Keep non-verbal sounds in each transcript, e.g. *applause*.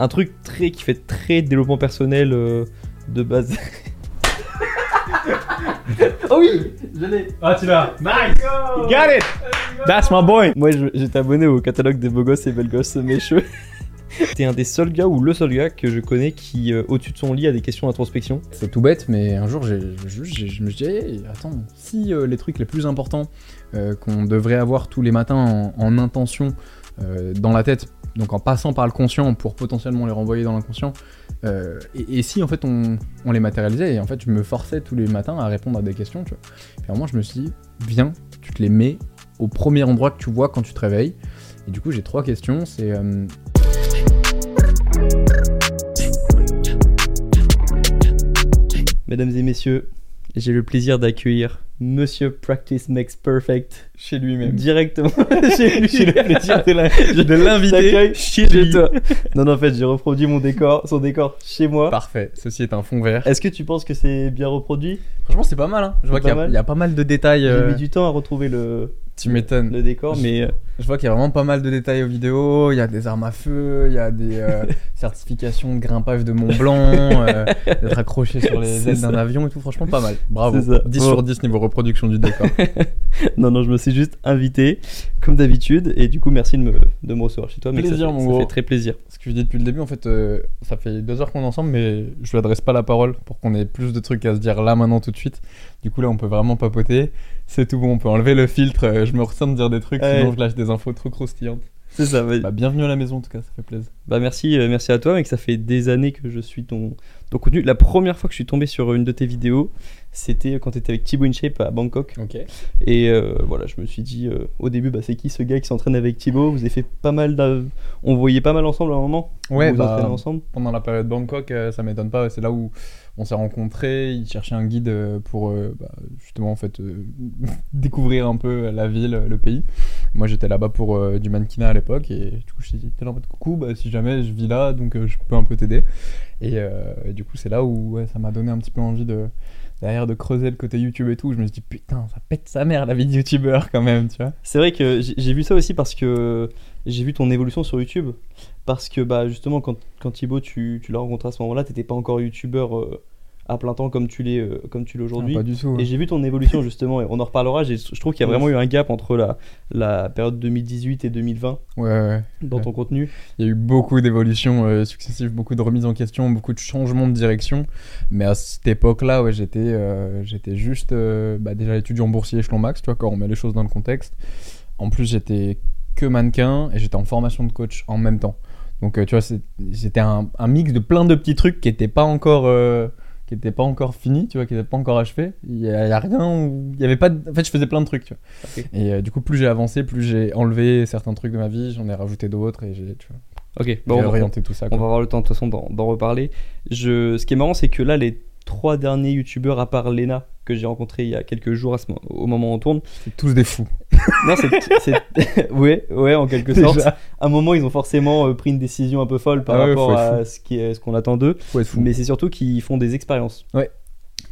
Un truc très qui fait très développement personnel euh, de base. *laughs* oh oui, je l'ai. Ah, tu l'as. Nice. You got it. That's my boy. Moi, je- j'étais abonné au catalogue des beaux gosses et belles gosses mécheux. *laughs* T'es un des seuls gars ou le seul gars que je connais qui, euh, au-dessus de son lit, a des questions d'introspection. C'est tout bête, mais un jour, j'ai- je, je- je me suis dit, Hey, attends, si euh, les trucs les plus importants euh, qu'on devrait avoir tous les matins en, en intention euh, dans la tête, donc en passant par le conscient pour potentiellement les renvoyer dans l'inconscient, euh, et, et si en fait on, les matérialisait, et en fait je me forçais tous les matins à répondre à des questions, tu vois. Un moment, je me suis dit, viens, tu te les mets au premier endroit que tu vois quand tu te réveilles. Et du coup, j'ai trois questions. C'est euh, Mesdames et messieurs, j'ai le plaisir d'accueillir Monsieur Practice Makes Perfect chez lui-même. directement *laughs* chez lui. J'ai le plaisir de l'inviter chez lui. toi. Non, non, en fait, j'ai reproduit mon décor, son décor chez moi. Parfait, ceci est un fond vert. Est-ce que tu penses que c'est bien reproduit? Franchement, c'est pas mal. Hein. Je vois qu'il y a pas mal de détails. J'ai euh, mis du temps à retrouver le, Tu m'étonnes. le décor, mais euh, Je vois qu'il y a vraiment pas mal de détails aux vidéos. Il y a des armes à feu, il y a des euh, *laughs* certifications de grimpage de Mont Blanc, euh, d'être accroché sur les ailes d'un ça. avion et tout. Franchement, pas mal. Bravo. Ça. 10 Bon. sur 10 niveau reproduction du décor. *laughs* non, non, je me suis juste invité, comme d'habitude, et du coup, merci de me, de me recevoir chez toi. ça Plaisir, fait- mon ça, gros. fait très plaisir. Ce que je dis depuis le début, en fait, euh, ça fait deux heures qu'on est ensemble, mais je lui adresse pas la parole pour qu'on ait plus de trucs à se dire là, maintenant, tout de suite. Du coup, là, on peut vraiment papoter. C'est tout bon, on peut enlever le filtre. euh, Je me ressens de dire des trucs, Ouais. sinon je lâche des infos trop croustillantes. C'est ça, vas-y. Bah, bienvenue à la maison, en tout cas, ça fait plaisir. Bah merci, euh, merci à toi, mec. Ça fait des années que je suis ton, ton contenu. La première fois que je suis tombé sur une de tes vidéos, c'était quand tu étais avec Thibaut InShape à Bangkok. Ok. Et euh, voilà, je me suis dit euh, au début, bah, c'est qui ce gars qui s'entraîne avec Thibaut? Vous avez fait pas mal On voyait pas mal ensemble à un moment? Ouais, Vous bah, ensemble? pendant la période Bangkok, euh, ça m'étonne pas. C'est là où on s'est rencontrés. Il cherchait un guide pour euh, bah, justement en fait euh, *laughs* découvrir un peu la ville, le pays. Moi, j'étais là-bas pour euh, du mannequinat à l'époque et du coup, je dit, en mode coucou, bah, si jamais je vis là, donc je peux un peu t'aider. Et, et du coup, c'est là où ouais, ça m'a donné un petit peu envie de derrière de creuser le côté YouTube et tout. Je me suis dit putain, ça pète sa mère la vie de youtubeur quand même, tu vois. C'est vrai que j'ai vu ça aussi parce que j'ai vu ton évolution sur YouTube. Parce que bah, justement, quand, quand Thibaut, tu, tu l'as rencontré à ce moment-là, t'étais pas encore youtubeur euh, à plein temps comme tu l'es euh, comme tu l'es aujourd'hui. Ah, pas du tout. Et j'ai vu ton évolution justement, et on en reparlera. Je trouve qu'il y a vraiment eu un gap entre la, la période 2018 et 2020 Ouais, ouais. dans ton contenu. Il y a eu beaucoup d'évolutions euh, successives, beaucoup de remises en question, beaucoup de changements de direction. Mais à cette époque-là, ouais, j'étais euh, j'étais juste bah, déjà étudiant boursier échelon max, tu vois, quand on met les choses dans le contexte. En plus, j'étais que mannequin et j'étais en formation de coach en même temps. Donc, tu vois, c'était un, un mix de plein de petits trucs qui n'étaient pas encore. Qui n'étaient pas encore finis, tu vois, qui n'étaient pas encore achevés. Il y, y a rien où... Il y avait pas de- En fait, je faisais plein de trucs, tu vois. Et euh, du coup, plus j'ai avancé, plus j'ai enlevé certains trucs de ma vie, j'en ai rajouté d'autres et j'ai, tu vois, Ok, bon, on, va, tout ça. on va avoir le temps de toute façon d'en reparler. Je, ce qui est marrant, c'est que là, les trois derniers youtubeurs, à part Lena, que j'ai rencontré il y a quelques jours à ce au moment où on tourne, C'est tous des fous. Non, c'est. *laughs* ouais, ouais, en quelque sorte. À un moment, ils ont forcément euh, pris une décision un peu folle par Ah ouais, rapport à ce qui est- ce qu'on attend d'eux. Mais c'est surtout qu'ils font des expériences. Ouais.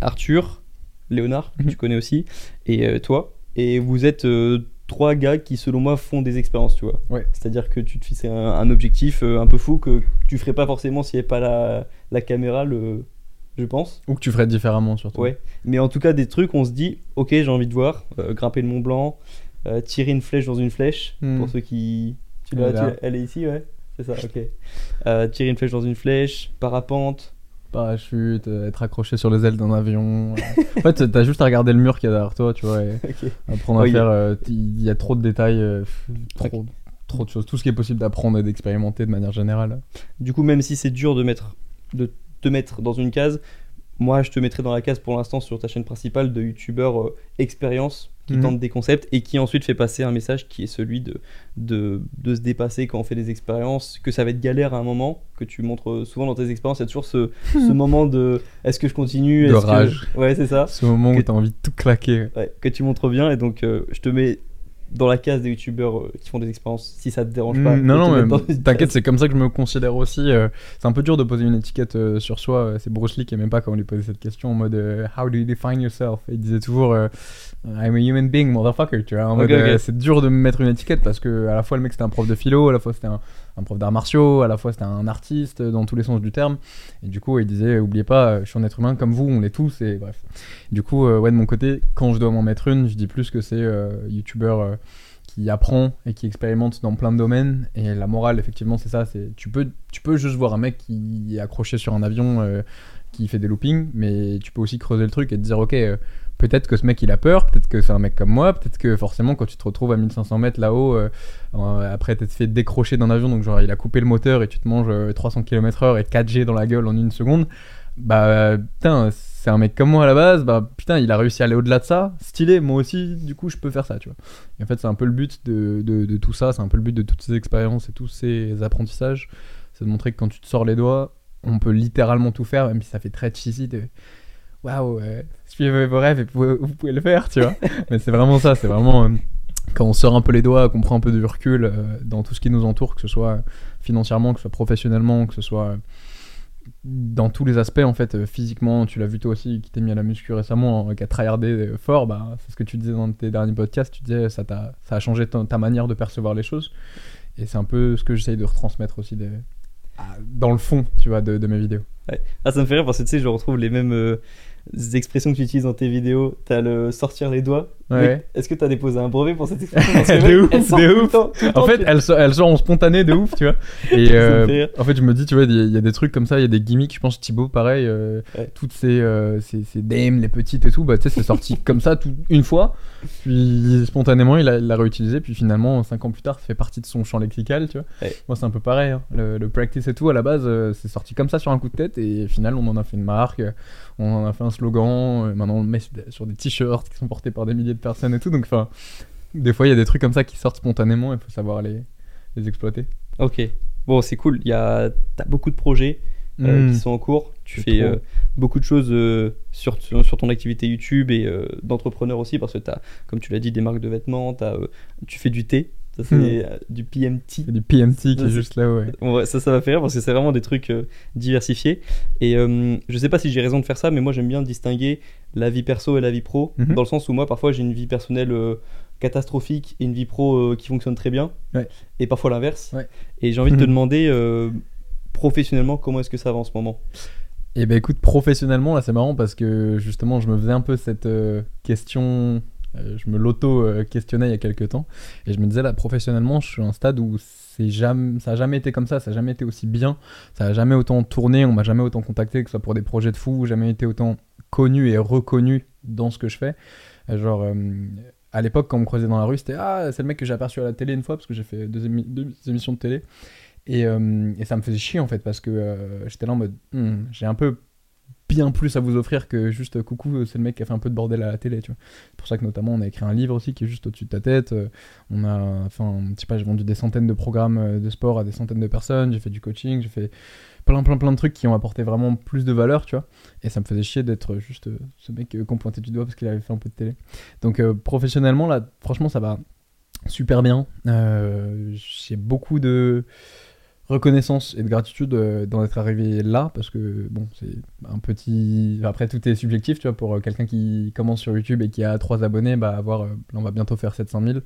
Arthur, Léonard, que Mhm. tu connais aussi, et euh, toi. Et vous êtes euh, trois gars qui, selon moi, font des expériences, tu vois. Ouais. C'est-à-dire que tu te fixes un, un objectif euh, un peu fou que tu ferais pas forcément s'il n'y avait pas la, la caméra, le, je pense. Ou que tu ferais différemment, surtout. Ouais. Mais en tout cas, des trucs, on se dit, ok, j'ai envie de voir, grimper le Mont Blanc, euh, tirer une flèche dans une flèche, Hmm. pour ceux qui... Tu Elle l'as- est elle ici, ouais C'est ça, ok. Euh, tirer une flèche dans une flèche, parapente. Parachute, euh, être accroché sur les ailes d'un avion. en fait, t'as juste à regarder le mur qu'il y a derrière toi, tu vois, et *laughs* apprendre Oui. à faire. Il y a trop de détails, trop, trop de choses. Tout ce qui est possible d'apprendre et d'expérimenter de manière générale. Du coup, même si c'est dur de mettre de te mettre dans une case, moi je te mettrais dans la case pour l'instant sur ta chaîne principale de youtubeur euh, expérience qui Mhm. tente des concepts et qui ensuite fait passer un message qui est celui de, de, de se dépasser quand on fait des expériences, que ça va être galère à un moment, que tu montres souvent dans tes expériences. Il y a toujours ce, ce *laughs* moment de est-ce que je continue De est-ce que- rage. Ouais, c'est ça. Ce moment Que- où t'as envie de tout claquer. Ouais, que tu montres bien et donc euh, je te mets dans la case des youtubeurs euh, qui font des expériences si ça te dérange pas. Mm, non, te non, mettre mais t'inquiète, c'est comme ça que je me considère aussi. euh, c'est un peu dur de poser une étiquette euh, sur soi. C'est Bruce Lee qui aimait pas quand on lui posait cette question en mode How do you define yourself? Et il disait toujours I'm a human being, motherfucker. Tu vois, en mode, c'est dur de me mettre une étiquette parce que à la fois le mec c'était un prof de philo, à la fois c'était un, un prof d'arts martiaux, à la fois c'était un artiste euh, dans tous les sens du terme. Et du coup, il disait Oubliez pas, euh, je suis un être humain comme vous, on l'est tous. Et bref. Du coup, euh, ouais, de mon côté, quand je dois m'en mettre une, je dis plus que c'est euh, youtubeur. euh, qui apprend et qui expérimente dans plein de domaines. Et la morale, effectivement, c'est ça. C'est tu peux, tu peux juste voir un mec qui est accroché sur un avion, euh, qui fait des loopings, mais tu peux aussi creuser le truc et te dire, ok, euh, peut-être que ce mec il a peur, peut-être que c'est un mec comme moi, peut-être que forcément quand tu te retrouves à 1500 mètres là-haut, euh, euh, après t'être fait décrocher d'un avion, donc genre il a coupé le moteur et tu te manges euh, 300 km/h et 4G dans la gueule en une seconde. Bah euh, putain, c'est un mec comme moi à la base, bah putain, il a réussi à aller au-delà de ça, stylé, moi aussi, du coup je peux faire ça, tu vois. Et en fait, c'est un peu le but de, de, de tout ça, c'est un peu le but de toutes ces expériences et tous ces apprentissages, c'est de montrer que quand tu te sors les doigts, on peut littéralement tout faire, même si ça fait très cheesy waouh, euh, suivez vos rêves et vous, vous pouvez le faire, tu vois. *laughs* Mais c'est vraiment ça, c'est vraiment euh, quand on sort un peu les doigts, qu'on prend un peu de recul euh, dans tout ce qui nous entoure, que ce soit financièrement, que ce soit professionnellement, que ce soit euh, dans tous les aspects en fait euh, physiquement tu l'as vu toi aussi qui t'es mis à la muscu récemment hein, qui a tryhardé euh, fort bah c'est ce que tu disais dans tes derniers podcasts tu disais ça a changé ta manière de percevoir les choses. Et c'est un peu ce que j'essaye de retransmettre aussi des- dans le fond tu vois de, de mes vidéos. Ah, ça me fait rire parce que tu sais, je retrouve les mêmes euh, expressions que tu utilises dans tes vidéos. T'as le sortir les doigts. Ouais. Est-ce que t'as déposé un brevet pour cette *laughs* expression Parce que, De mec, ouf, de tout le ouf. temps, tout le en fait tu- elles, so- elles sont en spontané de ouf tu vois *laughs* et euh, fait rire. en fait je me dis tu vois il y, a- il y a des trucs comme ça il y a des gimmicks je pense Thibaut pareil euh, Ouais. toutes ces, euh, ces, ces dames les petites et tout bah tu sais c'est sorti *laughs* comme ça tout, une fois puis spontanément il l'a réutilisé puis finalement cinq ans plus tard ça fait partie de son champ lexical tu vois Ouais. moi c'est un peu pareil hein. le, le practice et tout à la base euh, c'est sorti comme ça sur un coup de tête et au final on en a fait une marque euh, on en a fait un slogan euh, maintenant on le met sur des- sur des t-shirts qui sont portés par des milliers de personnes et tout donc enfin des fois il y a des trucs comme ça qui sortent spontanément il faut savoir les, les exploiter Ok. Bon, c'est cool. Il y a... T'as beaucoup de projets euh, Mm. qui sont en cours. Tu fais euh, beaucoup de choses euh, sur, sur, ton activité YouTube et d'entrepreneur aussi parce que t'as, comme tu l'as dit, des marques de vêtements. Tu fais du thé. Ça, c'est Mm. euh, du PMT. Du PMT qui est juste là, ouais. Ça, ça va faire parce que c'est vraiment des trucs euh, diversifiés. Et euh, je sais pas si j'ai raison de faire ça, mais moi j'aime bien distinguer la vie perso et la vie pro. Mhm. Dans le sens où moi parfois j'ai une vie personnelle euh, catastrophique et une vie pro qui fonctionne très bien. Ouais. Et parfois l'inverse. Ouais. Et j'ai envie de te Mhm. demander professionnellement comment est-ce que ça va en ce moment? Et ben écoute, professionnellement, là c'est marrant parce que justement je me faisais un peu cette question, je me l'auto-questionnais il y a quelques temps, et je me disais là professionnellement je suis à un stade où jamais, ça a jamais été comme ça, ça a jamais été aussi bien, ça a jamais autant tourné, on m'a jamais autant contacté, que ce soit pour des projets de fou, jamais été autant connu et reconnu dans ce que je fais. Euh, Genre, euh, à l'époque, quand on me croisait dans la rue, c'était Ah, c'est le mec que j'ai aperçu à la télé une fois, parce que j'ai fait deux, émi- deux émissions de télé. Et, euh, et ça me faisait chier en fait, parce que euh, j'étais là en mode Hmm, J'ai un peu plus à vous offrir que juste euh, coucou, c'est le mec qui a fait un peu de bordel à la télé, tu vois. C'est pour ça que notamment on a écrit un livre aussi qui est juste au-dessus de ta tête. Euh, On a, enfin, je sais pas, j'ai vendu des centaines de programmes euh, de sport à des centaines de personnes, j'ai fait du coaching, j'ai fait plein plein plein de trucs qui ont apporté vraiment plus de valeur, tu vois. Et ça me faisait chier d'être juste euh, ce mec euh, qu'on pointait du doigt parce qu'il avait fait un peu de télé. Donc euh, professionnellement, là, franchement, ça va super bien. Euh, j'ai beaucoup de reconnaissance et de gratitude euh, d'en être arrivé là parce que bon c'est un petit après tout est subjectif tu vois pour euh, quelqu'un qui commence sur YouTube et qui a 3 abonnés bah avoir euh, on va bientôt faire 700 000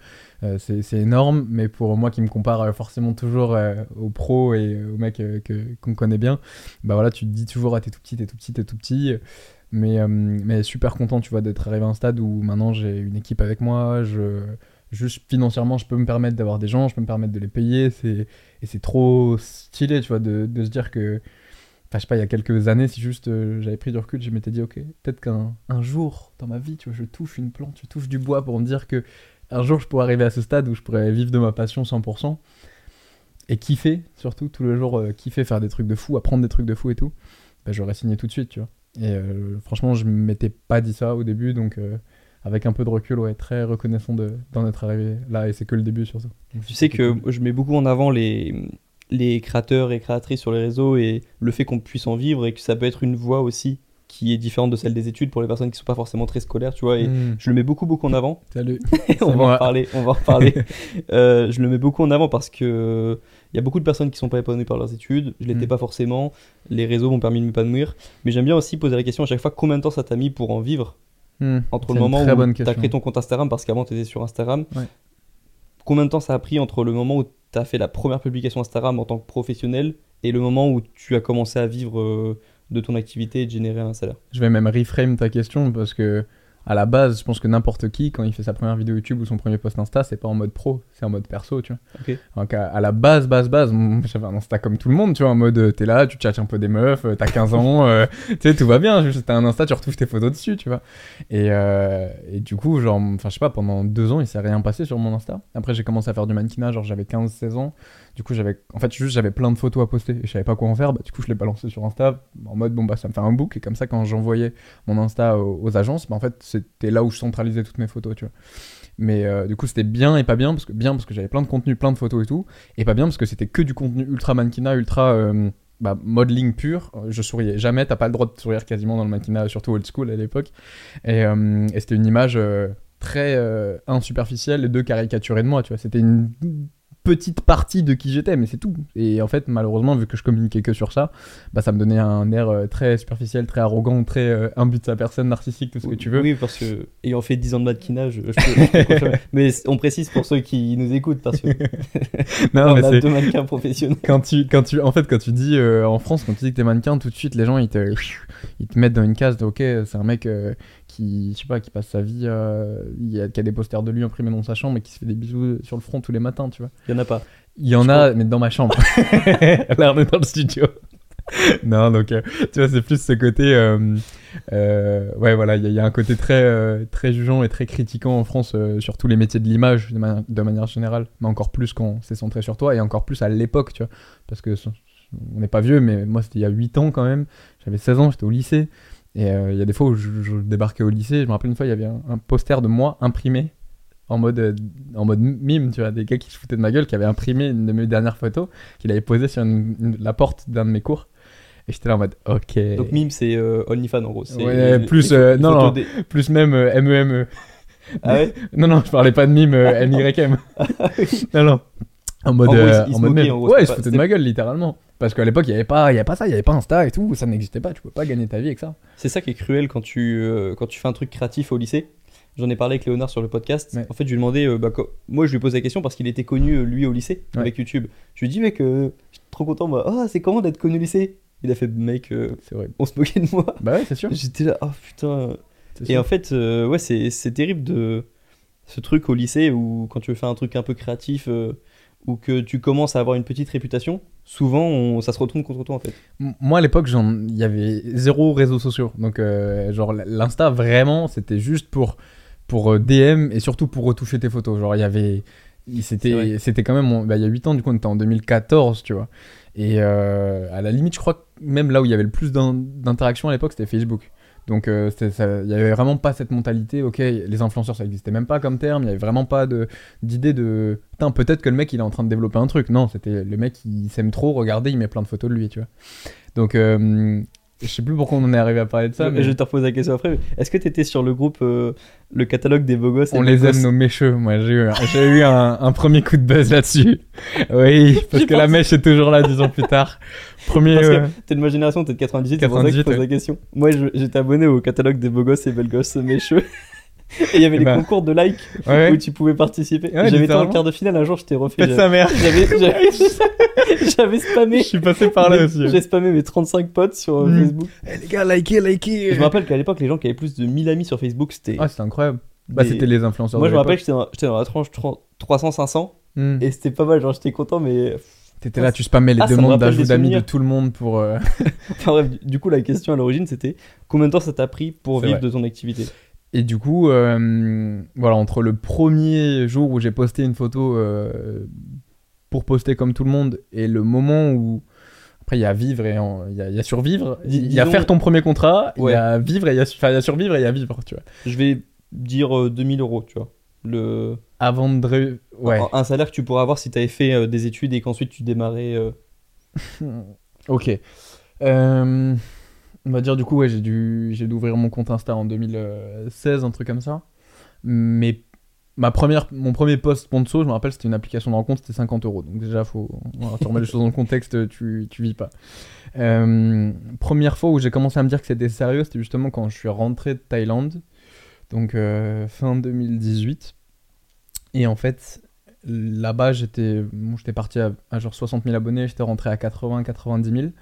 euh, c'est énorme mais pour moi qui me compare forcément toujours aux pros et aux mecs euh, que qu'on connaît bien bah voilà tu te dis toujours ah t'es tout petit t'es tout petit t'es tout petit mais mais super content tu vois d'être arrivé à un stade où maintenant j'ai une équipe avec moi je juste financièrement je peux me permettre d'avoir des gens je peux me permettre de les payer c'est et c'est trop stylé tu vois de, de se dire que enfin je sais pas il y a quelques années si juste euh, j'avais pris du recul je m'étais dit ok peut-être qu'un un jour dans ma vie tu vois je touche une plante je touche du bois pour me dire que un jour je pourrais arriver à ce stade où je pourrais vivre de ma passion 100% et kiffer surtout tout le jour euh, kiffer faire des trucs de fou apprendre des trucs de fou et tout bah, j'aurais signé tout de suite tu vois. Et euh, franchement je m'étais pas dit ça au début donc avec un peu de recul, ouais, très reconnaissant de- d'en être arrivé là, et c'est que le début sur ça. Donc, Tu sais que cool. je mets beaucoup en avant les, les créateurs et créatrices sur les réseaux et le fait qu'on puisse en vivre et que ça peut être une voie aussi qui est différente de celle des études pour les personnes qui sont pas forcément très scolaires, tu vois. Et Hmm, je le mets beaucoup, beaucoup en avant. Salut. *laughs* on va en moi. reparler. On va en reparler. *laughs* Euh, je le mets beaucoup en avant parce que il y a beaucoup de personnes qui sont pas épanouies par leurs études. Je l'étais Mm. pas forcément. Les réseaux m'ont permis de m'épanouir. Mais j'aime bien aussi poser la question à chaque fois combien de temps ça t'a mis pour en vivre? Hmm, entre le moment où tu as créé ton compte Instagram parce qu'avant tu étais sur Instagram. Ouais. Combien de temps ça a pris entre le moment où tu as fait la première publication Instagram en tant que professionnel et le moment où tu as commencé à vivre euh, de ton activité et de générer un salaire? Je vais même reframe ta question parce que à la base, je pense que n'importe qui, quand il fait sa première vidéo YouTube ou son premier post Insta, c'est pas en mode pro, c'est en mode perso, tu vois. Ok. Donc à, à la base, base, base, j'avais un Insta comme tout le monde, tu vois, en mode euh, t'es là, tu tchatches un peu des meufs, euh, t'as 15 ans, euh, *laughs* tu sais, tout va bien, juste t'as un Insta, tu retrouves tes photos dessus, tu vois. Et, euh, et du coup, genre, enfin, je sais pas, pendant deux ans, il s'est rien passé sur mon Insta. Après, j'ai commencé à faire du mannequinat, genre j'avais 15-16 ans. Du coup, j'avais, en fait, juste j'avais plein de photos à poster et je savais pas quoi en faire. Bah, du coup, je les balançais sur Insta en mode bon bah ça me fait un book et comme ça quand j'envoyais mon Insta aux, agences, bah en fait c'était là où je centralisais toutes mes photos, tu vois. Mais euh, du coup, c'était bien et pas bien parce que bien parce que j'avais plein de contenu, plein de photos et tout, et pas bien parce que c'était que du contenu ultra mannequinat, ultra euh, bah, modeling pur. Je souriais jamais, t'as pas le droit de sourire quasiment dans le mannequinat, surtout old school à l'époque. Et, euh, c'était une image très euh, un superficielle et deux caricaturée de moi, tu vois. C'était une petite partie de qui j'étais, mais c'est tout. Et en fait, malheureusement, vu que je communiquais que sur ça, bah, ça me donnait un air euh, très superficiel, très arrogant, très euh, imbu de sa personne, narcissique, tout ce que tu veux. Oui, parce que ayant fait 10 ans de mannequinage, je peux, je peux confirmer. *laughs* Mais on précise pour ceux qui nous écoutent parce que *laughs* Non, on mais a c'est deux mannequins professionnels. *laughs* quand tu, quand tu, en fait, quand tu dis euh, en France, quand tu dis que t'es mannequin, tout de suite, les gens ils te, ils te mettent dans une case de ok, c'est un mec euh, qui, je sais pas, qui passe sa vie, euh, il y a, qui a des posters de lui imprimés dans sa chambre et qui se fait des bisous sur le front tous les matins, tu vois. Il y en a pas. Il y en Je a, mais dans ma chambre. *laughs* Là, on est dans le studio. non, donc, euh, tu vois, c'est plus ce côté. euh, ouais, voilà, il y, a- il y a un côté très, très jugeant et très critiquant en France sur tous les métiers de l'image de, mani- de manière générale, mais encore plus quand c'est centré sur toi et encore plus à l'époque, tu vois. Parce que on n'est pas vieux, mais moi, c'était il y a 8 ans quand même. J'avais 16 ans, j'étais au lycée. Et euh, il y a des fois où je, je débarquais au lycée, je me rappelle une fois, il y avait un, un poster de moi imprimé en mode, euh, en mode mime, tu vois, des gars qui se foutaient de ma gueule, qui avaient imprimé une de mes dernières photos, qu'il avait posé sur une- une- la porte d'un de mes cours. Et j'étais là en mode, ok. Donc mime, c'est euh, OnlyFans en gros. Ouais, les- plus, les euh, non, non. des- Plus même MEME. Ah ouais *laughs* Non, non, je parlais pas de mime euh, *laughs* MYM. non, non. En mode, En il- euh, il en se mode moquait, meme. en gros, ouais, il se foutait de ma gueule, littéralement. Parce qu'à l'époque, il n'y avait, pas- il y avait pas ça, il n'y avait pas Insta et tout, ça n'existait pas, tu pouvais pas gagner ta vie avec ça. C'est ça qui est cruel quand tu, euh, quand tu fais un truc créatif au lycée. J'en ai parlé avec Léonard sur le podcast. Ouais. En fait, je lui ai demandé, euh, bah, moi je lui posé la question parce qu'il était connu euh, lui au lycée Ouais. avec YouTube. Je lui dit, mec, je suis trop content, moi. Ah, c'est comment d'être connu au lycée? Il a fait, mec, on se moquait de moi. Bah ouais, c'est sûr. *laughs* J'étais là, oh putain. Et sûr. en fait, ouais, c'est c'est terrible de ce truc au lycée où quand tu veux faire un truc un peu créatif ou que tu commences à avoir une petite réputation, souvent on- ça se retourne contre toi en fait. Moi, à l'époque, il y avait zéro réseaux sociaux. Donc, euh, genre, l'Insta, vraiment, c'était juste pour, pour euh, DM et surtout pour retoucher tes photos. Genre, il y avait. C'était quand même. bah, il y a 8 ans, du coup, on était en 2014, tu vois. Et euh, à la limite, je crois que même là où il y avait le plus d'in- d'interactions à l'époque, c'était Facebook. Donc, euh, il y avait vraiment pas cette mentalité. Ok, les influenceurs, ça existait même pas comme terme. Il y avait vraiment pas d'idée de. Putain, peut-être que le mec, il est en train de développer un truc. Non, c'était le mec, il s'aime trop. Regardez, il met plein de photos de lui, tu vois. Donc, euh, je sais plus pourquoi on en est arrivé à parler de ça, mais Je te reposer la question après. Est-ce que tu étais sur le groupe, euh, le catalogue des beaux gosses on les aime, nos mécheux. Moi, j'ai eu, un- j'ai eu un, un premier coup de buzz là-dessus. *laughs* Oui, parce que la mèche est toujours là dix ans plus tard. Premier. Parce que euh, t'es de ma génération, t'es de 98, c'est pour ça que je 98, pose la question. Moi, j'étais abonné au catalogue des beaux gosses et belles gosses mécheux. Et il y avait Eh des ben, concours de likes ouais, où tu pouvais participer. Ouais, J'avais été en quart de finale, un jour je t'ai refait. j'avais- sa mère. J'avais j'avais *laughs* Je spammé. suis passé par là aussi. J'ai spammé mes 35 potes sur euh, Mm. Facebook. Eh, les gars, likez, likez. Je me rappelle qu'à l'époque, les gens qui avaient plus de 1000 amis sur Facebook, c'était. Ah, c'était incroyable. Bah, Des- c'était les influenceurs. Moi, de je me rappelle que j'étais dans, la tranche 300-500 Hmm. et c'était pas mal. Genre, j'étais content, mais. T'étais là, tu spammais les Ah, demandes d'ajout d'amis de tout le monde pour. euh, *laughs* Enfin bref, du- coup, la question à l'origine, c'était combien de temps ça t'a pris pour vivre vrai. de ton activité? Et du coup, euh, voilà, entre le premier jour où j'ai posté une photo euh, pour poster comme tout le monde et le moment où. Après, il y a vivre et il y, a- il y a survivre. Il y a faire ton premier contrat, il Ouais. y a vivre et il y a, enfin, il y a survivre et il y a vivre, tu vois. Je vais dire euh, 2000 euros, tu vois. Le, Avant de. Ouais. un, un salaire que tu pourrais avoir si tu avais fait euh, des études et qu'ensuite tu démarrais. *laughs* Ok. Euh, on va dire du coup, ouais, j'ai dû, j'ai dû ouvrir mon compte Insta en 2016, un truc comme ça. Mais ma première, mon premier post sponsor, je me rappelle, c'était une application de rencontre, c'était 50 euros. Donc déjà, faut remets les choses dans le contexte, tu, tu vis pas. Euh, première fois où j'ai commencé à me dire que c'était sérieux, c'était justement quand je suis rentré de Thaïlande, donc euh, fin 2018. Et en fait, là-bas, j'étais j'étais parti à, à genre 60 000 abonnés, j'étais rentré à 80, 90 000.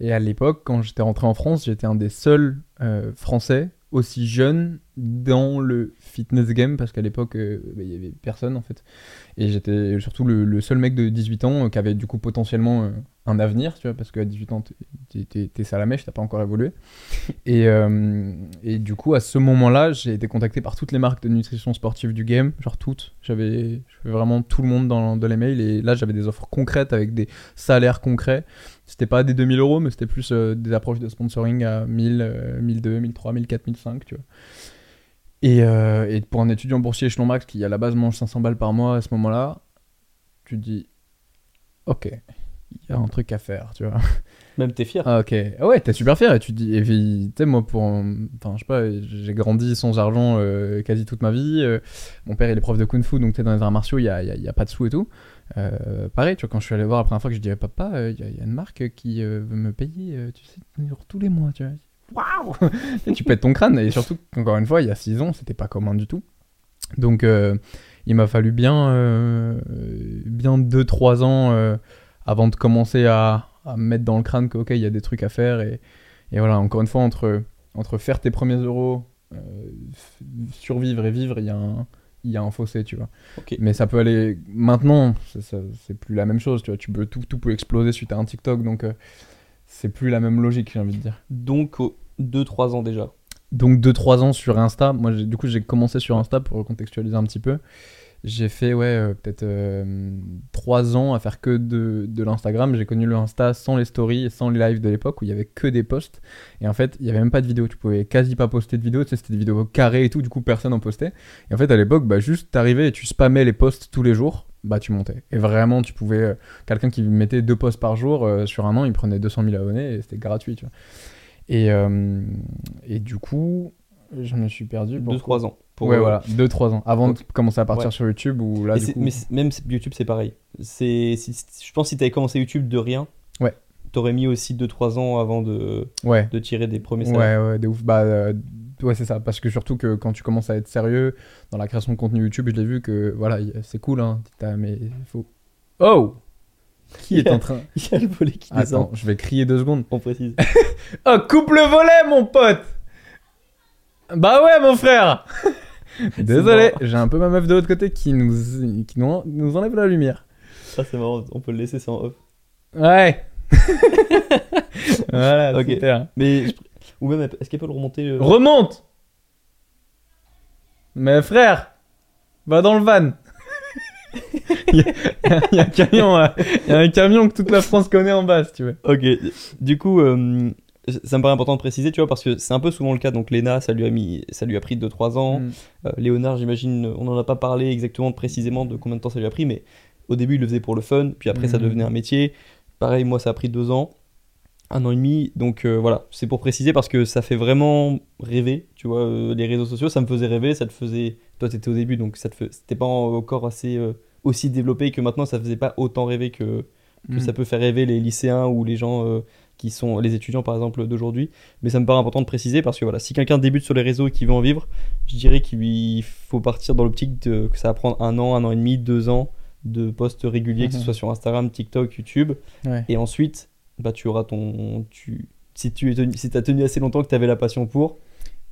Et à l'époque, quand j'étais rentré en France, j'étais un des seuls euh, Français aussi jeunes dans le fitness game, parce qu'à l'époque, euh, bah, il y avait personne en fait. Et j'étais surtout le, seul mec de 18 ans euh, qui avait du coup potentiellement euh, un avenir, tu vois, parce qu'à 18 ans, t'es- t'es salamèche, t'as pas encore évolué. Et, euh, et du coup, à ce moment-là, j'ai été contacté par toutes les marques de nutrition sportive du game, genre toutes. J'avais vraiment tout le monde dans, dans les mails, et là, j'avais des offres concrètes avec des salaires concrets. C'était pas des 2000 euros, mais c'était plus euh, des approches de sponsoring à 1000, euh, 1002, 1003, 1004, 1005, tu vois. Et, euh, et pour un étudiant boursier échelon max qui à la base mange 500 balles par mois à ce moment-là, tu te dis, ok, il y a un truc à faire, tu vois. Même t'es fier. Ah ok, ah ouais, t'es super fier et tu te dis, et puis, tu sais, moi, pour, enfin, je sais pas, j'ai grandi sans argent euh, quasi toute ma vie. euh, mon père, il est prof de kung fu, donc tu dans les arts martiaux, il y a, il y a- il y a pas de sous et tout. Pareil, tu vois, quand je suis allé voir la première fois que je disais, papa, il y, y a une marque qui veut me payer, tu sais, tous les mois, tu vois. Waouh *laughs* Tu pètes ton crâne, et surtout, encore une fois, il y a 6 ans, c'était pas commun du tout. Donc, euh, il m'a fallu bien, euh, bien 2-3 ans euh, avant de commencer à, à me mettre dans le crâne que, ok, il y a des trucs à faire. Et, et voilà, encore une fois, entre, entre faire tes premiers euros, euh, survivre et vivre, il y a un. Il y a un fossé, tu vois. Ok. Mais ça peut aller. Maintenant, c'est- plus la même chose, tu vois. Tu peux, tout, tout peut exploser suite à un TikTok, donc euh, c'est plus la même logique, j'ai envie de dire. Donc, 2-3 ans déjà. Donc 2-3 ans sur Insta. Moi, du coup, j'ai commencé sur Insta pour contextualiser un petit peu. J'ai fait, ouais, euh, peut-être 3 ans à faire que de, de l'Instagram. J'ai connu le Insta sans les stories sans les lives de l'époque où il y avait que des posts. Et en fait, il y avait même pas de vidéo. Tu pouvais quasi pas poster de vidéos. Tu sais, c'était des vidéos carrées et tout. Du coup, personne en postait. Et en fait, à l'époque, bah, juste t'arrivais et tu spammais les posts tous les jours. Bah, tu montais. Et vraiment, tu pouvais. euh, Quelqu'un qui mettait deux posts par jour euh, sur un an, il prenait 200 000 abonnés et c'était gratuit, tu vois. Et, euh, et du coup, je me suis perdu. Pourquoi 2-3 ans. Pour, ouais, euh, voilà, 2-3 ans. Avant de commencer à partir Ouais. sur YouTube, où là, du coup. Mais même YouTube, c'est pareil. C'est, je pense que si t'avais commencé YouTube de rien, Ouais. t'aurais mis aussi 2-3 ans avant de, Ouais, de tirer des premiers salaires. ouais, ouais, de ouf. Bah, euh, ouais, c'est ça. Parce que surtout que quand tu commences à être sérieux dans la création de contenu YouTube, je l'ai vu que, voilà, c'est cool, hein. Mais il faut. Oh Qui est en train. Il y a le volet qui descend, Attends, je vais crier deux secondes. on précise. *laughs* Oh, coupe le volet, mon pote Bah ouais, mon frère *laughs* Désolé, j'ai un peu ma meuf de l'autre côté qui nous, qui nous, nous enlève la lumière. Ça, c'est marrant, on peut le laisser, c'est en off. Ouais *laughs* Voilà, Ok. super. Mais, ou même, est-ce qu'elle peut le remonter Remonte Mais frère Va dans le van Il y, a- il y a un camion, euh, y a un camion que toute la France connaît en bas, si tu veux. Ok, du coup, euh, ça me paraît important de préciser, tu vois, parce que c'est un peu souvent le cas. Donc, Léna, ça lui a, mis, ça lui a pris 2-3 ans. Mm. Euh, Léonard, j'imagine, on n'en a pas parlé exactement précisément de combien de temps ça lui a pris, mais au début, il le faisait pour le fun, puis après, ça Mhm. devenait un métier. Pareil, moi, ça a pris 2 ans, un an et demi. Donc, voilà, c'est pour préciser parce que ça fait vraiment rêver, tu vois. les réseaux sociaux, ça me faisait rêver, ça te faisait. Toi, t'étais au début, donc ça te fais- c'était pas encore assez. Aussi développé que maintenant, ça faisait pas autant rêver que, que Mm. ça peut faire rêver les lycéens ou les gens euh, qui sont les étudiants par exemple d'aujourd'hui. Mais ça me paraît important de préciser parce que voilà, si quelqu'un débute sur les réseaux et qui veut en vivre, je dirais qu'il faut partir dans l'optique que ça va prendre un an, un an et demi, deux ans de posts réguliers, que ce Mhm. soit sur Instagram, TikTok, YouTube. Ouais. Et ensuite, bah, tu auras ton. Tu, si tu tenu, si as tenu assez longtemps que tu avais la passion pour,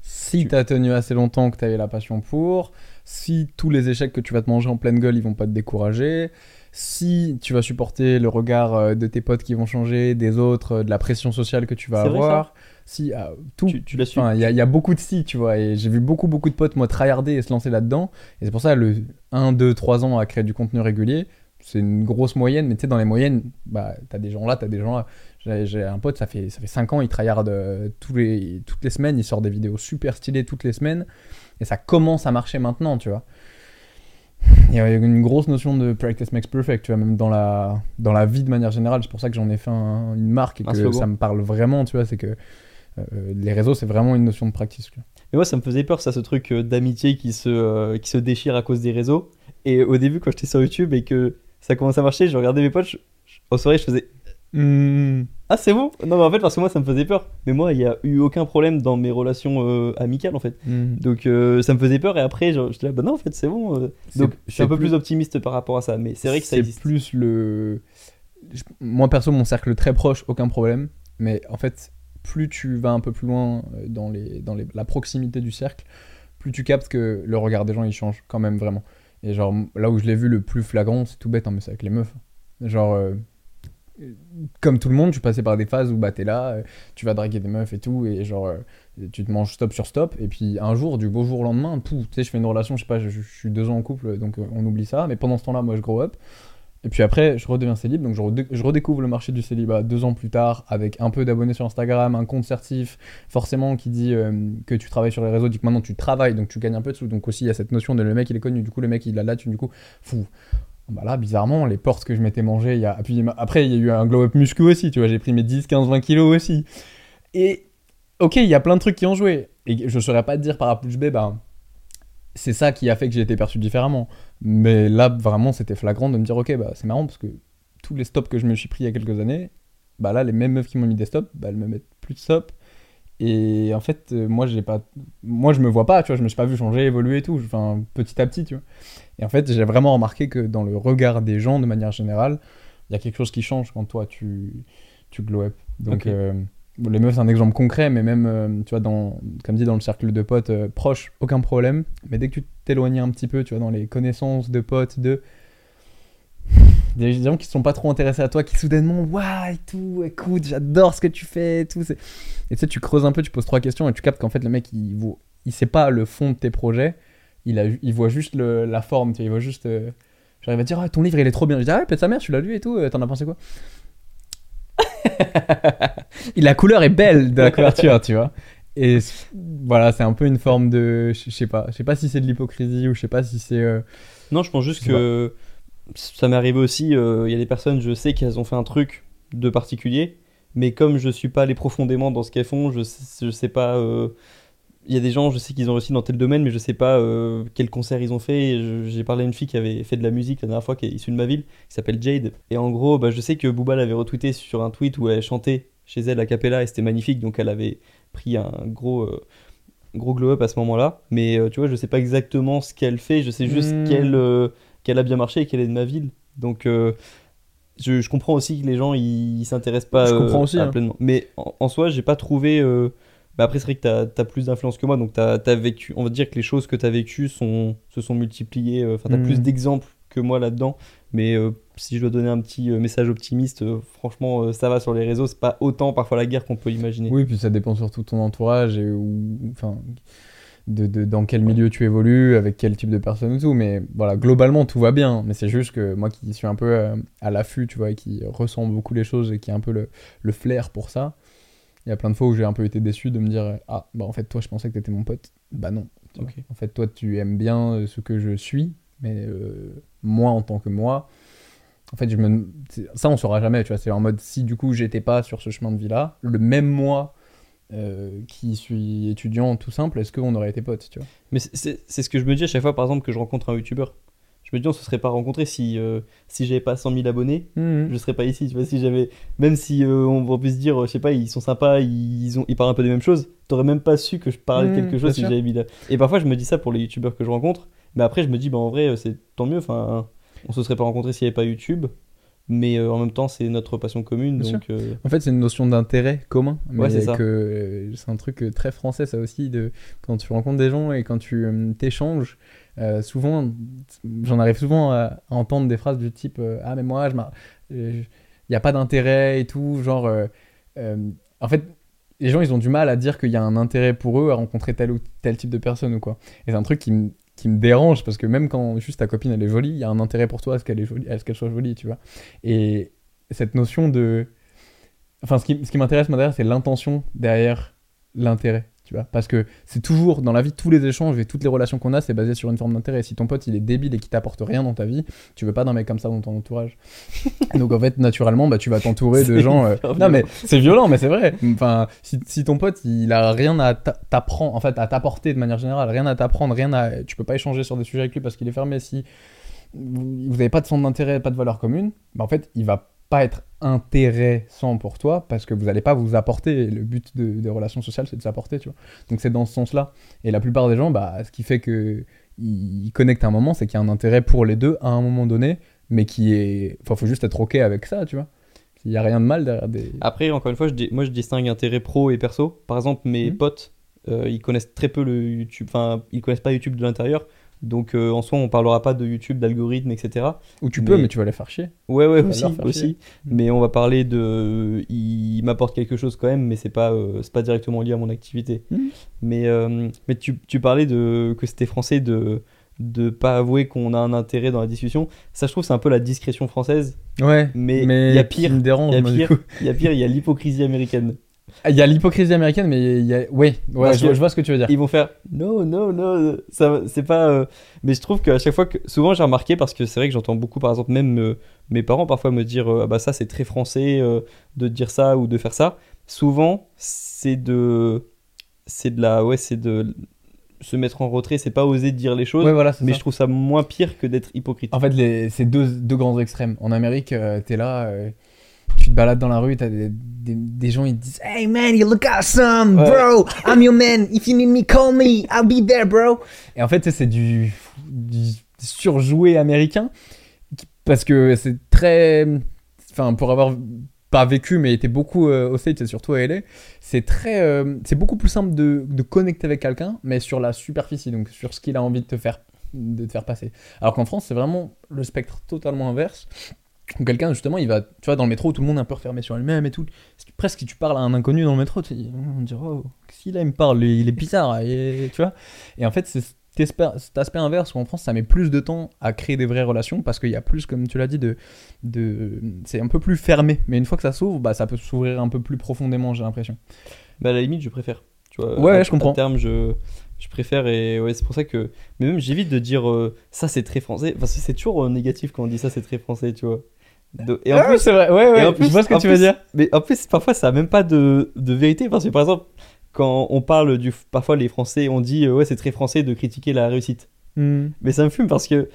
Si Tu- t'as tenu assez longtemps que t'avais la passion pour, si tous les échecs que tu vas te manger en pleine gueule, ils vont pas te décourager, si tu vas supporter le regard euh, de tes potes qui vont changer, des autres, euh, de la pression sociale que tu vas vrai, avoir, si ah, tout, tu, tu. Enfin, il y, y a beaucoup de si, tu vois, et j'ai vu beaucoup, beaucoup de potes, moi, tryharder et se lancer là-dedans. Et c'est pour ça, le 1, 2, 3 ans à créer du contenu régulier, c'est une grosse moyenne, mais tu sais, dans les moyennes, bah, t'as des gens là, t'as des gens là. J'ai j'ai un pote, ça fait, ça fait 5 ans, il tryhard euh, tous les, toutes les semaines, il sort des vidéos super stylées toutes les semaines, et ça commence à marcher maintenant, tu vois. Il y a une grosse notion de practice makes perfect, tu vois, même dans la, dans la vie de manière générale. C'est pour ça que j'en ai fait un- une marque et que ça me parle vraiment, tu vois. C'est que euh, les réseaux, c'est vraiment une notion de practice. Mais moi, ça me faisait peur, ça, ce truc euh, d'amitié qui, se, euh, qui se déchire à cause des réseaux. Et au début, quand j'étais sur YouTube et que ça commençait à marcher, je regardais mes potes, je- je- en soirée, je faisais Ah, c'est bon? Non, mais en fait, parce que moi, ça me faisait peur. Mais moi, il n'y a eu aucun problème dans mes relations euh, amicales, en fait. Donc, euh, ça me faisait peur. Et après, genre, j'étais là, bah non, en fait, c'est bon. euh. C'est- Donc, je suis un c'est peu plus- plus optimiste par rapport à ça. Mais c'est vrai que ça existe. plus le. je- Moi, perso, mon cercle très proche, aucun problème. Mais en fait, plus tu vas un peu plus loin dans, les, dans les, la proximité du cercle, plus tu captes que le regard des gens, il change quand même vraiment. Et genre, là où je l'ai vu le plus flagrant, c'est tout bête, hein, mais c'est avec les meufs. Genre, euh, comme tout le monde, tu passais par des phases où bah, t'es là, euh, tu vas draguer des meufs et tout, et genre, euh, tu te manges stop sur stop, et puis un jour, du beau jour au lendemain, pouf, tu sais, je fais une relation, je sais pas, je, suis deux ans en couple, donc euh, on oublie ça, mais pendant ce temps-là, moi, je grow up. Et puis après, je redeviens célib, donc je, redé- je redécouvre le marché du célibat deux ans plus tard, avec un peu d'abonnés sur Instagram, un compte certif, forcément qui dit que tu travailles sur les réseaux, dit que maintenant tu travailles, donc tu gagnes un peu de sous. Donc aussi, il y a cette notion de le mec il est connu, du coup le mec il a la thune, du coup, fou. Bah là, bizarrement, les portes que je m'étais mangé, il y a... après il y a eu un glow-up muscu aussi, tu vois, j'ai pris mes 10, 15, 20 kilos aussi. Et ok, il y a plein de trucs qui ont joué. Et je saurais pas te dire par à B, bah, c'est ça qui a fait que j'ai été perçu différemment. Mais là, vraiment, c'était flagrant de me dire, ok, bah, c'est marrant parce que tous les stops que je me suis pris il y a quelques années, bah là, les mêmes meufs qui m'ont mis des stops, bah, elles me mettent plus de stops. Et en fait, euh, moi, j'ai pas, moi, je me vois pas, tu vois, je me suis pas vu changer, évoluer et tout, enfin, petit à petit, tu vois. Et en fait, j'ai vraiment remarqué que dans le regard des gens, de manière générale, il y a quelque chose qui change quand toi, tu, tu glow up. Donc, euh, les meufs, c'est un exemple concret, mais même, euh, tu vois, dans, comme dit, dans le cercle de potes euh, proches, aucun problème. Mais dès que tu t'éloignes un petit peu, tu vois, dans les connaissances de potes, de. Des gens qui sont pas trop intéressés à toi, qui soudainement, waouh et tout, écoute, j'adore ce que tu fais et tout. Et tu sais, tu creuses un peu, tu poses trois questions et tu captes qu'en fait, le mec, il, vaut- il sait pas le fond de tes projets, il, a, il voit juste le- la forme, tu vois, il voit juste. euh, J'arrive à dire, ah, ton livre, il est trop bien. Je dis, ah ouais, pète sa mère, tu l'as lu et tout, euh, t'en as pensé quoi? *laughs* La couleur est belle de la couverture, tu vois. Et voilà, c'est un peu une forme de. Je sais pas, je sais pas si c'est de l'hypocrisie ou je sais pas si c'est. euh, Non, je pense juste que ça m'est arrivé aussi. euh, Il y a des personnes, je sais qu'elles ont fait un truc de particulier, mais comme je suis pas allé profondément dans ce qu'elles font, je sais, je sais pas. euh, Il y a des gens, je sais qu'ils ont réussi dans tel domaine, mais je sais pas euh, quel concert ils ont fait. J'ai parlé à une fille qui avait fait de la musique la dernière fois, qui est issue de ma ville, qui s'appelle Jade. Et en gros, bah, je sais que Booba l'avait retweeté sur un tweet où elle chantait chez elle a cappella et c'était magnifique, donc elle avait pris un gros. gros glow up à ce moment-là mais euh, tu vois je sais pas exactement ce qu'elle fait je sais juste Hmm. qu'elle euh, qu'elle a bien marché et qu'elle est de ma ville. Donc, euh, je, je comprends aussi que les gens ils s'intéressent pas Je euh, comprends aussi, à hein. pleinement. Mais en, en soi, j'ai pas trouvé. euh, bah après, c'est vrai que t'as as plus d'influence que moi, donc t'as as vécu. On va dire que les choses que t'as vécues sont, se sont multipliées. Enfin, t'as Mhm. plus d'exemples que moi là-dedans. Mais euh, si je dois donner un petit message optimiste, euh, franchement, euh, ça va sur les réseaux. C'est pas autant parfois la guerre qu'on peut imaginer. Oui, puis ça dépend surtout de ton entourage et où, enfin, de, de- dans quel milieu tu évolues, avec quel type de personne et tout. Mais voilà, globalement, tout va bien. Mais c'est juste que moi qui suis un peu euh, à l'affût, tu vois, et qui ressent beaucoup les choses et qui a un peu le, le flair pour ça, il y a plein de fois où j'ai un peu été déçu de me dire Ah, bah en fait, toi, je pensais que t'étais mon pote. Bah non. En fait, toi, tu aimes bien euh, ce que je suis, mais euh, moi, en tant que moi, en fait, je me... ça, on saura jamais, tu vois. C'est en mode, si du coup, j'étais pas sur ce chemin de vie-là, le même moi euh, qui suis étudiant tout simple, est-ce qu'on aurait été potes, tu vois Mais c'est- ce que je me dis à chaque fois, par exemple, que je rencontre un youtubeur. Je me dis, on se serait pas rencontré si, euh, si j'avais pas 100 000 abonnés. je serais pas ici, tu vois, si j'avais, même si euh, on, on peut se dire, je sais pas, ils sont sympas, ils, ont, ils parlent un peu des mêmes choses, t'aurais même pas su que je parlais de Mmh, quelque chose si j'avais mis là. Et parfois, je me dis ça pour les youtubeurs que je rencontre, mais après, je me dis, bah en vrai, c'est tant mieux, enfin, on se serait pas rencontré s'il y avait pas YouTube, mais euh, en même temps, c'est notre passion commune, Bien donc. euh, En fait, c'est une notion d'intérêt commun. Mais Ouais, c'est euh, c'est un truc euh, très français, ça aussi, de quand tu rencontres des gens et quand tu t'échanges. souvent, j'en arrive souvent à, à entendre des phrases du type Ah, mais moi, je il n'y a pas d'intérêt et tout. Genre, en fait, les gens, ils ont du mal à dire qu'il y a un intérêt pour eux à rencontrer tel ou tel type de personne ou quoi. Et c'est un truc qui me qui me dérange parce que même quand juste ta copine elle est jolie, il y a un intérêt pour toi à ce qu'elle est jolie, à ce qu'elle soit jolie, tu vois. Et cette notion de, enfin, ce qui, ce qui m'intéresse, c'est l'intention derrière l'intérêt, tu vois. Parce que c'est toujours dans la vie, tous les échanges et toutes les relations qu'on a, c'est basé sur une forme d'intérêt. Si ton pote il est débile et qui t'apporte rien dans ta vie, tu veux pas d'un mec comme ça dans ton entourage. *laughs* Donc en fait, naturellement, bah, tu vas t'entourer de gens. euh, Non mais c'est violent, mais c'est vrai. Enfin, si, si ton pote il a rien à t'a- t'apprendre, en fait, à t'apporter de manière générale, rien à t'apprendre, rien à, tu peux pas échanger sur des sujets avec lui parce qu'il est fermé. Si vous vous avez pas de centre d'intérêt, pas de valeur commune, bah en fait, il va pas être intéressant pour toi parce que vous allez pas vous apporter. Le but de- des relations sociales, c'est de s'apporter, tu vois. Donc c'est dans ce sens-là. Et la plupart des gens, bah, ce qui fait que ils connectent à un moment, c'est qu'il y a un intérêt pour les deux à un moment donné, mais qui est, enfin, faut juste être ok avec ça, tu vois. Il y a rien de mal derrière des. Après, encore une fois, je dis- moi je distingue intérêt pro et perso. Par exemple, mes Mhm. potes, euh, ils connaissent très peu le YouTube, enfin, ils connaissent pas YouTube de l'intérieur. Donc euh, en soi, on parlera pas de YouTube, d'algorithme, etc. Ou tu peux, Mais- tu vas les faire chier. Ouais, ouais, aussi, chier. Mais on va parler de. Il m'apporte quelque chose quand même, mais c'est pas, euh, c'est pas directement lié à mon activité. Mhm. Mais, euh, mais tu, tu parlais de que c'était français de de pas avouer qu'on a un intérêt dans la discussion. Ça, je trouve, c'est un peu la discrétion française. Ouais, Mais il y a pire. il y a pire, il y a l'hypocrisie américaine. Il y a l'hypocrisie américaine, mais il y a. Ouais, ouais je, vois- que- je vois ce que tu veux dire. Ils vont faire non, non, non, ça, c'est pas. euh, Mais je trouve qu'à chaque fois que. Souvent, j'ai remarqué, parce que c'est vrai que j'entends beaucoup, par exemple, même euh, mes parents parfois me dire euh, ah bah ça, c'est très français de dire ça ou de faire ça. Souvent, c'est de. C'est de la. Ouais, c'est de se mettre en retrait, c'est pas oser dire les choses. Ouais, voilà, mais ça. je trouve ça moins pire que d'être hypocrite. En fait, les- c'est deux, deux grands extrêmes. En Amérique, t'es là, tu te balades dans la rue, t'as des, des, des gens, ils te disent Hey man, you look awesome, Ouais. bro, I'm your man, if you need me, call me, I'll be there, bro. Et en fait, c'est du, du surjoué américain, parce que c'est très. Enfin, pour avoir pas vécu, mais été beaucoup euh, au States et surtout à LA, c'est très. euh, c'est beaucoup plus simple de, de connecter avec quelqu'un, mais sur la superficie, donc sur ce qu'il a envie de te faire, de te faire passer. Alors qu'en France, c'est vraiment le spectre totalement inverse. Quelqu'un, justement, il va, tu vois, dans le métro, tout le monde est un peu refermé sur lui-même et tout. Presque, si tu parles à un inconnu dans le métro, tu on dirait, oh, si là, il me parle, il est bizarre, et, tu vois. Et en fait, c'est cet aspect, inverse où en France, ça met plus de temps à créer des vraies relations parce qu'il y a plus, comme tu l'as dit, de, de, c'est un peu plus fermé. Mais une fois que ça s'ouvre, bah, ça peut s'ouvrir un peu plus profondément, j'ai l'impression. Bah, à la limite, je préfère. Tu vois, Ouais, à- je comprends. À terme, je, je préfère et ouais, c'est pour ça que. Mais même, j'évite de dire euh, ça, c'est très français. Parce que c'est toujours euh, négatif quand on dit ça, c'est très français, tu vois. De- et en Ah, plus, c'est vrai, ouais, ouais, et en plus- je vois ce que tu veux plus- dire. Mais en plus, parfois, ça n'a même pas de, de vérité. Parce que par exemple, quand on parle du. Parfois, les Français, on dit euh, ouais, c'est très français de critiquer la réussite. Hmm. Mais ça me fume parce que.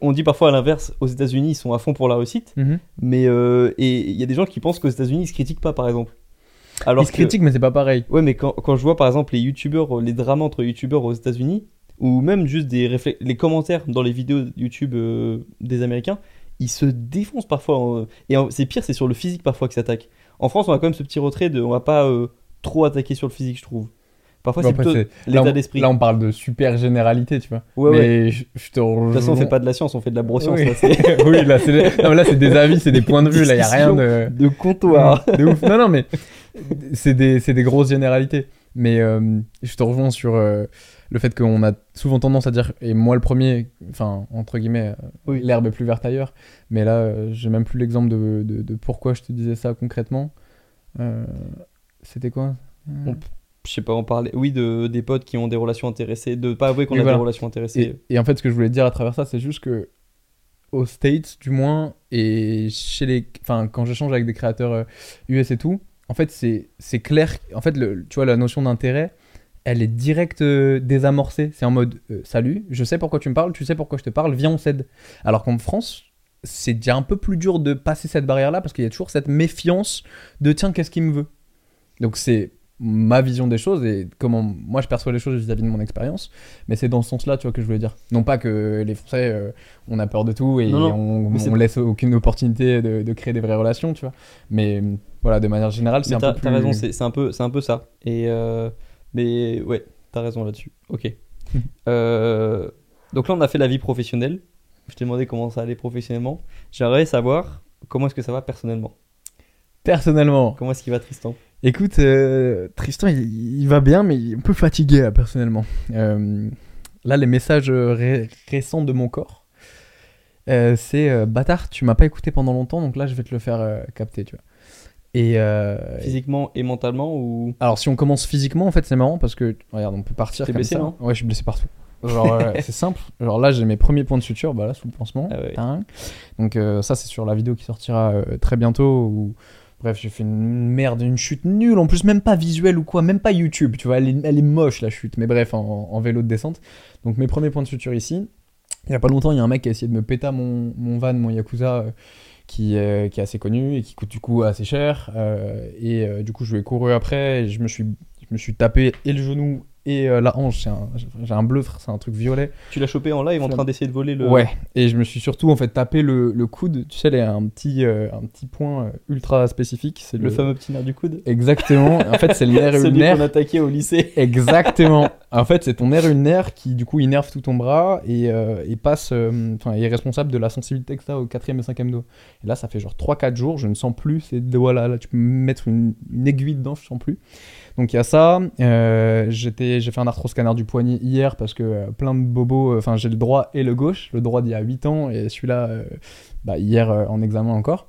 On dit parfois à l'inverse, aux États-Unis, ils sont à fond pour la réussite. Mhm. Mais. euh, et il y a des gens qui pensent qu'aux États-Unis, ils se critiquent pas, par exemple. Alors Ils se que- critiquent, mais c'est pas pareil. Ouais, mais quand, quand je vois par exemple les youtubeurs, les dramas entre youtubeurs aux États-Unis, ou même juste des les commentaires dans les vidéos YouTube euh, des Américains, ils se défoncent parfois. en- Et c'est pire, c'est sur le physique parfois qu'ils s'attaquent. En France, on a quand même ce petit retrait de. On va pas euh, trop attaquer sur le physique, je trouve. Parfois, Bon, c'est plutôt l'état d'esprit. Là, on parle de super généralité, tu vois. Ouais, ouais. mais je, je te De toute façon, on fait pas de la science, on fait de la broscience. Oui. là, c'est *laughs* oui, là, c'est des avis, c'est des points de vue. Là, il y a rien de. de comptoir. *laughs* de ouf. Non, non, mais c'est des, des grosses généralités. Mais euh, je te rejoins sur euh, le fait qu'on a souvent tendance à dire, et moi le premier, enfin, entre guillemets, euh, Oui. l'herbe est plus verte ailleurs. Mais là, euh, j'ai même plus l'exemple de, de, de pourquoi je te disais ça concrètement. Euh, C'était quoi On- Je sais pas, on parlait, oui, de, des potes qui ont des relations intéressées, de pas avouer qu'on a voilà. des relations intéressées. Et, et en fait, ce que je voulais dire à travers ça, c'est juste que aux States, du moins, et chez les, enfin, quand j'échange avec des créateurs US et tout, en fait, c'est c'est clair. En fait, le, tu vois, la notion d'intérêt, elle est direct euh, désamorcée. C'est en mode, euh, salut, je sais pourquoi tu me parles, tu sais pourquoi je te parle, viens, on s'aide. Alors qu'en France, c'est déjà un peu plus dur de passer cette barrière-là parce qu'il y a toujours cette méfiance de tiens, qu'est-ce qu'il me veut? Donc c'est ma vision des choses et comment moi je perçois les choses vis-à-vis de mon expérience. Mais c'est dans ce sens-là, tu vois, que je voulais dire. Non pas que les Français, euh, on a peur de tout et Non, on, on laisse aucune opportunité de, de créer des vraies relations, tu vois. Mais euh, voilà, de manière générale, c'est un peu t'as raison, c'est un, peu- c'est un peu ça. Et euh, mais ouais, t'as raison là-dessus. Ok. Euh, donc là, on a fait la vie professionnelle. Je t'ai demandé comment ça allait professionnellement. J'aimerais savoir comment est-ce que ça va personnellement. Personnellement, Comment est-ce qu'il va Tristan? Écoute, euh, Tristan, il, il va bien, mais il est un peu fatigué, là, personnellement. Euh, Là, les messages ré- récents de mon corps, c'est bâtard, tu m'as pas écouté pendant longtemps, donc là, je vais te le faire capter, tu vois. Et euh, Physiquement et mentalement ou? Alors, si on commence physiquement, en fait, c'est marrant parce que, regarde, on peut partir T'es comme blessé, ça. non? Ouais, je suis blessé partout. *laughs* Genre, euh, c'est simple. Genre là, j'ai mes premiers points de suture, bah là, sous le pansement. Ah ouais. Donc, euh, ça, c'est sur la vidéo qui sortira très bientôt. Où... Bref, j'ai fait une merde, une chute nulle. En plus, même pas visuelle ou quoi, même pas YouTube. Tu vois, elle est, elle est moche la chute. Mais bref, en, en vélo de descente. Donc, mes premiers points de suture ici. Il y a pas longtemps, il y a un mec qui a essayé de me péter mon, mon van, mon Yakuza. Euh, qui, est- qui est assez connu et qui coûte du coup assez cher. euh, et euh, du coup, je lui ai couru après et je me suis, je me suis tapé et le genou et euh, la hanche. C'est un- J'ai un bleu, c'est un truc violet. tu l'as chopé en live en train d'essayer de voler le. Ouais, et je me suis surtout en fait tapé le, le coude. Tu sais, il y a un petit, euh, un petit point euh, ultra spécifique. C'est Le fameux petit nerf du coude. Exactement. En fait, c'est le nerf *laughs* Celui ulnaire. qu'on attaquait au lycée. *laughs* Exactement. En fait, c'est ton nerf ulnaire qui, du coup, innerve tout ton bras et, euh, et passe, enfin, est responsable de la sensibilité que tu as au quatrième et cinquième doigt. Et là, ça fait genre 3-4 jours, je ne sens plus ces doigts-là. Là, tu peux me mettre une, une aiguille dedans, je sens plus. Donc, il y a ça. Euh, j'ai fait un arthroscanner du poignet hier parce que euh, plein de bobos, euh, enfin, j'ai le droit et le gauche. Le droit d'il y a 8 ans et celui-là, bah, hier en examen encore.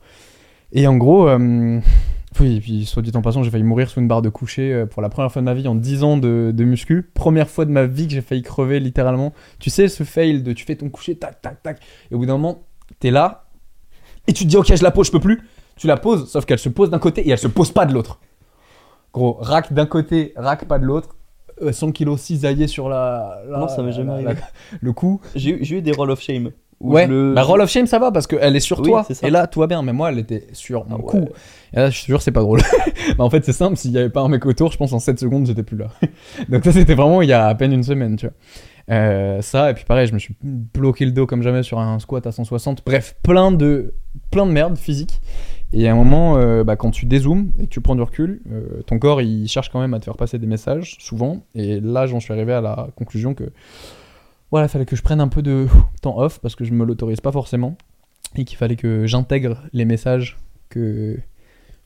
Et en gros, *laughs* oui, et puis soit dit en passant, j'ai failli mourir sous une barre de coucher pour la première fois de ma vie en 10 ans de, de muscu. Première fois de ma vie que j'ai failli crever littéralement. Tu sais, ce fail de tu fais ton coucher, tac, tac, tac. Et au bout d'un moment, t'es là et tu te dis, ok, je la pose, je peux plus. Tu la poses, sauf qu'elle se pose d'un côté et elle se pose pas de l'autre. Gros, rack d'un côté, rack pas de l'autre. Euh, 100 kg cisaillé sur la, la- Non, ça m'est jamais arrivé. le cou. J'ai eu- des roll of shame. Ouais, le- bah roll of shame ça va parce qu'elle est sur Oui, toi c'est ça. et là tout va bien mais moi elle était sur mon Ah ouais. cou et là je suis sûr c'est pas drôle *laughs* bah en fait c'est simple s'il y avait pas un mec autour je pense en 7 secondes j'étais plus là *laughs* donc ça c'était vraiment il y a à peine une semaine tu vois Euh, ça et puis pareil je me suis bloqué le dos comme jamais sur un squat à 160 bref plein de plein de merde physique. Et à un moment euh, bah, quand tu dézoomes et que tu prends du recul euh, ton corps il cherche quand même à te faire passer des messages souvent. Et là j'en suis arrivé à la conclusion que voilà, il fallait que je prenne un peu de *laughs* temps off parce que je me l'autorise pas forcément et qu'il fallait que j'intègre les messages que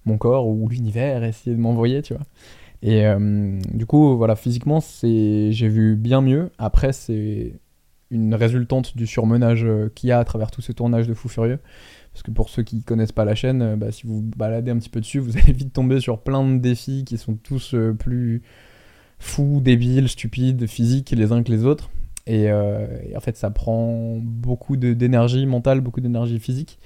mon corps ou l'univers essayait de m'envoyer, tu vois. Et euh, du coup, voilà, physiquement, c'est j'ai vu bien mieux. Après, c'est une résultante du surmenage euh, qu'il y a à travers tous ces tournages de Fou Furieux. Parce que pour ceux qui connaissent pas la chaîne, euh, bah, si vous baladez un petit peu dessus, vous *laughs* allez vite tomber sur plein de défis qui sont tous plus fous, débiles, stupides, physiques les uns que les autres. Et, et en fait, ça prend beaucoup d'énergie mentale, beaucoup d'énergie physique.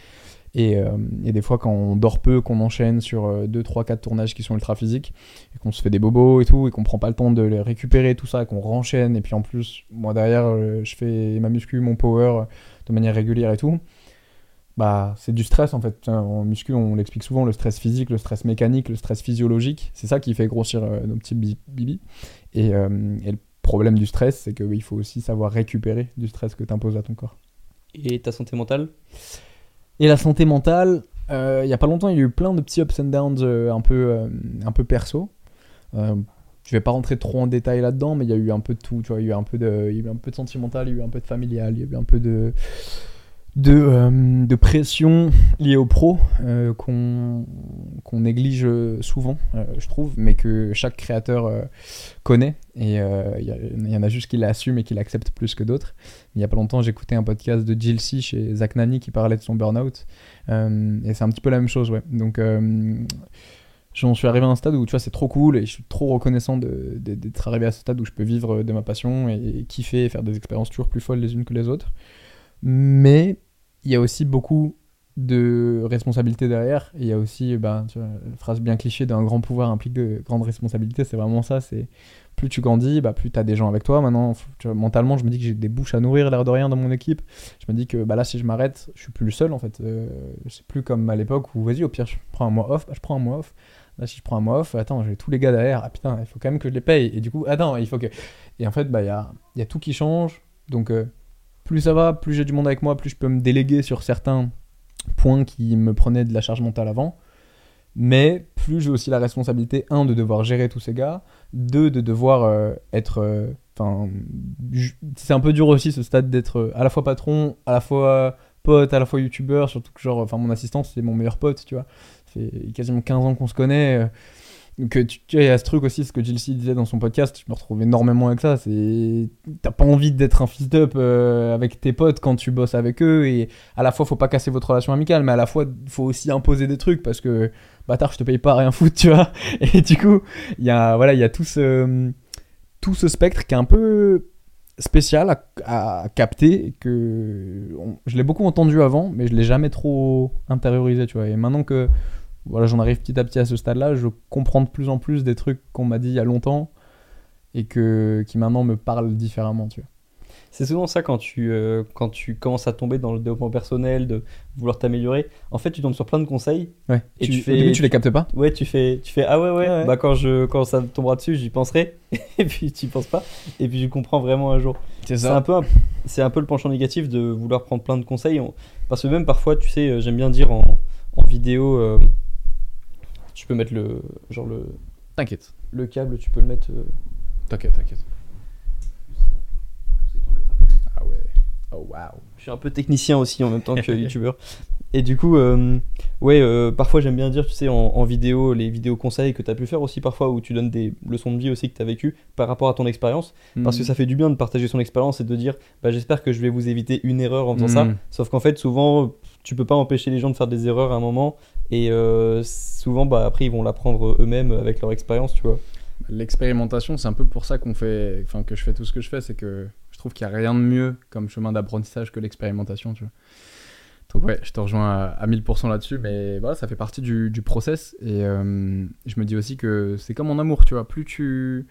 Et, euh, et des fois, quand on dort peu, qu'on enchaîne sur 2, 3, 4 tournages qui sont ultra physiques, et qu'on se fait des bobos et tout, et qu'on prend pas le temps de les récupérer, tout ça, qu'on renchaîne, et puis en plus, moi derrière, euh, je fais ma muscu, mon power euh, de manière régulière et tout, bah c'est du stress en fait. En muscu, on l'explique souvent, le stress physique, le stress mécanique, le stress physiologique, c'est ça qui fait grossir nos petits bi- bibis. Et, et le problème du stress, c'est qu'il faut aussi savoir récupérer du stress que tu imposes à ton corps. Et ta santé mentale? Et la santé mentale, euh, il y a pas longtemps, il y a eu plein de petits ups and downs euh, un, peu, euh, un peu perso. Je vais pas rentrer trop en détail là-dedans, mais il y a eu un peu de tout. Il y il y a eu un peu de sentimental, il y a eu un peu de familial, il y a eu un peu de de, euh, de pression liée au pro euh, qu'on néglige souvent, euh, je trouve, mais que chaque créateur connaît. Et il y, en a juste qui l'assument et qui l'acceptent plus que d'autres. Il y a pas longtemps, j'écoutais un podcast de Jill C chez Zach Nani qui parlait de son burn-out. Et c'est un petit peu la même chose, ouais. Donc, j'en suis arrivé à un stade où, tu vois, c'est trop cool et je suis trop reconnaissant d'être arrivé à ce stade où je peux vivre de ma passion et kiffer et faire des expériences toujours plus folles les unes que les autres. Mais il y a aussi beaucoup de responsabilités derrière. Il y a aussi, ben, tu vois, la phrase bien cliché d'un grand pouvoir implique de grandes responsabilités, c'est vraiment ça. C'est plus tu grandis, bah, plus tu as des gens avec toi. Maintenant, mentalement, je me dis que j'ai des bouches à nourrir, l'air de rien, dans mon équipe. Je me dis que bah, là, si je m'arrête, je suis plus le seul en fait. Euh, c'est plus comme à l'époque où, vas-y, au pire, je prends un mois off, bah, je prends un mois off. Là, si je prends un mois off, attends, j'ai tous les gars derrière. Ah putain, il faut quand même que je les paye. Et du coup, attends, il faut que. Et en fait, bah, il y a, il y a tout qui change. Donc, euh, plus ça va, plus j'ai du monde avec moi, plus je peux me déléguer sur certains points qui me prenaient de la charge mentale avant. Mais plus j'ai aussi la responsabilité, un, de devoir gérer tous ces gars, deux, de devoir euh, être. euh, Enfin, c'est un peu dur aussi ce stade d'être euh, à la fois patron, à la fois pote, à la fois youtubeur, surtout que genre, enfin mon assistant c'est mon meilleur pote, tu vois. Fait quasiment 15 ans qu'on se connaît. Que tu, tu vois, il y a ce truc aussi, ce que Gilles disait dans son podcast, je me retrouve énormément avec ça. C'est t'as pas envie d'être un fils d'up euh, avec tes potes quand tu bosses avec eux et à la fois faut pas casser votre relation amicale, mais à la fois faut aussi imposer des trucs parce que bâtard, je te paye pas rien foutre, tu vois. *laughs* Et du coup, il y a voilà, il y a tout ce tout ce spectre qui est un peu spécial à, à capter que je l'ai beaucoup entendu avant, mais je l'ai jamais trop intériorisé, tu vois. Et maintenant que voilà, j'en arrive petit à petit à ce stade-là, je comprends de plus en plus des trucs qu'on m'a dit il y a longtemps et que qui maintenant me parlent différemment, tu vois. C'est souvent ça quand tu, euh, quand tu commences à tomber dans le développement personnel, de vouloir t'améliorer. En fait, tu tombes sur plein de conseils. Ouais. Et tu, tu au fais- début, tu les captes pas Ouais, tu fais, tu fais ah ouais, ouais, Ouais. bah quand, je, quand ça tombera dessus, j'y penserai. *laughs* Et puis tu y penses pas. Et puis tu comprends vraiment un jour. C'est C'est un, peu un, c'est un peu le penchant négatif de vouloir prendre plein de conseils. On- Parce que même parfois, tu sais, euh, j'aime bien dire en, en vidéo, euh, tu peux mettre le, genre le, T'inquiète, le câble, tu peux le mettre. euh, t'inquiète, t'inquiète. Ah ouais. Oh waouh. Je suis un peu technicien aussi en même temps que *laughs* youtubeur. Et du coup, euh, ouais, euh, parfois j'aime bien dire, tu sais, en, en vidéo, les vidéos conseils que tu as pu faire aussi parfois, où tu donnes des leçons de vie aussi que tu as vécues par rapport à ton expérience. Parce Hmm. que ça fait du bien de partager son expérience et de dire, bah, j'espère que je vais vous éviter une erreur en faisant ça. Mm. Sauf qu'en fait, souvent, tu peux pas empêcher les gens de faire des erreurs à un moment. Et euh, souvent, bah, après, ils vont l'apprendre eux-mêmes avec leur expérience, tu vois. L'expérimentation, c'est un peu pour ça qu'on fait, enfin que je fais tout ce que je fais, c'est que je trouve qu'il n'y a rien de mieux comme chemin d'apprentissage que l'expérimentation, tu vois. Donc ouais, je te rejoins à, à 1000% là-dessus, mais voilà, ça fait partie du, process. Et euh, je me dis aussi que c'est comme en amour, tu vois. Plus tu,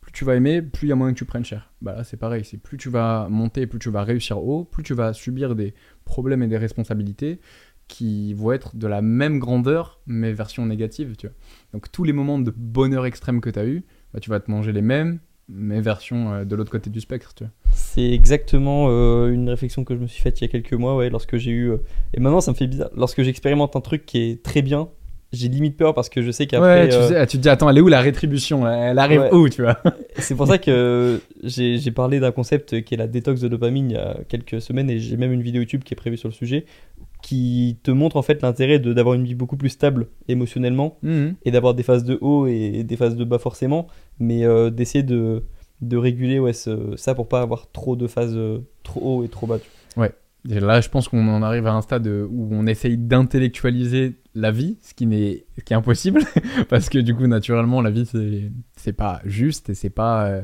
plus tu vas aimer, plus il y a moyen que tu prennes cher. Bah là, c'est pareil. C'est plus tu vas monter, plus tu vas réussir haut, plus tu vas subir des problèmes et des responsabilités qui vont être de la même grandeur, mais version négative, tu vois. Donc tous les moments de bonheur extrême que tu as eu, bah, tu vas te manger les mêmes, mais version euh, de l'autre côté du spectre, tu vois. C'est exactement euh, une réflexion que je me suis faite il y a quelques mois, ouais, lorsque j'ai eu. euh, Et maintenant, ça me fait bizarre. Lorsque j'expérimente un truc qui est très bien, j'ai limite peur parce que je sais qu'après. ouais, tu, euh, sais, tu te dis, attends, elle est où la rétribution Elle arrive Ouais. où, tu vois? C'est pour ça que j'ai parlé d'un concept qui est la détox de dopamine il y a quelques semaines et j'ai même une vidéo YouTube qui est prévue sur le sujet qui te montre en fait l'intérêt d'avoir une vie beaucoup plus stable émotionnellement Mhm. et d'avoir des phases de haut et des phases de bas forcément, mais euh, d'essayer de, de réguler ouais, ce- ça pour pas avoir trop de phases euh, trop haut et trop bas. tu vois. Là, je pense qu'on en arrive à un stade où on essaye d'intellectualiser la vie, ce qui, n'est, qui est impossible, *laughs* parce que du coup, naturellement, la vie, c'est, c'est pas juste et c'est pas, euh,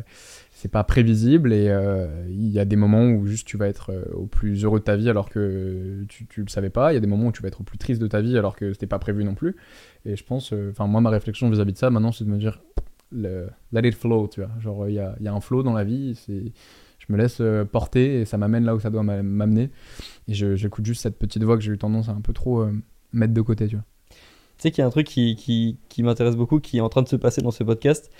pas prévisible. Et euh, il y a des moments où juste tu vas être euh, au plus heureux de ta vie alors que tu, tu le savais pas. Il y a des moments où tu vas être au plus triste de ta vie alors que c'était pas prévu non plus. Et je pense, enfin, moi, ma réflexion vis-à-vis de ça maintenant, c'est de me dire, le, let it flow, tu vois. Genre, il y a, y a un flow dans la vie. Je me laisse euh, porter et ça m'amène là où ça doit m'a- m'amener. Et j'écoute juste cette petite voix que j'ai eu tendance à un peu trop euh, mettre de côté, tu vois. Tu sais qu'il y a un truc qui, qui, qui m'intéresse beaucoup, qui est en train de se passer dans ce podcast,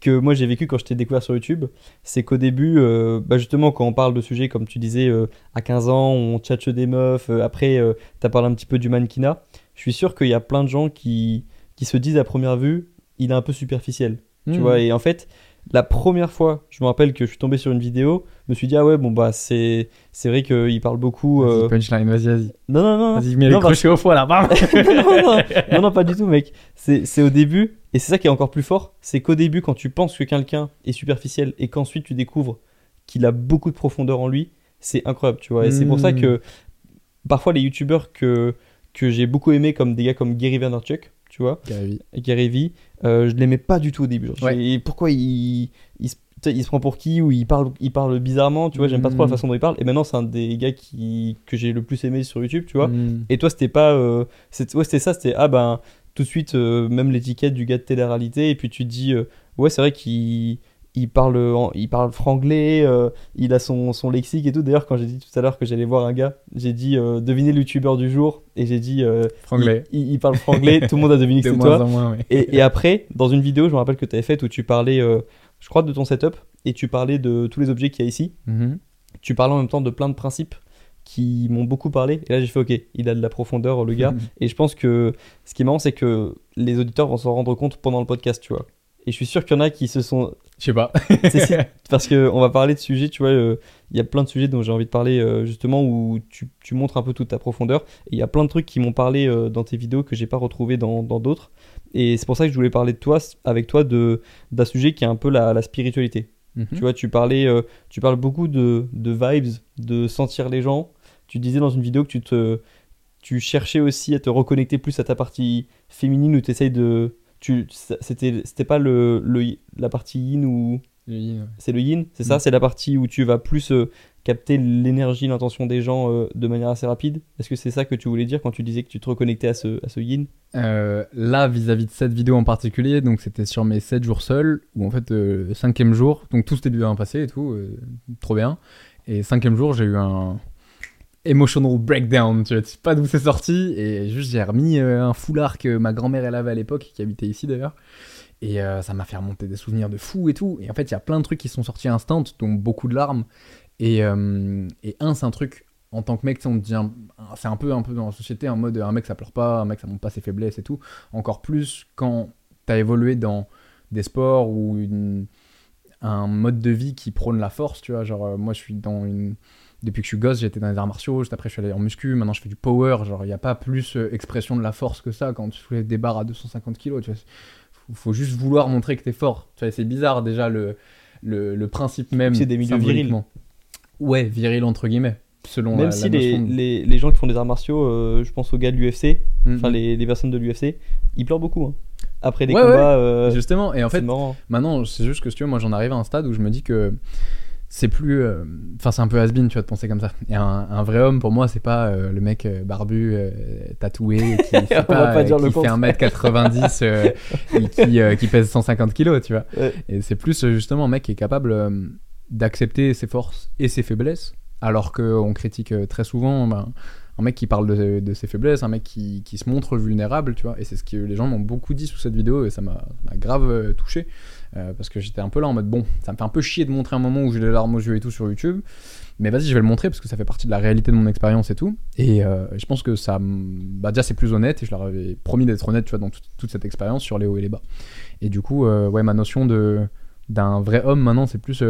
que moi j'ai vécu quand je t'ai découvert sur YouTube, c'est qu'au début, euh, bah justement quand on parle de sujets comme tu disais, euh, à 15 ans, on tchatche des meufs, euh, après t'as parlé un petit peu du mannequinat, je suis sûr qu'il y a plein de gens qui, qui se disent à première vue, il est un peu superficiel, tu Mhm. vois, et en fait, la première fois, je me rappelle que je suis tombé sur une vidéo, je me suis dit, ah ouais, bon bah c'est c'est vrai qu'il parle beaucoup... Vas-y, euh, punchline, vas-y, vas-y. Non, non, non. Vas-y, mets Non, les crochets au foie là, bam *laughs* non, non, non, non, pas du tout, mec. C'est c'est au début, et c'est ça qui est encore plus fort, c'est qu'au début, quand tu penses que quelqu'un est superficiel et qu'ensuite tu découvres qu'il a beaucoup de profondeur en lui, c'est incroyable, tu vois. Et c'est pour ça Mm. que parfois les youtubeurs que, que j'ai beaucoup aimé, comme des gars comme Gary Vaynerchuk, tu vois, Gary. Gary V, euh, je l'aimais pas du tout au début. Genre, je Ouais. fais, pourquoi il, il, se, il se prend pour qui ou il parle, il parle bizarrement, tu vois, j'aime pas trop la Mm. façon dont il parle. Et maintenant, c'est un des gars qui, que j'ai le plus aimé sur YouTube, tu vois. Mm. Et toi, c'était pas. euh, ouais, c'était ça, c'était. Ah ben, tout de suite, euh, même l'étiquette du gars de télé-réalité. Et puis tu te dis, euh, ouais, c'est vrai qu'il il parle, en- il parle franglais, euh, il a son, son lexique et tout. D'ailleurs, quand j'ai dit tout à l'heure que j'allais voir un gars, j'ai dit, euh, devinez le youtubeur du jour. Et j'ai dit, euh, Franglais. il, parle franglais. tout le monde a deviné que *laughs* De c'est toi. moins. Et, et *laughs* après, dans une vidéo, je me rappelle que tu avais faite où tu parlais, euh, je crois, de ton setup. Et tu parlais de tous les objets qu'il y a ici Mhm. tu parlais en même temps de plein de principes qui m'ont beaucoup parlé. Et là, j'ai fait, ok, il a de la profondeur, le gars. *laughs* Et je pense que ce qui est marrant, c'est que les auditeurs vont s'en rendre compte pendant le podcast, tu vois. Et je suis sûr qu'il y en a qui se sont. Je sais pas. *laughs* Si, *laughs* parce qu'on va parler de sujets, tu vois, euh, il y a plein de sujets dont j'ai envie de parler euh, justement où tu, tu montres un peu toute ta profondeur. Et il y a plein de trucs qui m'ont parlé euh, dans tes vidéos que j'ai pas retrouvé dans d'autres. Et c'est pour ça que je voulais parler de toi, avec toi, de d'un sujet qui est un peu la, la spiritualité. Mhm. Tu vois, tu parlais, tu parles beaucoup de, de vibes, de sentir les gens. Tu disais dans une vidéo que tu te, tu cherchais aussi à te reconnecter plus à ta partie féminine où tu essayes de, tu, c'était, c'était pas le, le, la partie yin ou c'est le yin, c'est ça, Mm. c'est la partie où tu vas plus euh, capter l'énergie, l'intention des gens euh, de manière assez rapide? Est-ce que c'est ça que tu voulais dire quand tu disais que tu te reconnectais à ce, à ce yin? Euh, là, vis-à-vis de cette vidéo en particulier, donc c'était sur mes 7 jours seuls, où en fait, cinquième jour, donc tout s'était bien passé et tout, trop bien. Et cinquième jour, j'ai eu un emotional breakdown, tu vois, tu sais pas d'où c'est sorti, et juste j'ai remis euh, un foulard que ma grand-mère elle avait à l'époque, qui habitait ici d'ailleurs. Et euh, ça m'a fait remonter des souvenirs de fou et tout. Et en fait, il y a plein de trucs qui sont sortis instant, dont beaucoup de larmes. Et, euh, un, c'est un truc, en tant que mec, c'est un peu, dans la société, en mode un mec ça pleure pas, un mec ça montre pas ses faiblesses et tout. Encore plus quand t'as évolué dans des sports ou un mode de vie qui prône la force, tu vois. Genre, euh, moi je suis dans une. Depuis que je suis gosse, j'étais dans les arts martiaux, juste après je suis allé en muscu, maintenant je fais du power. Genre, il n'y a pas plus euh, expression de la force que ça quand tu soulèves des barres à 250 kilos, tu vois. Faut, faut juste vouloir montrer que t'es fort. Tu vois, c'est bizarre déjà le, le, le principe même. C'est des milieux virils. Ouais, viril entre guillemets. Selon Même la, si la les, de- les, les gens qui font des arts martiaux, euh, je pense aux gars de l'UFC, Mm, enfin mm. les, les personnes de l'UFC, ils pleurent beaucoup. hein. Après des Ouais, combats, euh, Justement, et en fait, marrant. Maintenant, c'est juste que si tu veux, moi j'en arrive à un stade où je me dis que c'est plus. euh, Enfin, c'est un peu has-been, tu vois, de penser comme ça. Et un, un vrai homme, pour moi, c'est pas euh, le mec euh, barbu, tatoué, qui, *laughs* va pas euh, dire qui fait 1m90 euh, et qui, qui pèse 150 kilos, tu vois. Ouais. Et c'est plus justement un mec qui est capable d'accepter ses forces et ses faiblesses, alors qu'on critique très souvent ben, un mec qui parle de, de ses faiblesses, un mec qui, qui se montre vulnérable, tu vois. Et c'est ce que les gens m'ont beaucoup dit sous cette vidéo et ça m'a grave touché. Euh, parce que j'étais un peu là en mode bon, ça me fait un peu chier de montrer un moment où j'ai les larmes aux yeux et tout sur YouTube. Mais vas-y, je vais le montrer parce que ça fait partie de la réalité de mon expérience et tout. Et euh, je pense que ça. Bah, déjà, c'est plus honnête et je leur avais promis d'être honnête, tu vois, dans toute- cette expérience sur les hauts et les bas. Et du coup, euh, ouais, ma notion de d'un vrai homme maintenant, c'est plus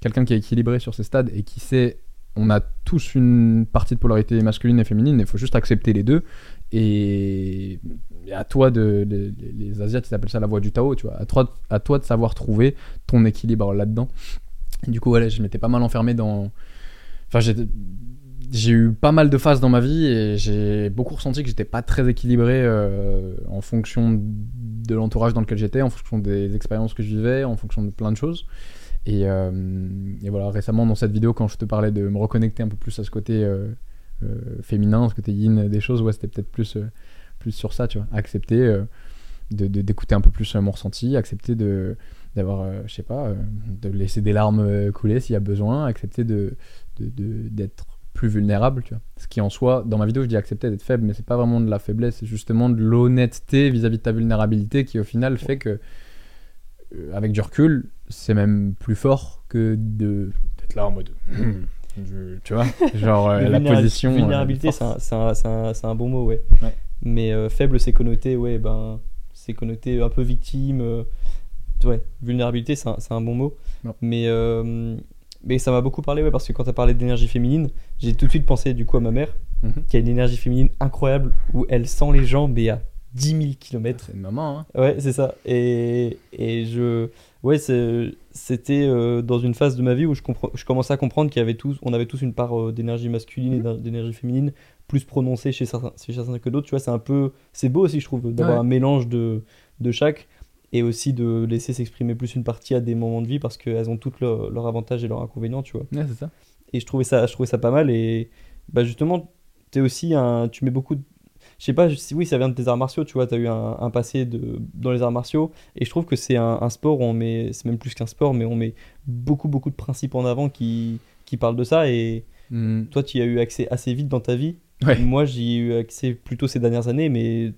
quelqu'un qui est équilibré sur ses stades et qui sait. On a tous une partie de polarité masculine et féminine, il faut juste accepter les deux. Et, à toi de. Les, Asiates, ils appellent ça la voie du Tao, tu vois. À toi, de savoir trouver ton équilibre là-dedans. Du coup, ouais, je m'étais pas mal enfermé dans. Enfin, j'ai eu pas mal de phases dans ma vie et j'ai beaucoup ressenti que j'étais pas très équilibré euh, en fonction de l'entourage dans lequel j'étais, en fonction des expériences que je vivais, en fonction de plein de choses. Et, euh, voilà, récemment dans cette vidéo, quand je te parlais de me reconnecter un peu plus à ce côté euh, féminin, ce côté yin des choses, ouais, c'était peut-être plus, euh, plus sur ça, tu vois. Accepter euh, de- d'écouter un peu plus euh, mon ressenti, accepter de d'avoir, euh, je sais pas, euh, de laisser des larmes euh, couler s'il y a besoin, accepter de d'être plus vulnérable, tu vois. Ce qui en soi, dans ma vidéo, je dis accepter d'être faible, mais c'est pas vraiment de la faiblesse, c'est justement de l'honnêteté vis-à-vis de ta vulnérabilité qui au final fait que, euh, avec du recul, c'est même plus fort que de d'être là en mode. *clears throat* tu vois, *laughs* genre euh, la position. euh, Vulnérabilité, c'est un, un- un- un bon mot, ouais. Ouais. Mais euh, faible, c'est connoté, ouais, ben, c'est connoté un peu victime. euh, ouais, vulnérabilité, c'est un, bon mot. Non. Mais, mais ça m'a beaucoup parlé, ouais, parce que quand tu as parlé d'énergie féminine, j'ai tout de suite pensé du coup à ma mère, Mhm. qui a une énergie féminine incroyable, où elle sent les gens, mais à 10 000 km. C'est une maman, hein. Ouais, c'est ça. Et, et je. Ouais, c'est- c'était euh, dans une phase de ma vie où je, je commençais à comprendre qu'il y avait tous, on avait tous une part euh, d'énergie masculine et d'é- d'énergie féminine plus prononcée chez certains, chez certains que d'autres. Tu vois, c'est un peu. C'est beau aussi, je trouve, d'avoir Ouais. un mélange de, de chaque et aussi de laisser s'exprimer plus une partie à des moments de vie parce qu'elles ont toutes leurs leurs avantages et leurs inconvénients, tu vois. Ouais, c'est ça. Et je trouvais ça, je trouvais ça pas mal. Et bah justement, es aussi un, tu mets beaucoup de. Je sais pas si oui, ça vient de tes arts martiaux, tu vois, tu as eu un, un passé de, dans les arts martiaux. Et je trouve que c'est un, un sport où on met, c'est même plus qu'un sport, mais on met beaucoup, beaucoup de principes en avant qui, qui parlent de ça. Et Mm. toi, tu y as eu accès assez vite dans ta vie. Ouais. Moi, j'y ai eu accès plutôt ces dernières années, mais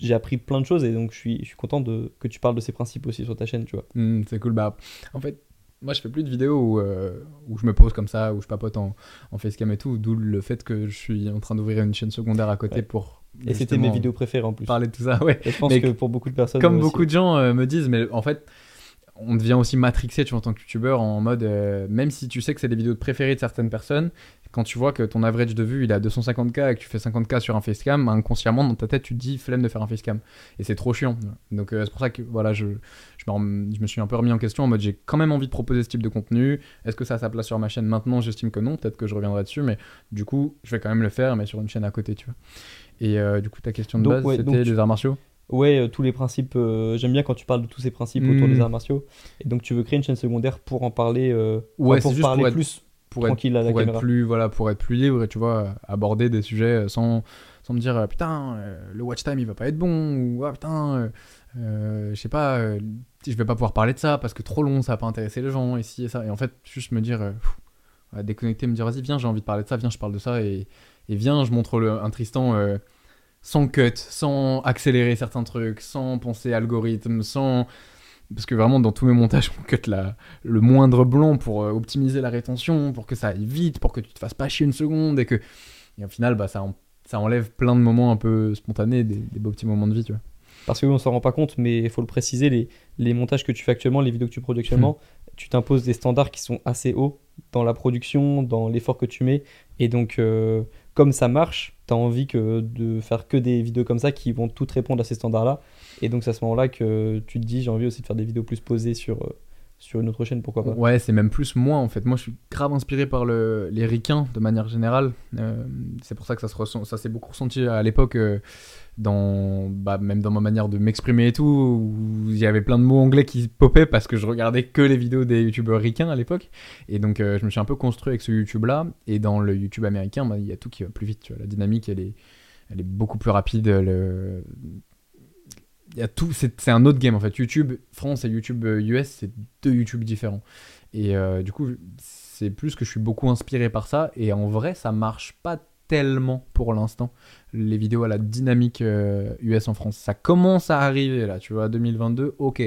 j'ai appris plein de choses. Et donc, je suis, je suis content de, que tu parles de ces principes aussi sur ta chaîne, tu vois. Mm, c'est cool. Bah, en fait, moi, je fais plus de vidéos où, euh, où je me pose comme ça, où je papote en, en facecam et tout, d'où le fait que je suis en train d'ouvrir une chaîne secondaire à côté Ouais. pour Et c'était mes vidéos préférées en plus. Parler de tout ça, ouais. Et je pense Mais que pour beaucoup de personnes. Comme aussi. beaucoup de gens euh, me disent, mais en fait, on devient aussi matrixé, tu vois, en tant que youtubeur, en mode, euh, même si tu sais que c'est les vidéos préférées de certaines personnes, quand tu vois que ton average de vue il est à 250k et que tu fais 50k sur un facecam, inconsciemment dans ta tête tu te dis flemme de faire un facecam. Et c'est trop chiant. Donc euh, c'est pour ça que voilà, je, je, me rem- je me suis un peu remis en question en mode j'ai quand même envie de proposer ce type de contenu. Est-ce que ça a sa place sur ma chaîne maintenant? J'estime que non, peut-être que je reviendrai dessus, mais du coup je vais quand même le faire, mais sur une chaîne à côté, tu vois. Et euh, du coup ta question de Donc, base ouais, c'était les arts martiaux Ouais, euh, tous les principes. euh, J'aime bien quand tu parles de tous ces principes autour des arts martiaux. Et donc tu veux créer une chaîne secondaire pour en parler. euh, Ouais, pour juste parler pour être- plus pour être tranquille à la pour être caméra. plus voilà pour être plus libre et tu vois aborder des sujets sans, sans me dire putain le watch time il va pas être bon ou ah putain je sais pas je vais pas pouvoir parler de ça parce que trop long ça va pas intéresser les gens ici et ça et en fait juste me dire pff, déconnecter me dire vas-y viens j'ai envie de parler de ça viens je parle de ça et, et viens je montre le, un Tristan sans cut sans accélérer certains trucs sans penser algorithme sans parce que vraiment dans tous mes montages *laughs* on cut la, le moindre blanc pour euh, optimiser la rétention, pour que ça aille vite, pour que tu te fasses pas chier une seconde et que. Et au final, bah, ça, en- ça enlève plein de moments un peu spontanés, des, des beaux petits moments de vie, tu vois. Parce que oui, on s'en rend pas compte, mais il faut le préciser, les, les montages que tu fais actuellement, les vidéos que tu produis actuellement, tu t'imposes des standards qui sont assez hauts dans la production, dans l'effort que tu mets. Et donc, euh, comme ça marche, tu as envie que de faire que des vidéos comme ça qui vont toutes répondre à ces standards-là. Et donc, c'est à ce moment-là que tu te dis, j'ai envie aussi de faire des vidéos plus posées sur, euh, sur une autre chaîne, pourquoi pas. Ouais, c'est même plus moi en fait. Moi, je suis grave inspiré par le, les ricains de manière générale. Euh, c'est pour ça que ça se ressent, ça s'est beaucoup ressenti à l'époque, euh, dans, bah, même dans ma manière de m'exprimer et tout. Il y avait plein de mots anglais qui popaient parce que je regardais que les vidéos des youtubeurs ricains à l'époque. Et donc, euh, je me suis un peu construit avec ce YouTube là. Et dans le YouTube américain, bah, il y a tout qui va plus vite. Tu vois. La dynamique, elle est, elle est beaucoup plus rapide. Y a tout, c'est un autre game en fait. YouTube France et YouTube euh, US, c'est deux YouTube différents. Et euh, du coup, c'est plus que je suis beaucoup inspiré par ça. Et en vrai, ça marche pas tellement pour l'instant. Les vidéos à la dynamique euh, US en France, ça commence à arriver là. Tu vois, 2022, ok.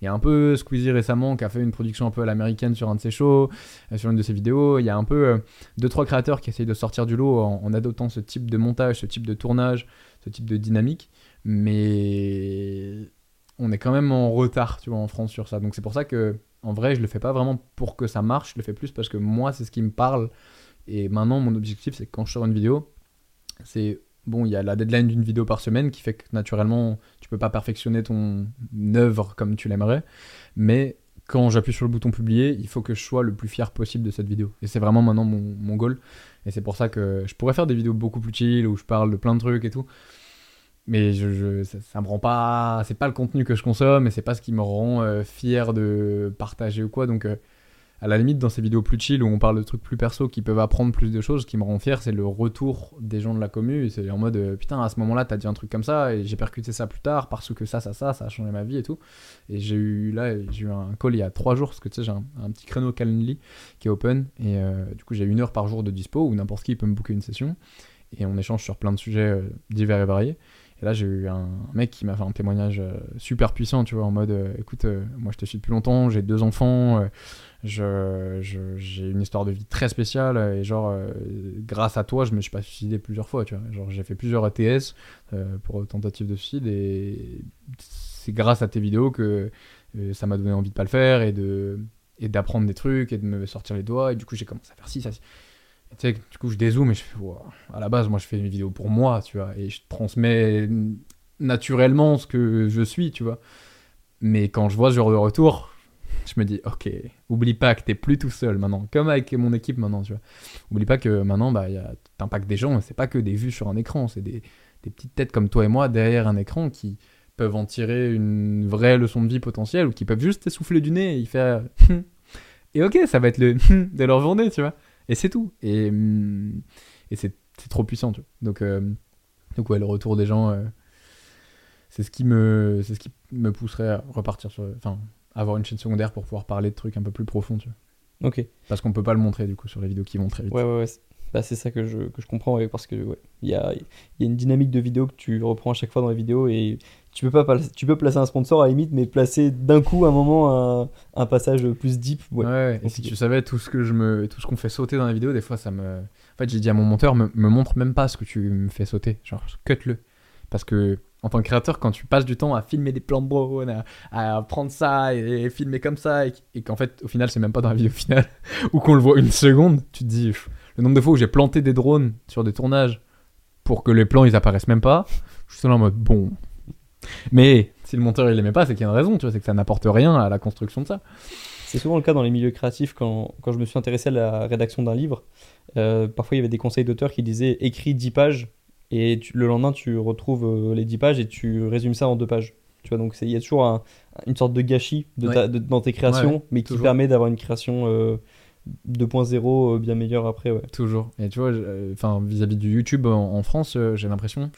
Il y a un peu Squeezie récemment qui a fait une production un peu à l'américaine sur un de ses shows, euh, sur une de ses vidéos. Il y a un peu euh, deux trois créateurs qui essayent de sortir du lot en adoptant ce type de montage, ce type de tournage, ce type de dynamique. Mais on est quand même en retard, tu vois, en France sur ça. Donc c'est pour ça que, en vrai, je le fais pas vraiment pour que ça marche. Je le fais plus parce que moi, c'est ce qui me parle. Et maintenant, mon objectif, c'est que quand je sors une vidéo, c'est bon, il y a la deadline d'une vidéo par semaine qui fait que naturellement, tu peux pas perfectionner ton œuvre comme tu l'aimerais. Mais quand j'appuie sur le bouton publier, il faut que je sois le plus fier possible de cette vidéo. Et c'est vraiment maintenant mon, mon goal. Et c'est pour ça que je pourrais faire des vidéos beaucoup plus chill où je parle de plein de trucs et tout. Mais je, je- ça, ça me rend pas. C'est pas le contenu que je consomme et c'est pas ce qui me rend euh, fier de partager ou quoi. Donc, euh, à la limite, dans ces vidéos plus chill où on parle de trucs plus perso qui peuvent apprendre plus de choses, ce qui me rend fier, c'est le retour des gens de la commu. C'est en mode euh, putain, à ce moment-là, t'as dit un truc comme ça et j'ai percuté ça plus tard parce que ça, ça, ça, ça a changé ma vie et tout. Et j'ai eu là, j'ai eu un call il y a trois jours parce que tu sais, j'ai un, un petit créneau Calendly qui est open et du coup, j'ai une heure par jour de dispo où n'importe qui peut me booker une session et on échange sur plein de sujets divers et variés. Et là, j'ai eu un mec qui m'a fait un témoignage euh, super puissant, tu vois, en mode euh, écoute, euh, moi je te suis depuis longtemps, j'ai deux enfants, je, j'ai une histoire de vie très spéciale, et genre, grâce à toi, je me suis pas suicidé plusieurs fois, tu vois. Genre, j'ai fait plusieurs ATS euh, pour tentative de suicide, et c'est grâce à tes vidéos que ça m'a donné envie de pas le faire, et de et d'apprendre des trucs, et de me sortir les doigts, et du coup, j'ai commencé à faire ci, ça, ci. Tu sais, du coup, je dézoome et je fais, Wow. à la base, moi, je fais une vidéo pour moi, tu vois, et je transmets naturellement ce que je suis, tu vois. Mais quand je vois ce genre de retour, je me dis, ok, oublie pas que t'es plus tout seul maintenant, comme avec mon équipe maintenant, tu vois. Oublie pas que maintenant, bah, t'impactes des gens, et c'est pas que des vues sur un écran, c'est des, des petites têtes comme toi et moi derrière un écran qui peuvent en tirer une vraie leçon de vie potentielle ou qui peuvent juste essouffler du nez et faire. *laughs* et ok, ça va être le *laughs* de leur journée, tu vois. Et c'est tout. Et, hum, et c'est trop puissant, tu vois. Donc, euh, donc ouais, le retour des gens, euh, c'est ce qui me, c'est ce qui me pousserait à repartir sur, enfin, avoir une chaîne secondaire pour pouvoir parler de trucs un peu plus profonds, tu vois. Ok. Parce qu'on peut pas le montrer du coup sur les vidéos qui vont très vite. Ouais, ouais, ouais. c'est- Bah, c'est ça que je, que je comprends, ouais, parce que ouais, il y a, y a une dynamique de vidéo que tu reprends à chaque fois dans les vidéos et tu peux pas tu peux placer un sponsor à la limite, mais placer d'un coup un moment un, un passage plus deep. Ouais. Et si tu savais tout ce que je me, tout ce qu'on fait sauter dans la vidéo, des fois ça me. En fait, j'ai dit à mon monteur, me, me montre même pas ce que tu me fais sauter. Genre, cut-le. Parce que en tant que créateur, quand tu passes du temps à filmer des plans de drone, à, à prendre ça et, filmer comme ça, et, et qu'en fait, au final, c'est même pas dans la vidéo finale, *laughs* ou qu'on le voit une seconde, tu te dis, pff, le nombre de fois où j'ai planté des drones sur des tournages pour que les plans ils apparaissent même pas, je suis là en mode bon. Mais si le monteur il aimait pas, c'est qu'il y a une raison, tu vois, c'est que ça n'apporte rien à la construction de ça. C'est souvent le cas dans les milieux créatifs quand, quand je me suis intéressé à la rédaction d'un livre. euh, parfois, il y avait des conseils d'auteurs qui disaient écris 10 pages et tu- le lendemain, tu retrouves euh, les 10 pages et tu résumes ça en deux pages. Tu vois, donc il y a toujours un- une sorte de gâchis de ta- de- dans tes créations, Ouais, ouais, mais qui toujours. permet d'avoir une création euh, 2.0 euh, bien meilleure après. Toujours. Et tu vois, enfin, vis-à-vis du YouTube en, en France, j'ai l'impression,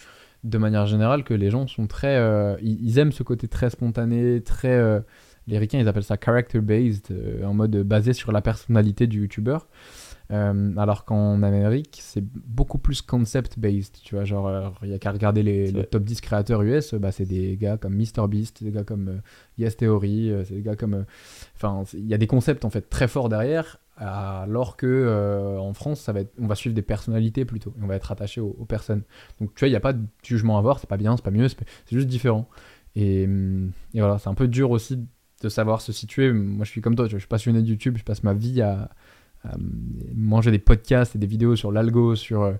de manière générale, que les gens sont très. euh, ils, ils aiment ce côté très spontané, très. euh, les ricains, ils appellent ça character-based, euh, en mode basé sur la personnalité du YouTuber. Euh, alors qu'en Amérique, c'est beaucoup plus concept-based. Tu vois, genre, il y a qu'à regarder les, vrai. top 10 créateurs US, bah, c'est des gars comme MrBeast, des gars comme Yes Theory, c'est des gars comme. Enfin, il y a des concepts en fait très forts derrière, alors que euh, en France, on va suivre des personnalités plutôt, on va être attaché aux, personnes. Donc tu vois, il n'y a pas de jugement à avoir, c'est pas bien, c'est pas mieux, c'est juste différent. Et, hum, et voilà, c'est un peu dur aussi de savoir se situer. Moi, je suis comme toi, je suis passionné de YouTube, je passe ma vie à, à manger des podcasts et des vidéos sur l'algo, sur euh,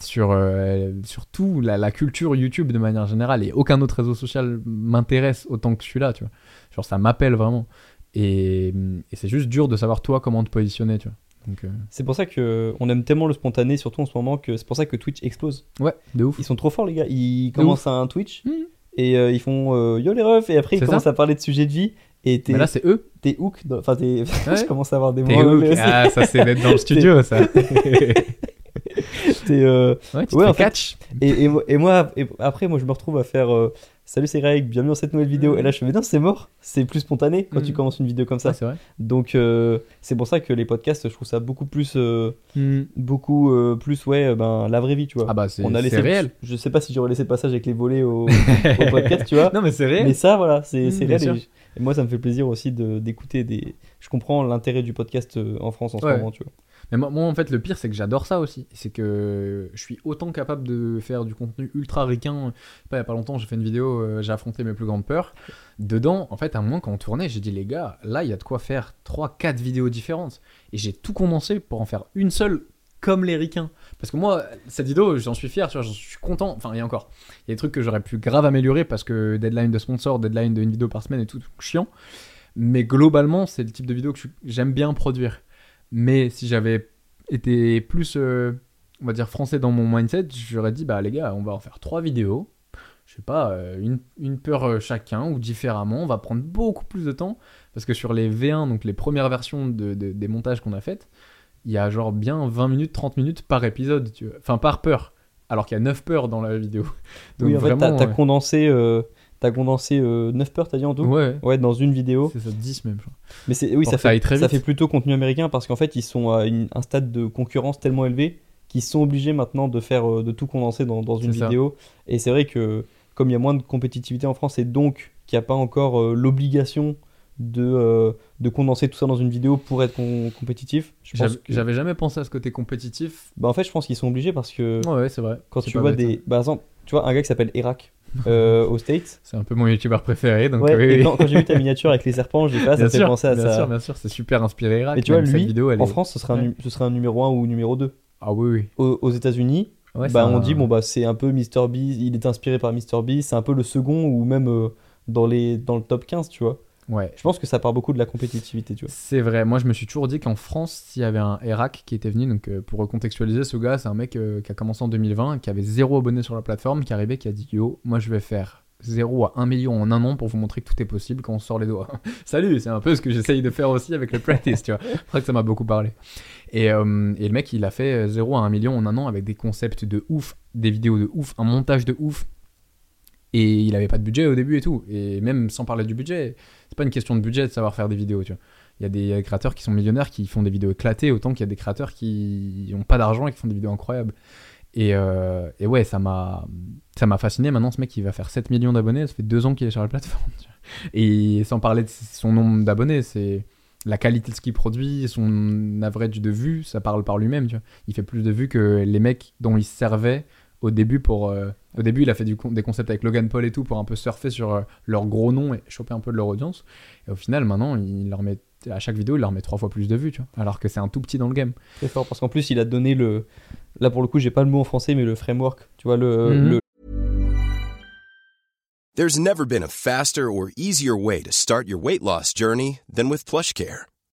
sur, euh, sur tout, la, la culture YouTube de manière générale. Et aucun autre réseau social m'intéresse autant que celui-là, tu vois. Genre, ça m'appelle vraiment. Et, et c'est juste dur de savoir toi comment te positionner, tu vois. Euh, C'est pour ça que on aime tellement le spontané, surtout en ce moment, que c'est pour ça que Twitch explose. ouais, de ouf. Ils sont trop forts, les gars. Ils commencent un Twitch Mhm. et euh, ils font euh, yo les refs, et après ils commencent ça. à parler de sujets de vie. Et là, c'est eux. t'es hook. Enfin, t'es. *laughs* Ouais. je commence à avoir des mots. Ah, ça, c'est d'être dans le *laughs* studio, ça. *laughs* T'es, euh, Ouais, tu Ouais, te en fais fait, catch. Et, et, moi- et moi, et après, moi, je me retrouve à faire Salut, c'est Greg, bienvenue dans cette nouvelle vidéo. Et là, je fais Mais non, c'est mort. C'est plus spontané quand tu commences une vidéo comme ça. Ça, c'est vrai. Donc, euh, c'est pour ça que les podcasts, je trouve ça beaucoup plus. euh, beaucoup euh, plus, ouais, ben, la vraie vie, tu vois. Ah bah, c'est On a laissé réel. Je sais pas si j'aurais laissé le passage avec les volets au, *laughs* au podcast, tu vois. Non, mais c'est réel. Mais ça, voilà, c'est c'est bien réel. Et, et moi, ça me fait plaisir aussi de- d'écouter des. Je comprends l'intérêt du podcast en France en ce moment, tu vois. Mais moi, en fait, le pire, c'est que j'adore ça aussi. C'est que je suis autant capable de faire du contenu ultra ricain. Pas il y a pas longtemps, j'ai fait une vidéo, euh, j'ai affronté mes plus grandes peurs. Dedans, en fait, à un moment, quand on tournait, j'ai dit, les gars, là, il y a de quoi faire 3-4 vidéos différentes. Et j'ai tout condensé pour en faire une seule comme les ricains. Parce que moi, cette vidéo, j'en suis fier, j'en suis content. Enfin, et encore, il y a des trucs que j'aurais pu grave améliorer parce que deadline de sponsor, deadline d'une vidéo par semaine et tout, chiant. Mais globalement, c'est le type de vidéo que j'aime bien produire. Mais si j'avais été plus, euh, on va dire, français dans mon mindset, j'aurais dit, bah les gars, on va en faire trois vidéos. Je sais pas, euh, une, une peur euh, chacun ou différemment. On va prendre beaucoup plus de temps. Parce que sur les V1, donc les premières versions de, de- des montages qu'on a faites, il y a genre bien 20 minutes, 30 minutes par épisode. Tu vois. Enfin, par peur. Alors qu'il y a 9 peurs dans la vidéo. *laughs* Donc oui, en fait, vraiment. t'as t'as condensé, euh, t'as condensé 9 peurs, t'as dit en tout Ouais, Ouais, dans une vidéo. c'est ça, 10 même. je crois. Mais c'est oui, Pour ça fait, ça fait plutôt contenu américain parce qu'en fait, ils sont à une- un stade de concurrence tellement élevé qu'ils sont obligés maintenant de faire euh, de tout condenser dans, dans une ça. vidéo. Et c'est vrai que comme il y a moins de compétitivité en France et donc qu'il n'y a pas encore euh, l'obligation de, euh, de condenser tout ça dans une vidéo pour être compétitif, J'avais que- jamais pensé à ce côté compétitif. bah, en fait, je pense qu'ils sont obligés parce que Ouais, ouais, c'est vrai. quand tu vois bête, des, hein. par exemple, tu vois un gars qui s'appelle Irak *laughs* euh, aux States. C'est un peu mon youtubeur préféré. Donc, Ouais, oui, et oui. quand, quand j'ai vu ta *laughs* miniature avec les serpents, j'ai fait ah, ça bien fait sûr, penser à bien ça. sûr, bien sûr, c'est super inspiré Irak. Et tu vois, lui, vidéo, elle en est- France, ce serait, un, Ouais. nu- ce serait un numéro 1 ou numéro 2. Ah oui, oui. Aux, aux États-Unis, Ouais, bah, on un- dit bon bah c'est un peu Mr Beast, il est inspiré par Mr Beast, c'est un peu le second ou même euh, dans les dans le top 15, tu vois. Ouais. Je pense que ça part beaucoup de la compétitivité, tu vois. C'est vrai, moi je me suis toujours dit qu'en France, s'il y avait un Irak qui était venu, donc euh, pour recontextualiser, ce gars, c'est un mec euh, qui a commencé en 2020, qui avait zéro abonné sur la plateforme, qui arrivé, qui a dit Yo, moi je vais faire 0 à 1 million en un an pour vous montrer que tout est possible quand on sort les doigts. *laughs* Salut, c'est un peu ce que j'essaye de faire aussi avec le practice, tu vois. *laughs* C'est vrai que ça m'a beaucoup parlé. Et, euh, et le mec, il a fait 0 à 1 million en un an avec des concepts de ouf, des vidéos de ouf, un montage de ouf. Et il avait pas de budget au début et tout. Et même sans parler du budget, c'est pas une question de budget de savoir faire des vidéos, tu vois. Il y a des créateurs qui sont millionnaires qui font des vidéos éclatées, autant qu'il y a des créateurs qui n'ont pas d'argent et qui font des vidéos incroyables. Et, euh, et ouais, ça m'a ça m'a fasciné. Maintenant, ce mec, il va faire 7 millions d'abonnés. Ça fait deux ans qu'il est sur la plateforme. Et sans parler de son nombre d'abonnés, c'est la qualité de ce qu'il produit, son average de vues, ça parle par lui-même. tu vois. Il fait plus de vues que les mecs dont il se servait au début pour euh, Au début, il a fait du con- des concepts avec Logan Paul et tout pour un peu surfer sur euh, leur gros nom et choper un peu de leur audience. Et au final, maintenant, il leur met à chaque vidéo, il leur met trois fois plus de vues, tu vois. Alors que c'est un tout petit dans le game. Très fort parce qu'en plus il a donné le. Là pour le coup j'ai pas le mot en français mais le framework. Tu vois le, Mhm. le, There's never been a faster or easier way to start your weight loss journey than with PlushCare.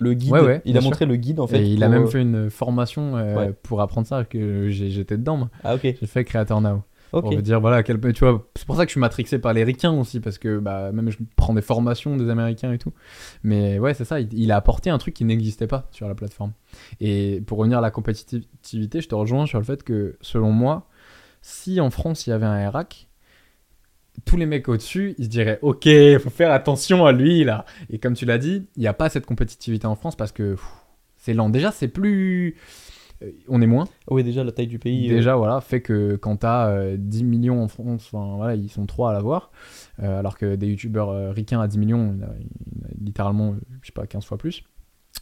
Le guide. Ouais, ouais, il a montré le guide en fait. et il a même euh, fait une formation euh, Ouais. pour apprendre ça, que j'étais dedans. moi. Ah ok. J'ai fait Creator Now. Dire, voilà, quel... tu vois, c'est pour ça que je suis matrixé par les ricains aussi, parce que bah, même je prends des formations des Américains et tout. Mais ouais, c'est ça, il, il a apporté un truc qui n'existait pas sur la plateforme. Et pour revenir à la compétitivité, je te rejoins sur le fait que, selon moi, si en France il y avait un RAC, tous les mecs au-dessus, ils se diraient, ok, faut faire attention à lui là. Et comme tu l'as dit, il n'y a pas cette compétitivité en France parce que c'est lent. Déjà, c'est plus. euh, On est moins. Oui déjà la taille du pays. euh, Déjà, voilà, fait que quand t'as euh, 10 millions en France, enfin, voilà, ils sont 3 à l'avoir, euh, alors que des youtubeurs ricains à 10 millions, il y en a, littéralement, je sais pas, 15 fois plus.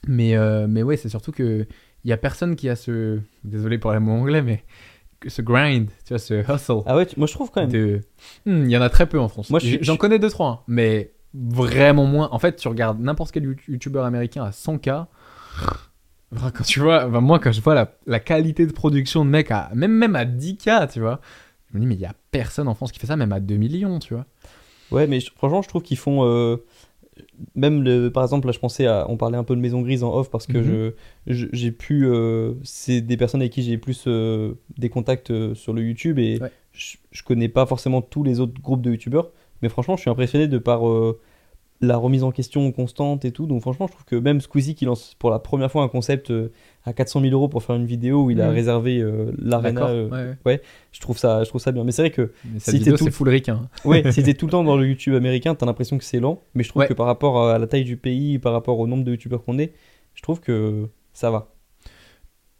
Mais, mais ouais, c'est surtout que il y a personne qui a ce. Désolé pour les mots anglais, mais ce grind, tu vois, ce hustle. Ah ouais tu- moi je trouve quand même. de- Hmm, Il y en a très peu en France. Moi, je J'en connais 2-3, hein, mais vraiment moins. En fait, tu regardes n'importe quel you- youtubeur américain à 100K. Enfin, Quand tu vois, moi, quand je vois la, la qualité de production de mec, à, même, même à 10K, tu vois, je me dis, mais il y a personne en France qui fait ça, même à 2 millions, tu vois. Ouais, mais je- franchement, je trouve qu'ils font. euh, Même le, par exemple, là, je pensais à. On parlait un peu de Maison Grise en off parce que Mhm. je, je- j'ai pu. euh, c'est des personnes avec qui j'ai plus euh, des contacts euh, sur le YouTube et Ouais. je, je connais pas forcément tous les autres groupes de YouTubeurs. Mais franchement, je suis impressionné de par la remise en question constante et tout. Donc, franchement, je trouve que même Squeezie qui lance pour la première fois un concept euh, à 400 000 euros pour faire une vidéo où il a Mhm. réservé euh, l'arena. Euh, ouais, ouais. je trouve ça, je trouve ça bien. Mais c'est vrai que Mais Si t'es tout-. *laughs* Ouais, si t'es tout le temps dans le *laughs* YouTube américain, t'as l'impression que c'est lent. Mais je trouve Ouais. que par rapport à la taille du pays, par rapport au nombre de YouTubeurs qu'on est, je trouve que ça va.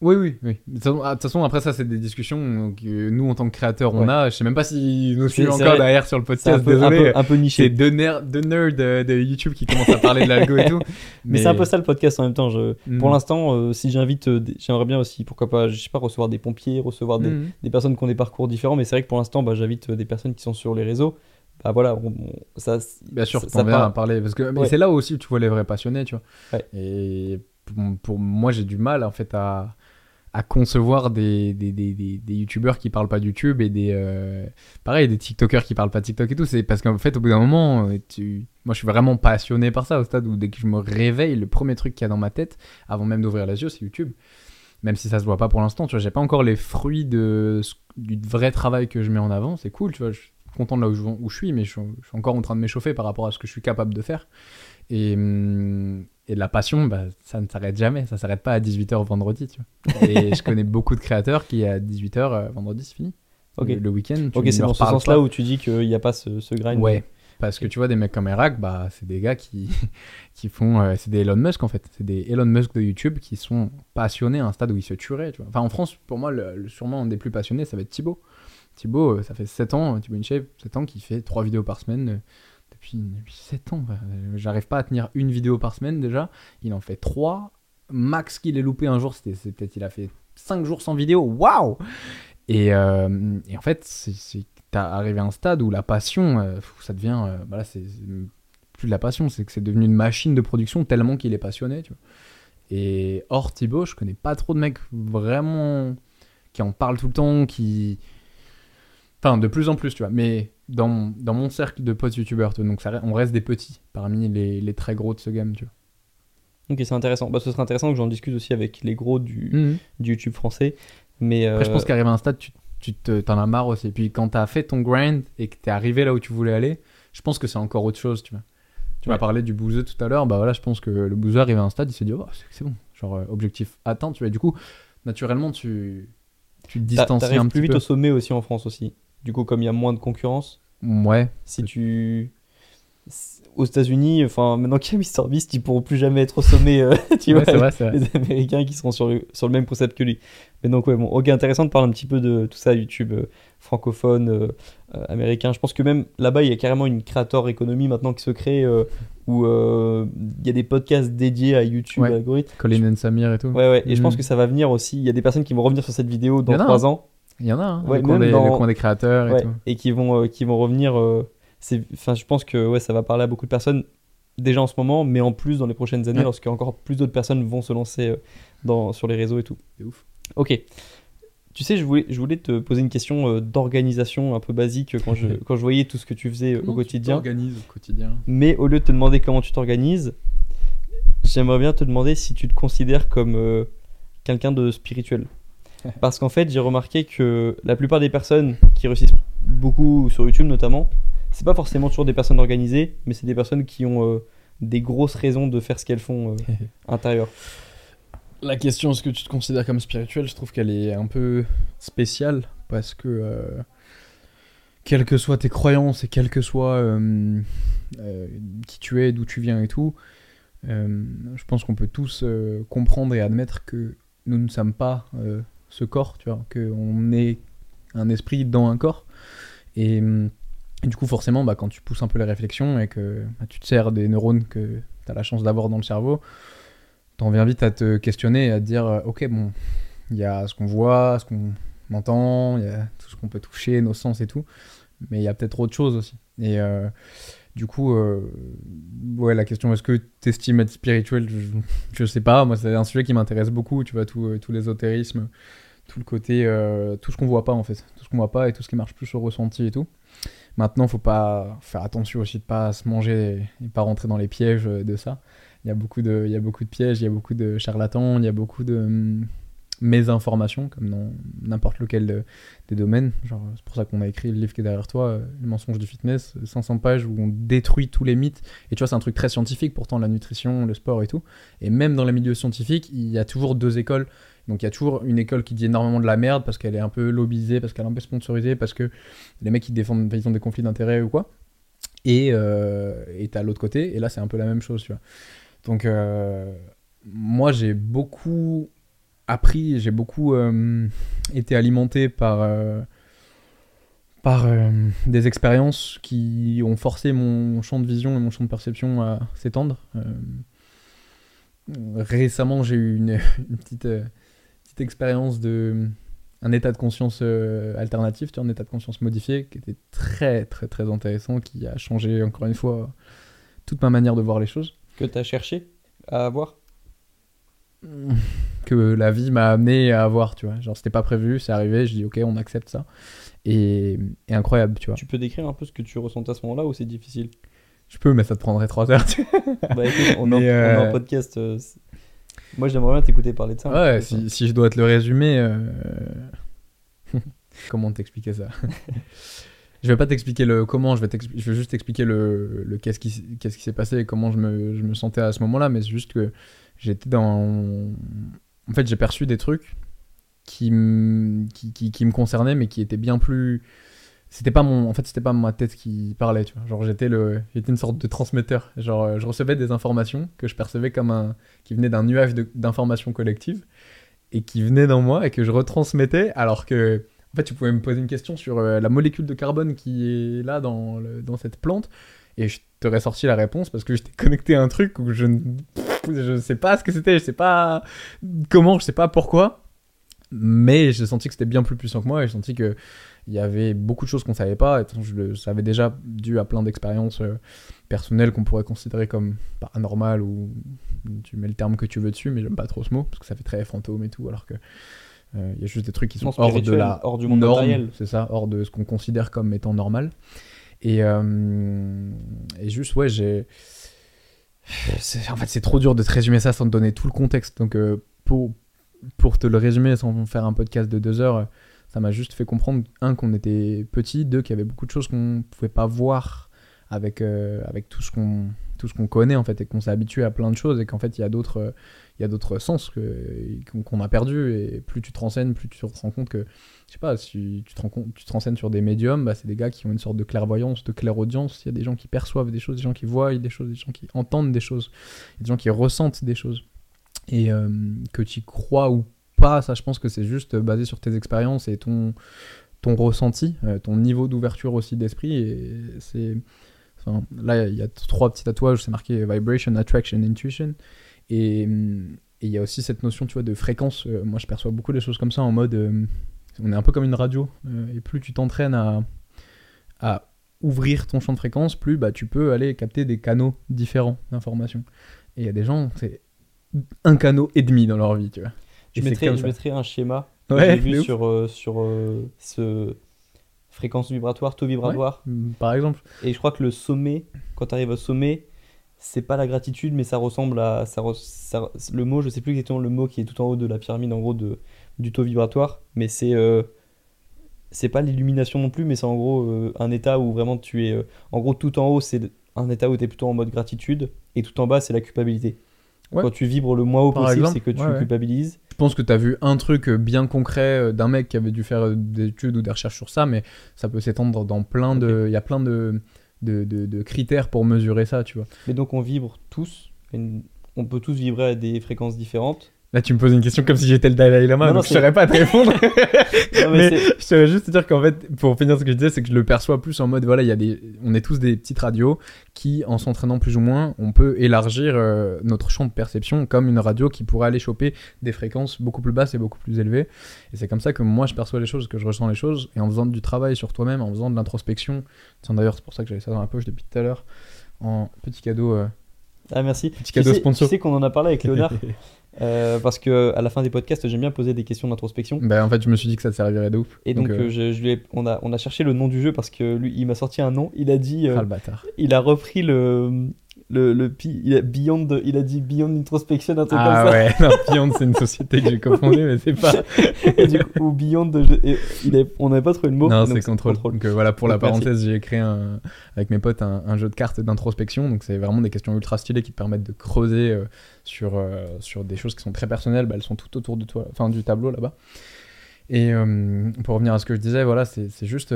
Oui, oui, oui. De toute façon, ah, de toute façon, après ça, c'est des discussions que nous, en tant que créateurs, on Ouais. a. Je sais même pas s'ils nous C'est- suivent c'est encore vrai. derrière sur le C'est un podcast. un Désolé. peu, un peu C'est niché. deux nerds, deux nerds de, de YouTube qui commencent à parler de l'algo et tout. *laughs* Mais, c'est un peu ça le podcast en même temps. Je... Mm. Pour l'instant, euh, si j'invite, euh, j'aimerais bien aussi, pourquoi pas, je sais pas, recevoir des pompiers, recevoir des, des personnes qui ont des parcours différents. Mais c'est vrai que pour l'instant, bah, j'invite euh, des personnes qui sont sur les réseaux. Bah voilà, on- on- ça, Bien sûr, ça, ça viens part- à parler. Parce que Ouais. c'est là aussi où tu vois les vrais passionnés, tu vois. Ouais. Et pour, pour moi, j'ai du mal, en fait, à, à concevoir des, des, des, des, youtubeurs qui parlent pas YouTube et des. euh, pareil, des TikTokers qui parlent pas TikTok et tout. C'est parce qu'en fait, au bout d'un moment, tu... moi, je suis vraiment passionné par ça, au stade où dès que je me réveille, le premier truc qu'il y a dans ma tête, avant même d'ouvrir les yeux, c'est YouTube. Même si ça se voit pas pour l'instant, tu vois, j'ai pas encore les fruits de, du vrai travail que je mets en avant. C'est cool, tu vois. Je suis content de là où je, suis, mais je, suis- je suis encore en train de m'échauffer par rapport à ce que je suis capable de faire. Et, hum, et la passion, bah, ça ne s'arrête jamais. Ça s'arrête pas à 18h vendredi, tu vois. Et je connais *laughs* beaucoup de créateurs qui, à 18h euh, vendredi, c'est fini. Ok, Le, le week-end, tu ok, ne c'est dans ce sens-là où tu dis qu'il n'y a pas ce, ce grind. Ouais. Parce que tu vois, des mecs comme Erac, bah, c'est des gars qui, *laughs* qui font. euh, c'est des Elon Musk en fait. C'est des Elon Musk de YouTube qui sont passionnés à un stade où ils se tueraient. Tu vois. Enfin, en France, pour moi, le, le- sûrement un des plus passionnés, ça va être Thibaut. Thibaut, euh, ça fait 7 ans, Thibaut InShape, 7 ans qu'il fait 3 vidéos par semaine. Depuis, depuis 7 ans. J'arrive pas à tenir une vidéo par semaine déjà. Il en fait 3. Max qu'il ait loupé un jour, c'était peut-être il a fait 5 jours sans vidéo. Waouh et, euh, et en fait, t'as arrivé à un stade où la passion, euh, ça devient. euh, bah c'est plus de la passion, c'est que c'est devenu une machine de production tellement qu'il est passionné, tu vois. Et hors Thibaut, je connais pas trop de mecs vraiment qui en parlent tout le temps, qui. Enfin, de plus en plus, tu vois. Mais dans, mon- dans mon cercle de potes youtubeurs, tu vois, donc ça, on reste des petits parmi les, les très gros de ce game, tu vois. Ok, c'est intéressant. Bah, ce serait intéressant que j'en discute aussi avec les gros du, Mhm. du YouTube français. Mais Après, je euh, pense qu'arrivé à un stade, tu, tu te- t'en as marre aussi. Et puis quand t'as fait ton grind et que t'es arrivé là où tu voulais aller, je pense que c'est encore autre chose, tu vois. Tu m'as parlé du bouseux tout à l'heure, bah voilà, je pense que le bouseux arrivé à un stade, il s'est dit, oh, c'est- bon, genre euh, objectif atteint, tu vois. Du coup, naturellement, tu, tu te t'a- distancies un plus petit vite peu. au sommet aussi en France aussi. Du coup, comme il y a moins de concurrence, Ouais, si tu aux États-Unis, enfin maintenant qu'il y a MrBeast, ils pourront plus jamais être au sommet. euh, *laughs* tu Ouais, vois, vrai, c'est vrai. les Américains qui seront sur le, sur le même concept que lui. Mais donc ouais, bon, ok, intéressant de parler un petit peu de tout ça, YouTube euh, francophone, euh, euh, américain. Je pense que même là-bas, il y a carrément une creator économie maintenant qui se crée où euh, il y a des podcasts dédiés à YouTube, Ouais. à l'algorithme. Colin and Samir et tout. Ouais, ouais. Et je pense Mhm. que ça va venir aussi. Il y a des personnes qui vont revenir sur cette vidéo dans trois ans. Il y en a, hein, Ouais, le, coin des, dans- le coin des créateurs et Ouais, tout. et qui vont, euh, qui vont revenir. euh, enfin, je pense que ouais, ça va parler à beaucoup de personnes déjà en ce moment, mais en plus dans les prochaines années, Ouais. lorsque encore plus d'autres personnes vont se lancer euh, dans, sur les réseaux et tout. C'est ouf. Ok. Tu sais, je voulais, je voulais te poser une question euh, d'organisation un peu basique quand je, *laughs* quand je voyais tout ce que tu faisais au quotidien. Organise au quotidien? Mais au lieu de te demander comment tu t'organises, j'aimerais bien te demander si tu te considères comme euh, quelqu'un de spirituel. *laughs* Parce qu'en fait, j'ai remarqué que la plupart des personnes qui réussissent beaucoup sur YouTube notamment, c'est pas forcément toujours des personnes organisées, mais c'est des personnes qui ont euh, des grosses raisons de faire ce qu'elles font euh, *laughs* intérieur. La question est-ce que tu te considères comme spirituel, je trouve qu'elle est un peu spéciale parce que euh, quelles que soient tes croyances et quel que soit euh, qui tu es, d'où tu viens et tout, je pense qu'on peut tous comprendre et admettre que nous ne sommes pas ce corps, tu vois, qu'on est un esprit dans un corps. Et, hum, et du coup, forcément, bah, quand tu pousses un peu les réflexions et que bah, tu te sers des neurones que tu as la chance d'avoir dans le cerveau, t'en viens vite à te questionner et à te dire euh, ok bon il y a ce qu'on voit ce qu'on entend il y a tout ce qu'on peut toucher nos sens et tout mais il y a peut-être autre chose aussi et euh, du coup euh, ouais la question est-ce que tu estimes être spirituel? Je, je sais pas. Moi c'est un sujet qui m'intéresse beaucoup tu vois tout, euh, l'ésotérisme tout le côté euh, tout ce qu'on voit pas en fait. Tout ce qu'on voit pas et tout ce qui marche plus au ressenti et tout. Maintenant faut pas faire attention aussi de pas se manger et pas rentrer dans les pièges de ça. Il y a beaucoup de, il y a beaucoup de pièges, il y a beaucoup de charlatans, il y a beaucoup de hum, mésinformations, comme dans n'importe lequel de- des domaines. C'est pour ça qu'on a écrit le livre qui est derrière toi, euh, Le mensonge du fitness, 500 pages où on détruit tous les mythes. Et tu vois, c'est un truc très scientifique, pourtant, la nutrition, le sport et tout. Et même dans les milieux scientifiques, il y a toujours deux écoles. Donc il y a toujours une école qui dit énormément de la merde parce qu'elle est un peu lobbyisée, parce qu'elle est un peu sponsorisée, parce que les mecs ils défendent, ils ont des conflits d'intérêts ou quoi. Et euh, t'as l'autre côté, et là c'est un peu la même chose, tu vois. Donc, euh, moi, j'ai beaucoup appris, j'ai beaucoup euh, été alimenté par, euh, par euh, des expériences qui ont forcé mon champ de vision et mon champ de perception à s'étendre. Récemment, j'ai eu une, *laughs* petite, petite expérience de un état de conscience alternatif, un état de conscience modifié qui était très très très intéressant, qui a changé encore une fois toute ma manière de voir les choses. Que tu as cherché à avoir? Que la vie m'a amené à avoir, tu vois. Genre, c'était pas prévu, c'est arrivé, je dis ok, on accepte ça. Et, et incroyable, tu vois. Tu peux décrire un peu ce que tu ressentais à ce moment-là ou c'est difficile? Je peux, mais ça te prendrait trois heures. tu vois. *laughs* Bah écoute, on, en- on est en euh, podcast. euh, Moi j'aimerais bien t'écouter parler de ça. ouais, si, si je dois te le résumer. euh, *laughs* comment t'expliquer ça? *laughs* Je vais pas t'expliquer le comment, je vais, t'expli- je vais juste t'expliquer le, le qu'est-ce qui, s- qu'est-ce qui s'est passé et comment je me, je me sentais à ce moment-là, mais c'est juste que j'étais dans. En fait, j'ai perçu des trucs qui, qui, me concernaient, mais qui étaient bien plus. C'était pas mon. En fait, c'était pas ma tête qui parlait. Genre, j'étais le. J'étais une sorte de transmetteur. Genre, euh, je recevais des informations que je percevais comme un. qui venaient d'un nuage d'informations collectives et qui venaient dans moi et que je retransmettais alors que. En fait, tu pouvais me poser une question sur euh, la molécule de carbone qui est là dans, le- dans cette plante et je t'aurais sorti la réponse parce que j'étais connecté à un truc où je ne je sais pas ce que c'était, je sais pas comment, je sais pas pourquoi. Mais j'ai senti que c'était bien plus puissant que moi et j'ai senti que il y avait beaucoup de choses qu'on savait pas. Et je le savais déjà dû à plein d'expériences euh, personnelles qu'on pourrait considérer comme paranormales ou tu mets le terme que tu veux dessus, mais j'aime pas trop ce mot parce que ça fait très fantôme et tout, alors que euh, il y a juste des trucs qui sont hors de la hors du monde norme, c'est ça, hors de ce qu'on considère comme étant normal. Et, euh, et juste, ouais, j'ai. En fait, c'est trop dur de te résumer ça sans te donner tout le contexte. Donc, euh, pour, pour te le résumer sans faire un podcast de deux heures, ça m'a juste fait comprendre, un, qu'on était petit, deux, qu'il y avait beaucoup de choses qu'on pouvait pas voir avec, euh, avec tout ce qu'on tout ce qu'on connaît en fait et qu'on s'est habitué à plein de choses et qu'en fait il y a d'autres il y a d'autres sens qu'on a perdu. Et plus tu te renseignes plus tu te rends compte que je sais pas si tu te rends tu te renseignes sur des médiums bah, c'est des gars qui ont une sorte de clairvoyance de clairaudience. Il y a des gens qui perçoivent des choses des gens qui voient des choses des gens qui entendent des choses des gens qui ressentent des choses. Et euh, que tu crois ou pas ça je pense que c'est juste basé sur tes expériences et ton ton ressenti euh, ton niveau d'ouverture aussi d'esprit. Et c'est enfin, là il y a trois petits tatouages c'est marqué vibration attraction intuition et hum, et il y a aussi cette notion tu vois de fréquence. Euh, moi je perçois beaucoup des choses comme ça en mode euh, on est un peu comme une radio euh, et plus tu t'entraînes à à ouvrir ton champ de fréquence plus bah tu peux aller capter des canaux différents d'information et il y a des gens c'est un canot et demi dans leur vie tu vois. Je Et c'est mettrai, comme je ça. mettrai un schéma que j'ai vu sur, euh, sur euh, ce fréquence vibratoire, taux vibratoire. Par exemple. Et je crois que le sommet, quand tu arrives au sommet, c'est pas la gratitude, mais ça ressemble à. Ça, le mot, je sais plus exactement le mot qui est tout en haut de la pyramide, en gros, de, du taux vibratoire, mais c'est. euh, c'est pas l'illumination non plus, mais c'est en gros euh, un état où vraiment tu es. euh, en gros, tout en haut, c'est un état où tu es plutôt en mode gratitude, et tout en bas, c'est la culpabilité. Ouais. Quand tu vibres le moins haut Par possible, c'est que tu ouais, ouais. culpabilises. Je pense que tu as vu un truc bien concret d'un mec qui avait dû faire des études ou des recherches sur ça, mais ça peut s'étendre dans plein de. Il y a plein de, de, critères pour mesurer ça, tu vois. Mais donc on vibre tous, on peut tous vibrer à des fréquences différentes. Là, tu me poses une question comme si j'étais le Dalai Lama, Non, non, donc je c'est- saurais pas te répondre. *laughs* Non, mais je saurais juste te dire qu'en fait, pour finir ce que je disais, c'est que je le perçois plus en mode voilà, il y a des, on est tous des petites radios qui, en s'entraînant plus ou moins, on peut élargir euh, notre champ de perception comme une radio qui pourrait aller choper des fréquences beaucoup plus basses et beaucoup plus élevées. Et c'est comme ça que moi je perçois les choses, que je ressens les choses, et en faisant du travail sur toi-même, en faisant de l'introspection. Tiens, d'ailleurs, c'est pour ça que j'avais ça dans la poche depuis tout à l'heure. En petit cadeau. euh, Ah merci. Petit Tu cadeau sais- sponsor. Tu sais qu'on en a parlé avec Léonard *laughs* euh, parce que à la fin des podcasts j'aime bien poser des questions d'introspection Ben, en fait, je me suis dit que ça te servirait de ouf. et donc, euh, euh, je, je lui ai- on a on a cherché le nom du jeu parce que lui il m'a sorti un nom. Il a dit ah, le bâtard. il a repris le le, le il a Beyond il a dit Beyond Introspection un truc Ah comme ouais, non, Beyond, c'est une société que j'ai confondue, mais c'est pas. *laughs* Et du coup, ou Beyond et il est- on n'avait pas trouvé le mot. Non, c'est contrôle. Donc euh, voilà, pour la parenthèse, j'ai créé un, avec mes potes un, un jeu de cartes d'introspection. Donc c'est vraiment des questions ultra stylées qui te permettent de creuser euh, sur, euh, sur des choses qui sont très personnelles. Bah, elles sont tout autour de toi, enfin du tableau là-bas. Et pour revenir à ce que je disais, voilà, c'est c'est juste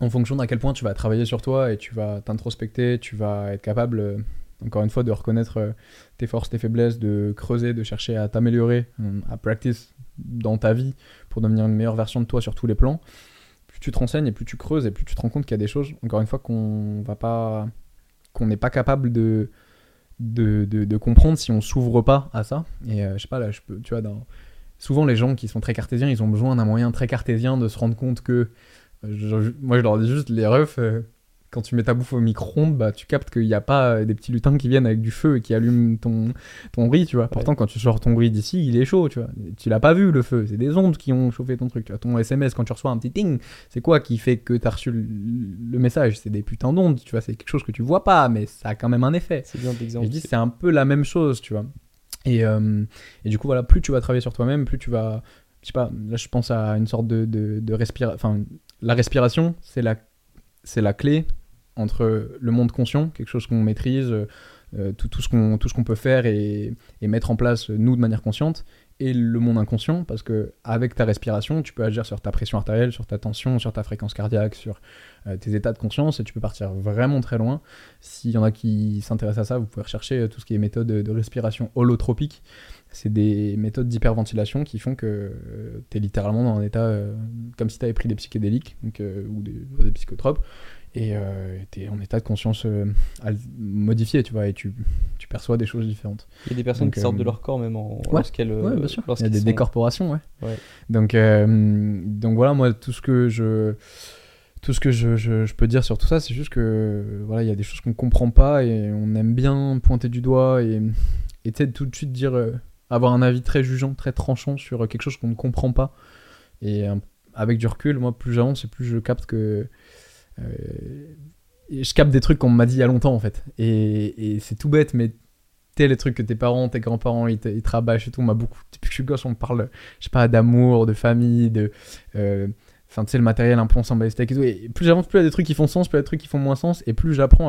en fonction d'à quel point tu vas travailler sur toi et tu vas t'introspecter, tu vas être capable, euh, encore une fois, de reconnaître euh, tes forces, tes faiblesses, de creuser, de chercher à t'améliorer, euh, à practice dans ta vie pour devenir une meilleure version de toi sur tous les plans plus tu te renseignes et plus tu creuses et plus tu te rends compte qu'il y a des choses, encore une fois, qu'on va pas, qu'on n'est pas capable de, de, de, comprendre si on s'ouvre pas à ça. Et je sais pas, là, tu vois, souvent les gens qui sont très cartésiens, ils ont besoin d'un moyen très cartésien de se rendre compte que, je- moi je leur dis juste, les refs, euh, quand tu mets ta bouffe au micro-ondes, bah, tu captes qu'il n'y a pas euh, des petits lutins qui viennent avec du feu et qui allument ton, ton riz, tu vois. Pourtant, quand tu sors ton riz d'ici, il est chaud, tu vois. Tu l'as pas vu, le feu. C'est des ondes qui ont chauffé ton truc, tu vois. Ton SMS, quand tu reçois un petit ting, c'est quoi qui fait que tu as reçu le, le message? C'est des putains d'ondes, tu vois. C'est quelque chose que tu vois pas, mais ça a quand même un effet. C'est bien d'exemple. je dis, c'est un peu la même chose, tu vois. Et, euh, et du coup, voilà, plus tu vas travailler sur toi-même, plus tu vas. Je sais pas, là, je pense à une sorte de, de, de respiration. Enfin, la respiration, c'est la, clé entre le monde conscient, quelque chose qu'on maîtrise, euh, tout, tout ce qu'on peut faire et, et mettre en place, euh, nous, de manière consciente, et le monde inconscient, parce que avec ta respiration, tu peux agir sur ta pression artérielle, sur ta tension, sur ta fréquence cardiaque, sur euh, tes états de conscience, et tu peux partir vraiment très loin. S'il y en a qui s'intéressent à ça, vous pouvez rechercher euh, tout ce qui est méthode de de respiration holotropique. C'est des méthodes d'hyperventilation qui font que tu es littéralement dans un état euh, comme si tu avais pris des psychédéliques donc, euh, ou des, des psychotropes et tu es en état de conscience euh, modifié, tu vois, et tu, tu perçois des choses différentes. Il y a des personnes Donc, qui sortent euh, de leur corps même en, ouais, lorsqu'elles. Ouais, bien sûr. Il y a des sont- décorporations, ouais. Ouais. Donc, euh, donc voilà, moi, tout ce que je, tout ce que je, je- je peux dire sur tout ça, c'est juste que voilà, il y a des choses qu'on comprend pas et on aime bien pointer du doigt et, et tout de suite dire, euh, avoir un avis très jugeant, très tranchant sur quelque chose qu'on ne comprend pas. Et euh, avec du recul, moi, plus j'avance et plus je capte que. euh, je capte des trucs qu'on m'a dit il y a longtemps en fait. Et, c'est tout bête, mais tu les trucs que tes parents, tes grands-parents, ils te, rabâchent et tout. On m'a beaucoup. Depuis que je suis gosse, on me parle, je sais pas, d'amour, de famille, de. euh, Enfin, tu sais, le matériel un peu avec steak et tout. Et plus j'avance, plus il y a des trucs qui font sens, plus il y a des trucs qui font moins sens. Et plus j'apprends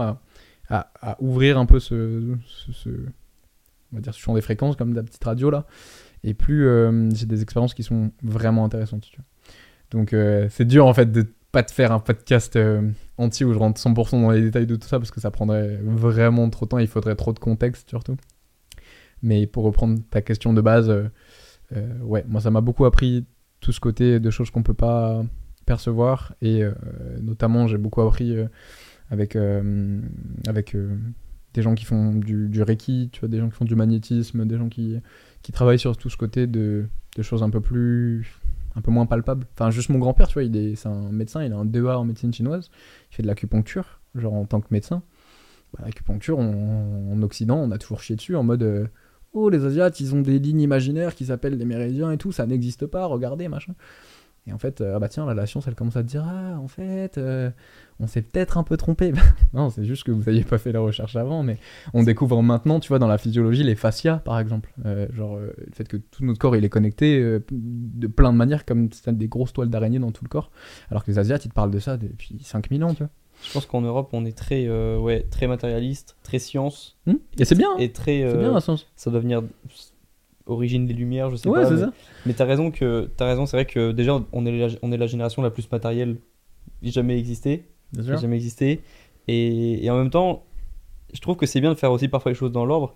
à, ouvrir un peu ce- On va dire champ des fréquences, comme de la petite radio là. Et plus euh, j'ai des expériences qui sont vraiment intéressantes. Donc, euh, c'est dur en fait de pas te faire un podcast euh, entier où je rentre 100% dans les détails de tout ça parce que ça prendrait vraiment trop de temps. Il faudrait trop de contexte surtout. Mais pour reprendre ta question de base, ouais, moi ça m'a beaucoup appris tout ce côté de choses qu'on peut pas percevoir et notamment j'ai beaucoup appris avec avec des gens qui font du, du reiki, tu vois, des gens qui font du magnétisme, des gens qui, qui travaillent sur tout ce côté de, de choses un peu plus un peu moins palpables. Enfin, juste mon grand-père, tu vois, il est, c'est un médecin, il a un DEA en médecine chinoise, il fait de l'acupuncture, genre en tant que médecin. Bah, l'acupuncture, on- en Occident, on a toujours chié dessus en mode euh, Oh, les Asiates, ils ont des lignes imaginaires qui s'appellent les méridiens et tout, ça n'existe pas, regardez, machin. Et en fait, euh, ah bah tiens, la science, elle commence à te dire Ah, en fait, euh, on s'est peut-être un peu trompé. *laughs* non, c'est juste que vous n'aviez pas fait la recherche avant, mais on découvre maintenant, tu vois, dans la physiologie, les fascias, par exemple. Euh, genre, euh, le fait que tout notre corps, il est connecté de plein de manières, comme c'est des grosses toiles d'araignée dans tout le corps. Alors que les Asiates, ils te parlent de ça depuis 5000 ans, tu vois. Je pense qu'en Europe, on est très, ouais, très matérialiste, très science. Hmm et c'est bien, hein. Et très. c'est bien, ça doit venir origine des lumières, je sais Ouais, pas. mais, ça. mais t'as raison que t'as raison, c'est vrai que déjà on est la, on est la génération la plus matérielle jamais existé, Bien qui sûr. ait jamais existé. Et, et en même temps, je trouve que c'est bien de faire aussi parfois les choses dans l'ordre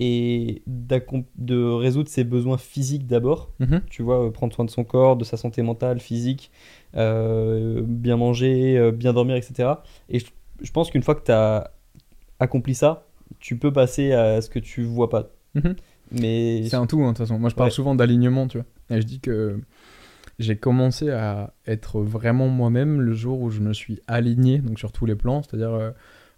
et de résoudre ses besoins physiques d'abord. Mhm. Tu vois, euh, prendre soin de son corps, de sa santé mentale, physique, euh, bien manger, euh, bien dormir, etc. Et je, je pense qu'une fois que tu as accompli ça, tu peux passer à ce que tu vois pas. Mhm. Mais C'est un tout, hein, de toute façon. Moi, je parle Ouais. souvent d'alignement, tu vois. Et je dis que j'ai commencé à être vraiment moi-même le jour où je me suis aligné, donc sur tous les plans, c'est-à-dire euh,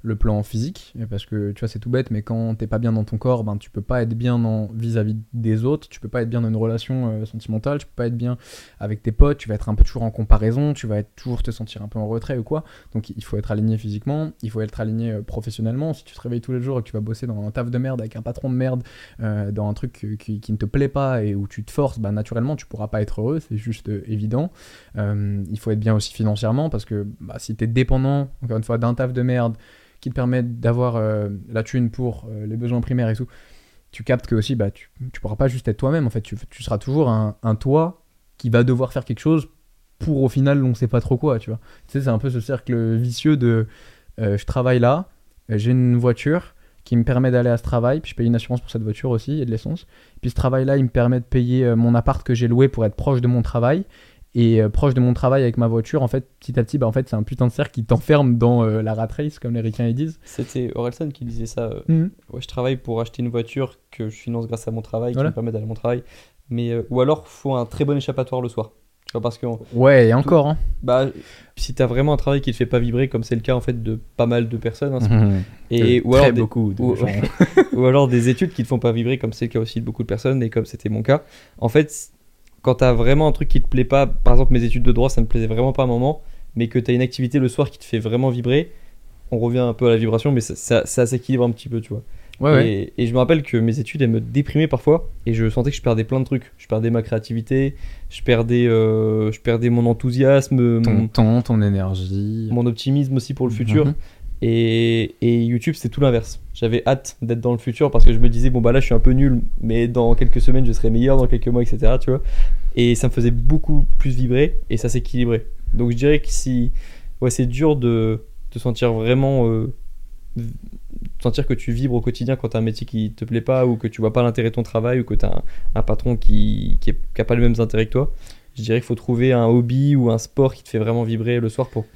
le plan physique, parce que tu vois, c'est tout bête, mais quand t'es pas bien dans ton corps, ben tu peux pas être bien vis-à-vis des autres, tu peux pas être bien dans une relation euh, sentimentale, tu peux pas être bien avec tes potes, tu vas être un peu toujours en comparaison, tu vas être toujours te sentir un peu en retrait ou quoi. Donc il faut être aligné physiquement, il faut être aligné euh, professionnellement. Si tu te réveilles tous les jours et que tu vas bosser dans un taf de merde avec un patron de merde, euh, dans un truc qui, qui ne te plaît pas et où tu te forces, bah, naturellement tu pourras pas être heureux, c'est juste évident. Il faut être bien aussi financièrement parce que bah, si tu es dépendant, encore une fois, d'un taf de merde qui te permet d'avoir euh, la thune pour euh, les besoins primaires et tout, tu captes que aussi bah, tu, pourras pas juste être toi-même en fait, tu, seras toujours un, toi qui va devoir faire quelque chose pour au final on sait pas trop quoi, tu vois. Tu sais, c'est un peu ce cercle vicieux de euh, je travaille là, j'ai une voiture qui me permet d'aller à ce travail, puis je paye une assurance pour cette voiture aussi et de l'essence. Puis ce travail-là, il me permet de payer mon appart que j'ai loué pour être proche de mon travail. Et euh, proche de mon travail avec ma voiture, en fait, petit à petit, bah, en fait, c'est un putain de cercle qui t'enferme dans euh, la rat race, comme les ricains ils disent. c'était Orelsan qui disait ça. euh, Ouais, je travaille pour acheter une voiture que je finance grâce à mon travail, Voilà. qui me permet d'aller à mon travail. Mais, ou alors, faut un très bon échappatoire le soir. Tu vois, parce que Ouais, et encore, hein. bah, si t'as vraiment un travail qui te fait pas vibrer, comme c'est le cas en fait de pas mal de personnes, hein, et, ou, alors des, beaucoup de ou- gens. *laughs* ou alors des études qui te font pas vibrer, comme c'est le cas aussi de beaucoup de personnes, et comme c'était mon cas, en fait, quand t'as vraiment un truc qui te plaît pas, par exemple mes études de droit, ça me plaisait vraiment pas à un moment, mais que t'as une activité le soir qui te fait vraiment vibrer, on revient un peu à la vibration, mais ça, ça, ça s'équilibre un petit peu, tu vois. Ouais, ouais. Et, et je me rappelle que mes études, elles me déprimaient parfois, et je sentais que je perdais plein de trucs. Je perdais ma créativité, je perdais, euh, je perdais mon enthousiasme, Ton mon, temps, ton énergie. mon optimisme aussi pour le futur. Mhm. Et, YouTube, c'est tout l'inverse. J'avais hâte d'être dans le futur parce que je me disais, bon, bah là, je suis un peu nul, mais dans quelques semaines, je serai meilleur, dans quelques mois, etc. Tu vois et ça me faisait beaucoup plus vibrer et ça s'équilibrait. Donc je dirais que si. Ouais, c'est dur de te sentir vraiment. euh, sentir que tu vibres au quotidien quand t'as un métier qui te plaît pas ou que tu vois pas l'intérêt de ton travail ou que t'as un, un patron qui, qui, est- qui a pas les mêmes intérêts que toi. Je dirais qu'il faut trouver un hobby ou un sport qui te fait vraiment vibrer le soir pour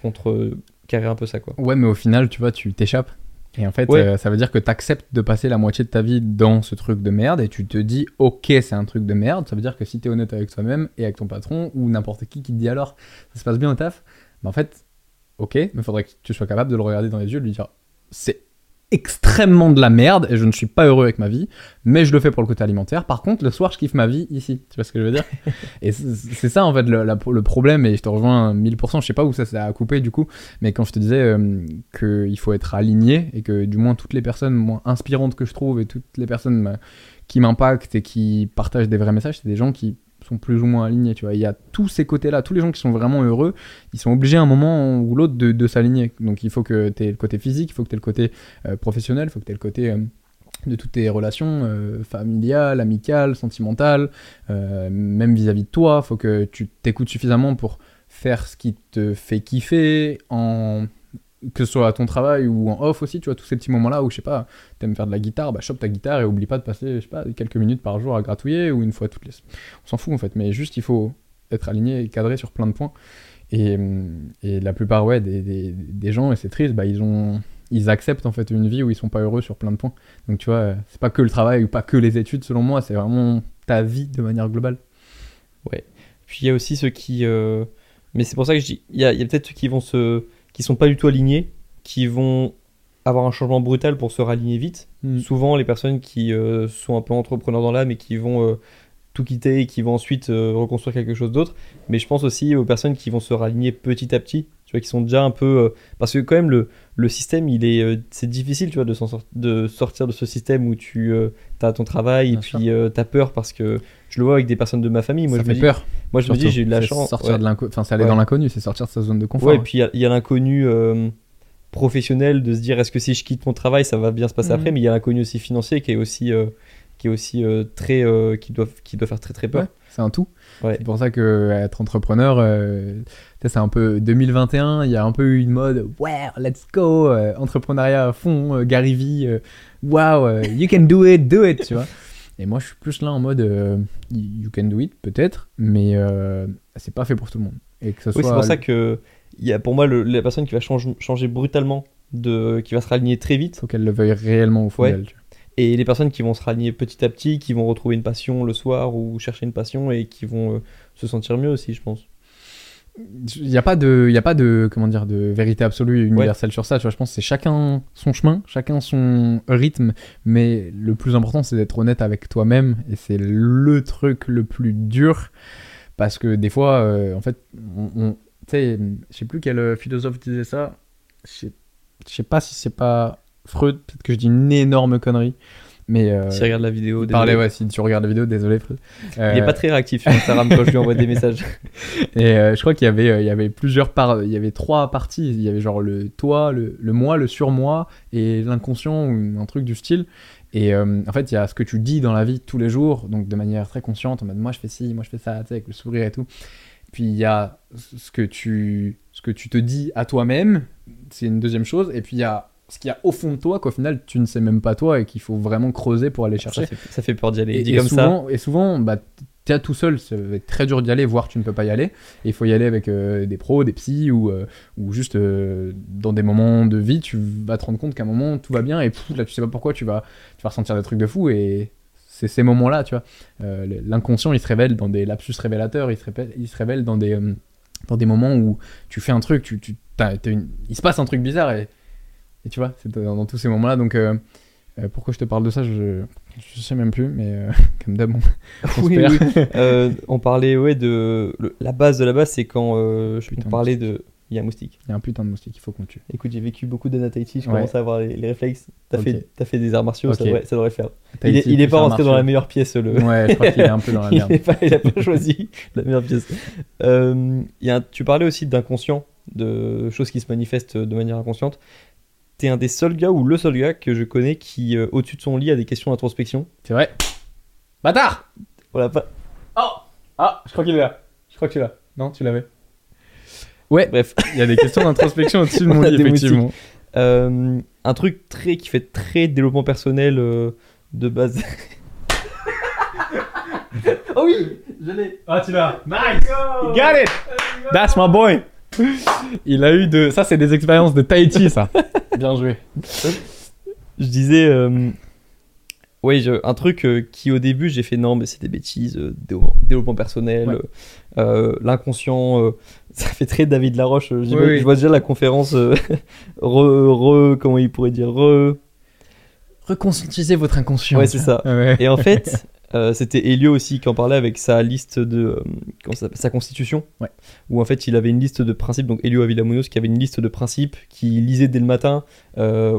contrecarrer un peu ça, quoi. Ouais, mais au final, tu vois, tu t'échappes. Et en fait, Ouais. euh, ça veut dire que tu acceptes de passer la moitié de ta vie dans ce truc de merde et tu te dis, ok, c'est un truc de merde. Ça veut dire que si tu es honnête avec toi-même et avec ton patron ou n'importe qui qui te dit alors, ça se passe bien au taf, bah en fait, ok, mais faudrait que tu sois capable de le regarder dans les yeux et de lui dire, c'est extrêmement de la merde et je ne suis pas heureux avec ma vie, mais je le fais pour le côté alimentaire. Par contre, le soir, je kiffe ma vie ici. Tu vois ce que je veux dire? *laughs* Et c'est ça en fait le, la- le problème, et je te rejoins 1000%. Je sais pas où ça s'est à couper du coup, mais quand je te disais euh, qu'il faut être aligné et que du moins toutes les personnes moins inspirantes que je trouve et toutes les personnes euh, qui m'impactent et qui partagent des vrais messages, c'est des gens qui plus ou moins alignés, tu vois. Il y a tous ces côtés-là, tous les gens qui sont vraiment heureux, ils sont obligés à un moment ou l'autre de, s'aligner. Donc il faut que tu aies le côté physique, il faut que tu aies le côté euh, professionnel, il faut que tu aies le côté euh, de toutes tes relations euh, familiales, amicales, sentimentales, même vis-à-vis de toi, il faut que tu t'écoutes suffisamment pour faire ce qui te fait kiffer en que ce soit à ton travail ou en off aussi, tu vois, tous ces petits moments-là où, je sais pas, t'aimes faire de la guitare, bah chope ta guitare et oublie pas de passer, je sais pas, quelques minutes par jour à gratouiller ou une fois toutes les... On s'en fout en fait, mais juste il faut être aligné et cadré sur plein de points. Et, et la plupart, ouais, des, des, des gens, et c'est triste, bah ils ont... Ils acceptent en fait une vie où ils sont pas heureux sur plein de points. Donc tu vois, c'est pas que le travail ou pas que les études selon moi, c'est vraiment ta vie de manière globale. Puis il y a aussi ceux qui. euh, Mais c'est pour ça que je dis. Il y a peut-être ceux qui vont se. Qui sont pas du tout alignés, qui vont avoir un changement brutal pour se raligner vite. Mm. Souvent, les personnes qui euh, sont un peu entrepreneurs dans l'âme et qui vont euh, tout quitter et qui vont ensuite euh, reconstruire quelque chose d'autre. Mais je pense aussi aux personnes qui vont se raligner petit à petit. Tu vois, qui sont déjà un peu. euh, Parce que quand même, le, le système, il est, euh, c'est difficile, tu vois, de, s'en sort- de sortir de ce système où tu as ton travail Bien et puis tu as peur parce que je le vois avec des personnes de ma famille. Moi, ça je me fait dis, peur. moi, je me dis, j'ai eu de la chance. Sortir ouais. de l'inconnu, enfin c'est aller Ouais. dans l'inconnu, c'est sortir de sa zone de confort. Ouais, et hein. puis il y a- il y a, l'inconnu euh, professionnel de se dire est-ce que si je quitte mon travail, ça va bien se passer Mhm. après, mais il y a l'inconnu aussi financier qui est aussi, euh, qui est aussi euh, très, euh, qui, doit, qui doit faire très très peur. Ouais, c'est un tout. Ouais. C'est pour ça que euh, être entrepreneur, euh, c'est un peu 2021. Il y a un peu eu une mode, ouais, let's go, euh, entrepreneuriat à fond, euh, Gary euh, wow, you can do it, do it, tu vois. Et moi, je suis plus là en mode, you can do it, peut-être, mais c'est pas fait pour tout le monde. Et que ce Oui, soit c'est pour ça que il y a pour moi le- la personne qui va change- changer brutalement, de, qui va se raligner très vite, faut qu'elle le veuille réellement au fond Ouais. d'elle. Et les personnes qui vont se raligner petit à petit, qui vont retrouver une passion le soir ou chercher une passion et qui vont euh, se sentir mieux aussi, je pense. Il n'y a pas de, a pas de, comment dire, de vérité absolue et universelle sur ça. Je pense que c'est chacun son chemin, chacun son rythme, mais le plus important c'est d'être honnête avec toi-même et c'est le truc le plus dur parce que des fois, euh, en fait, on, on- tu sais, plus quel euh, philosophe disait ça. Je je sais pas si c'est pas Freud, peut-être que je dis une énorme connerie, mais euh, si regarde la vidéo, désolé. ouais, si tu regardes la vidéo, désolé Freud. il est Euh, pas très réactif sur Instagram quand je lui envoie des messages. *laughs* et euh, je crois qu'il y avait, euh, il y avait plusieurs parts, il y avait trois parties. Il y avait genre le toi, le, le moi, le surmoi et l'inconscient ou un truc du style. Et euh, en fait, il y a ce que tu dis dans la vie tous les jours, donc de manière très consciente, en mode moi je fais ci, moi je fais ça, avec le sourire et tout. Puis il y a ce que tu, ce que tu te dis à toi-même, c'est une deuxième chose. Et puis il y a ce qu'il y a au fond de toi qu'au final tu ne sais même pas toi et qu'il faut vraiment creuser pour aller chercher. Ça fait, ça fait peur d'y aller. Et, Dit et comme ça. souvent, et souvent, bah, t'es tout seul, ça va être très dur d'y aller, voire tu ne peux pas y aller. Et il faut y aller avec euh, des pros, des psys, ou, euh, ou juste euh, dans des moments de vie, tu vas te rendre compte qu'à un moment tout va bien, et pff, là tu sais pas pourquoi, tu vas, tu vas ressentir des trucs de fou, et c'est ces moments-là, tu vois. L'inconscient, il se révèle dans des lapsus révélateurs, il se révèle, il se révèle dans, des, dans des moments où tu fais un truc, tu, tu, une- il se passe un truc bizarre, et, et tu vois, c'est dans, dans tous ces moments-là, donc. euh, euh, pourquoi je te parle de ça, je, je sais même plus, mais euh, *laughs* comme d'hab, on, on Oui. *laughs* Euh, on parlait ouais de le- la base de la base, c'est quand euh, je on parlait de il y a un moustique. Il y a un putain de moustique, il faut qu'on tue. Écoute, j'ai vécu beaucoup Tahiti, je Ouais. commence à avoir les, les réflexes. T'as fait des arts martiaux, ça, devrait, ça devrait le faire. Il Tahiti, est, il est plus pas rentré dans la meilleure pièce le. Ouais, je crois qu'il est un peu dans la *laughs* merde. pas, il a pas choisi la meilleure pièce. Y a un- tu parlais aussi d'inconscient, de choses qui se manifestent de manière inconsciente. T'es un des seuls gars ou le seul gars que je connais qui, euh, au-dessus de son lit, a des questions d'introspection. C'est vrai. Bâtard Voilà, pas... Ah, je crois qu'il est là. Je crois que tu l'as. Non, tu l'avais. Ouais, Bref. il y a des questions d'introspection au-dessus de On mon *laughs* lit, des effectivement. Euh, un truc très qui fait très développement personnel euh, de base. *laughs* oh oui, je l'ai. Ah, tu l'as. Nice. You got it. That's my boy. *laughs* Il a eu de. Ça, c'est des expériences de Tahiti, ça. *laughs* Bien joué. je disais, euh, ouais, je- un truc euh, qui au début j'ai fait non, mais c'est des bêtises, euh, développement, personnel, Ouais. l'inconscient, *laughs* ça fait très David Laroche. Oui, vois- oui. Je vois déjà la conférence, re, re- comment il pourrait dire, re. Reconscientisez votre inconscient. Ouais, c'est ça. Ouais. Et en fait, euh, c'était Elio aussi qui en parlait avec sa liste de. euh, ça sa constitution. Ouais. Où en fait, il avait une liste de principes. Donc, Elio Avilamunos qui avait une liste de principes qu'il lisait dès le matin, euh,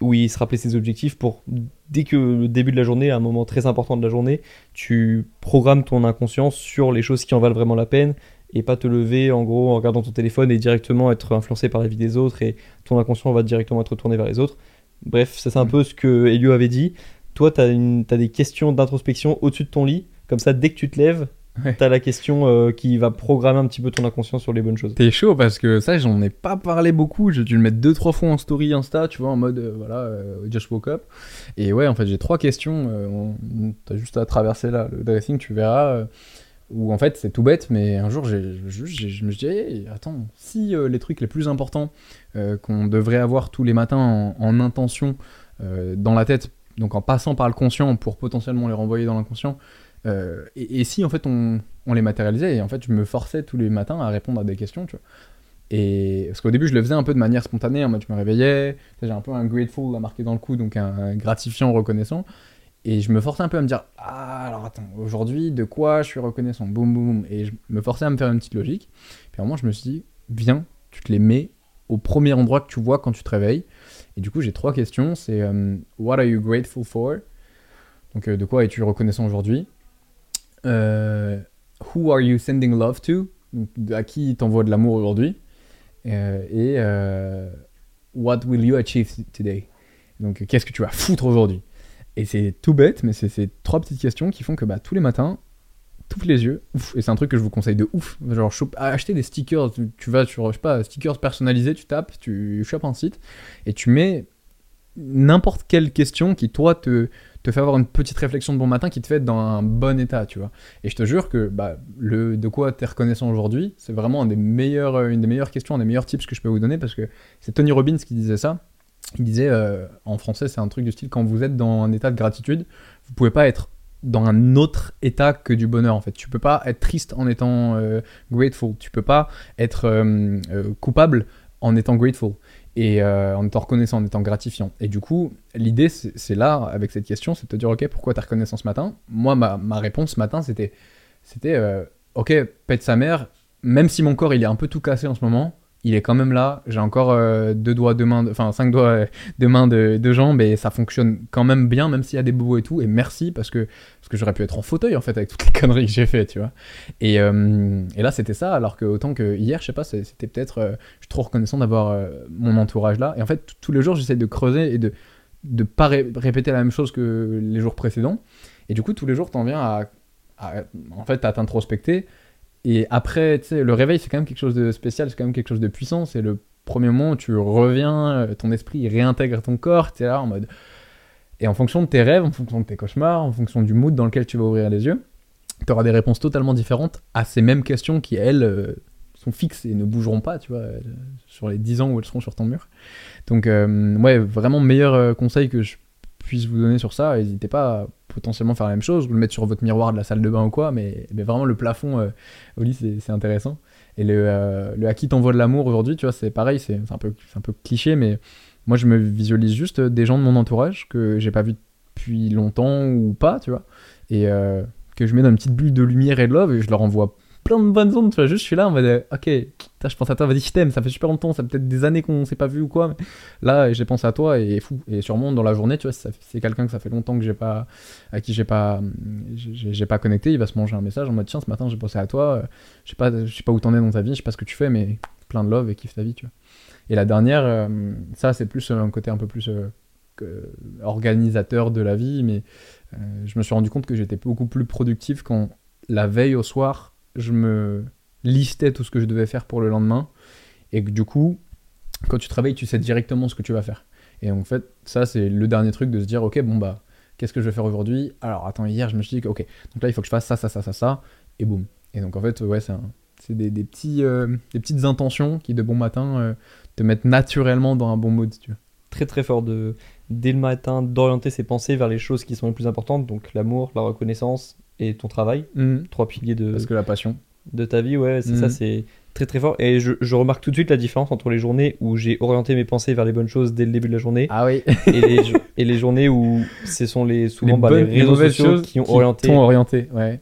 où il se rappelait ses objectifs pour. Dès que le début de la journée, à un moment très important de la journée, tu programmes ton inconscient sur les choses qui en valent vraiment la peine et pas te lever en gros en regardant ton téléphone et directement être influencé par la vie des autres et ton inconscient va directement être tourné vers les autres. Bref, ça c'est un Mm. peu ce que Elio avait dit. Toi, tu as, des questions d'introspection au-dessus de ton lit. Comme ça, dès que tu te lèves, Ouais. tu as la question euh, qui va programmer un petit peu ton inconscient sur les bonnes choses. T'es chaud parce que ça, j'en ai pas parlé beaucoup. J'ai dû le mettre deux, trois fois en story Insta, tu vois, en mode euh, voilà, euh, just woke up. Et ouais, en fait, j'ai trois questions. euh, T'as juste à traverser là le dressing, tu verras. où en fait, c'est tout bête, mais un jour, je me suis dit, Hey, attends, si euh, les trucs les plus importants euh, qu'on devrait avoir tous les matins en, en intention euh, dans la tête, donc en passant par le conscient pour potentiellement les renvoyer dans l'inconscient, euh, et, si en fait on, les matérialisait, et en fait je me forçais tous les matins à répondre à des questions, tu vois. Et parce qu'au début je le faisais un peu de manière spontanée, en mode je me réveillais, j'ai un peu un grateful à marquer dans le cou, donc un, un gratifiant reconnaissant. Et je me forçais un peu à me dire Ah, alors attends, aujourd'hui, de quoi je suis reconnaissant? Boum, boum, boum. Et je me forçais à me faire une petite logique. Puis à un moment, je me suis dit Viens, tu te les mets au premier endroit que tu vois quand tu te réveilles. Et du coup, j'ai trois questions. C'est euh, What are you grateful for? Donc, euh, de quoi es-tu reconnaissant aujourd'hui? Euh, Who are you sending love to? Donc, à qui t'envoies de l'amour aujourd'hui? Et What will you achieve today? Donc, qu'est-ce que tu vas foutre aujourd'hui? Et c'est tout bête, mais c'est ces trois petites questions qui font que bah, tous les matins, t'ouvres les yeux, et c'est un truc que je vous conseille de ouf. Genre, chope- acheter des stickers, tu, vas sur, je sais pas, stickers personnalisés, tu tapes, tu chopes un site, et tu mets n'importe quelle question qui, toi, te, te fait avoir une petite réflexion de bon matin qui te fait être dans un bon état, tu vois. Et je te jure que bah, le de quoi t'es reconnaissant aujourd'hui, c'est vraiment un des meilleurs, euh, une des meilleures questions, des meilleurs tips que je peux vous donner parce que c'est Tony Robbins qui disait ça. Il disait, euh, en français, c'est un truc du style quand vous êtes dans un état de gratitude, vous pouvez pas être dans un autre état que du bonheur en fait. Tu peux pas être triste en étant euh, grateful. Tu peux pas être euh, euh, coupable en étant grateful et en étant reconnaissant, en étant gratifiant. Et du coup, l'idée c'est là avec cette question, c'est de te dire ok pourquoi t'es reconnaissant ce matin? Moi ma, ma réponse ce matin c'était c'était ok pète sa mère. Même si mon corps il est un peu tout cassé en ce moment, il est quand même là. J'ai encore euh, deux doigts, deux mains, enfin cinq doigts euh, de mains, de, de jambes et ça fonctionne quand même bien, même s'il y a des bobos et tout. Et merci parce que, parce que j'aurais pu être en fauteuil en fait avec toutes les *laughs* conneries que j'ai fait, tu vois. Et, euh, et là c'était ça, alors que autant que hier, je sais pas, c'était peut-être. euh, je suis trop reconnaissant d'avoir mon entourage là. Et en fait, tous les jours, j'essaie de creuser et de de pas ré- répéter la même chose que les jours précédents. Et du coup, tous les jours, t'en viens à, à- en fait, à t'introspecter. Et après, le réveil, c'est quand même quelque chose de spécial, c'est quand même quelque chose de puissant. C'est le premier moment où tu reviens, euh, ton esprit réintègre ton corps, tu es là en mode. Et en fonction de tes rêves, en fonction de tes cauchemars, en fonction du mood dans lequel tu vas ouvrir les yeux, tu auras des réponses totalement différentes à ces mêmes questions qui, elles, euh, sont fixes et ne bougeront pas, tu vois, euh, sur les 10 ans où elles seront sur ton mur. Donc, ouais, vraiment meilleur conseil que je puisse vous donner sur ça. N'hésitez pas potentiellement faire la même chose, vous le mettre sur votre miroir de la salle de bain ou quoi, mais, mais vraiment le plafond euh, au lit, c'est intéressant. Et le, euh, à qui t'envoie de l'amour aujourd'hui, tu vois, c'est pareil, c'est un, peu- un cliché, mais moi je me visualise juste des gens de mon entourage que j'ai pas vu depuis longtemps ou pas, tu vois, et euh, que je mets dans une petite bulle de lumière et de love et je leur envoie plein de bonnes ondes, tu vois, juste je suis là en mode, euh, ok, putain, je pense à toi, vas-y, je t'aime, ça fait super longtemps, ça peut-être des années qu'on s'est pas vu ou quoi, mais là j'ai pensé à toi et fou. Et sûrement dans la journée, tu vois, si c'est quelqu'un que ça fait longtemps que j'ai pas, à qui j'ai pas, j'ai pas connecté, il va se manger un message en mode, tiens, ce matin j'ai pensé à toi, euh, je sais pas, je sais pas où t'en es dans ta vie, je sais pas ce que tu fais, mais plein de love et kiffe ta vie, tu vois. Et la dernière, euh, ça c'est plus un côté un peu plus organisateur de la vie, mais je me suis rendu compte que j'étais beaucoup plus productif quand la veille au soir, je me listais tout ce que je devais faire pour le lendemain, et que du coup, quand tu travailles, tu sais directement ce que tu vas faire. Et en fait, ça c'est le dernier truc de se dire, ok, bon bah, qu'est-ce que je vais faire aujourd'hui? Alors attends, hier je me suis dit, ok, donc là il faut que je fasse ça, ça, ça, ça, ça, et boum. Et donc en fait, ouais, c'est des, petits, euh, des petites intentions qui de bon matin euh, te mettent naturellement dans un bon mood, si tu veux. très très fort de dès le matin d'orienter ses pensées vers les choses qui sont les plus importantes, donc l'amour, la reconnaissance et ton travail, Mhm. trois piliers de, Parce que la passion. de ta vie, ouais, c'est ça, c'est très très fort. Et je, je remarque tout de suite la différence entre les journées où j'ai orienté mes pensées vers les bonnes choses dès le début de la journée Ah oui. et, les, et les journées où ce sont les souvent les, bah, bonnes, les réseaux mauvaises sociaux choses qui ont orienté. t'ont orienté, ouais.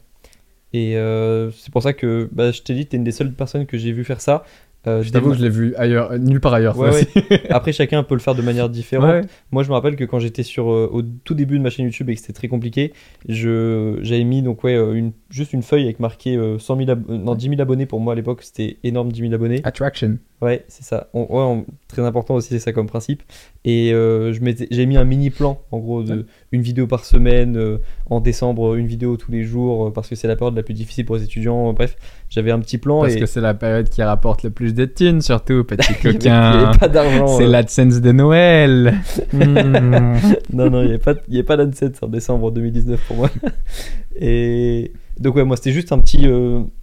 Et euh, c'est pour ça que bah, je t'ai dit, t'es une des seules personnes que j'ai vu faire ça. Euh, Je t'avoue que je l'ai vu ailleurs, euh, nulle part ailleurs. Ouais. *laughs* Après, chacun peut le faire de manière différente. Ouais. Moi, je me rappelle que quand j'étais sur euh, au tout début de ma chaîne YouTube et que c'était très compliqué, je j'avais mis donc ouais une juste une feuille avec marqué euh, 100 000 ab- non 10 000 abonnés pour moi à l'époque c'était énorme 10 000 abonnés. Attraction. Ouais, c'est ça. On- ouais, on- très important aussi, c'est ça comme principe. Et euh, j'ai mis un mini plan, en gros, de une vidéo par semaine, euh, en décembre, une vidéo tous les jours, euh, parce que c'est la période la plus difficile pour les étudiants. Bref, j'avais un petit plan. Parce et que c'est la période qui rapporte le plus de thunes, surtout, petit *laughs* coquin. pas d'argent. C'est euh. l'AdSense de Noël. *laughs* Mm. Non, non, il n'y avait pas, y avait pas d'Anset en décembre 2019 pour moi. *laughs* Et donc, ouais, moi, c'était juste un petit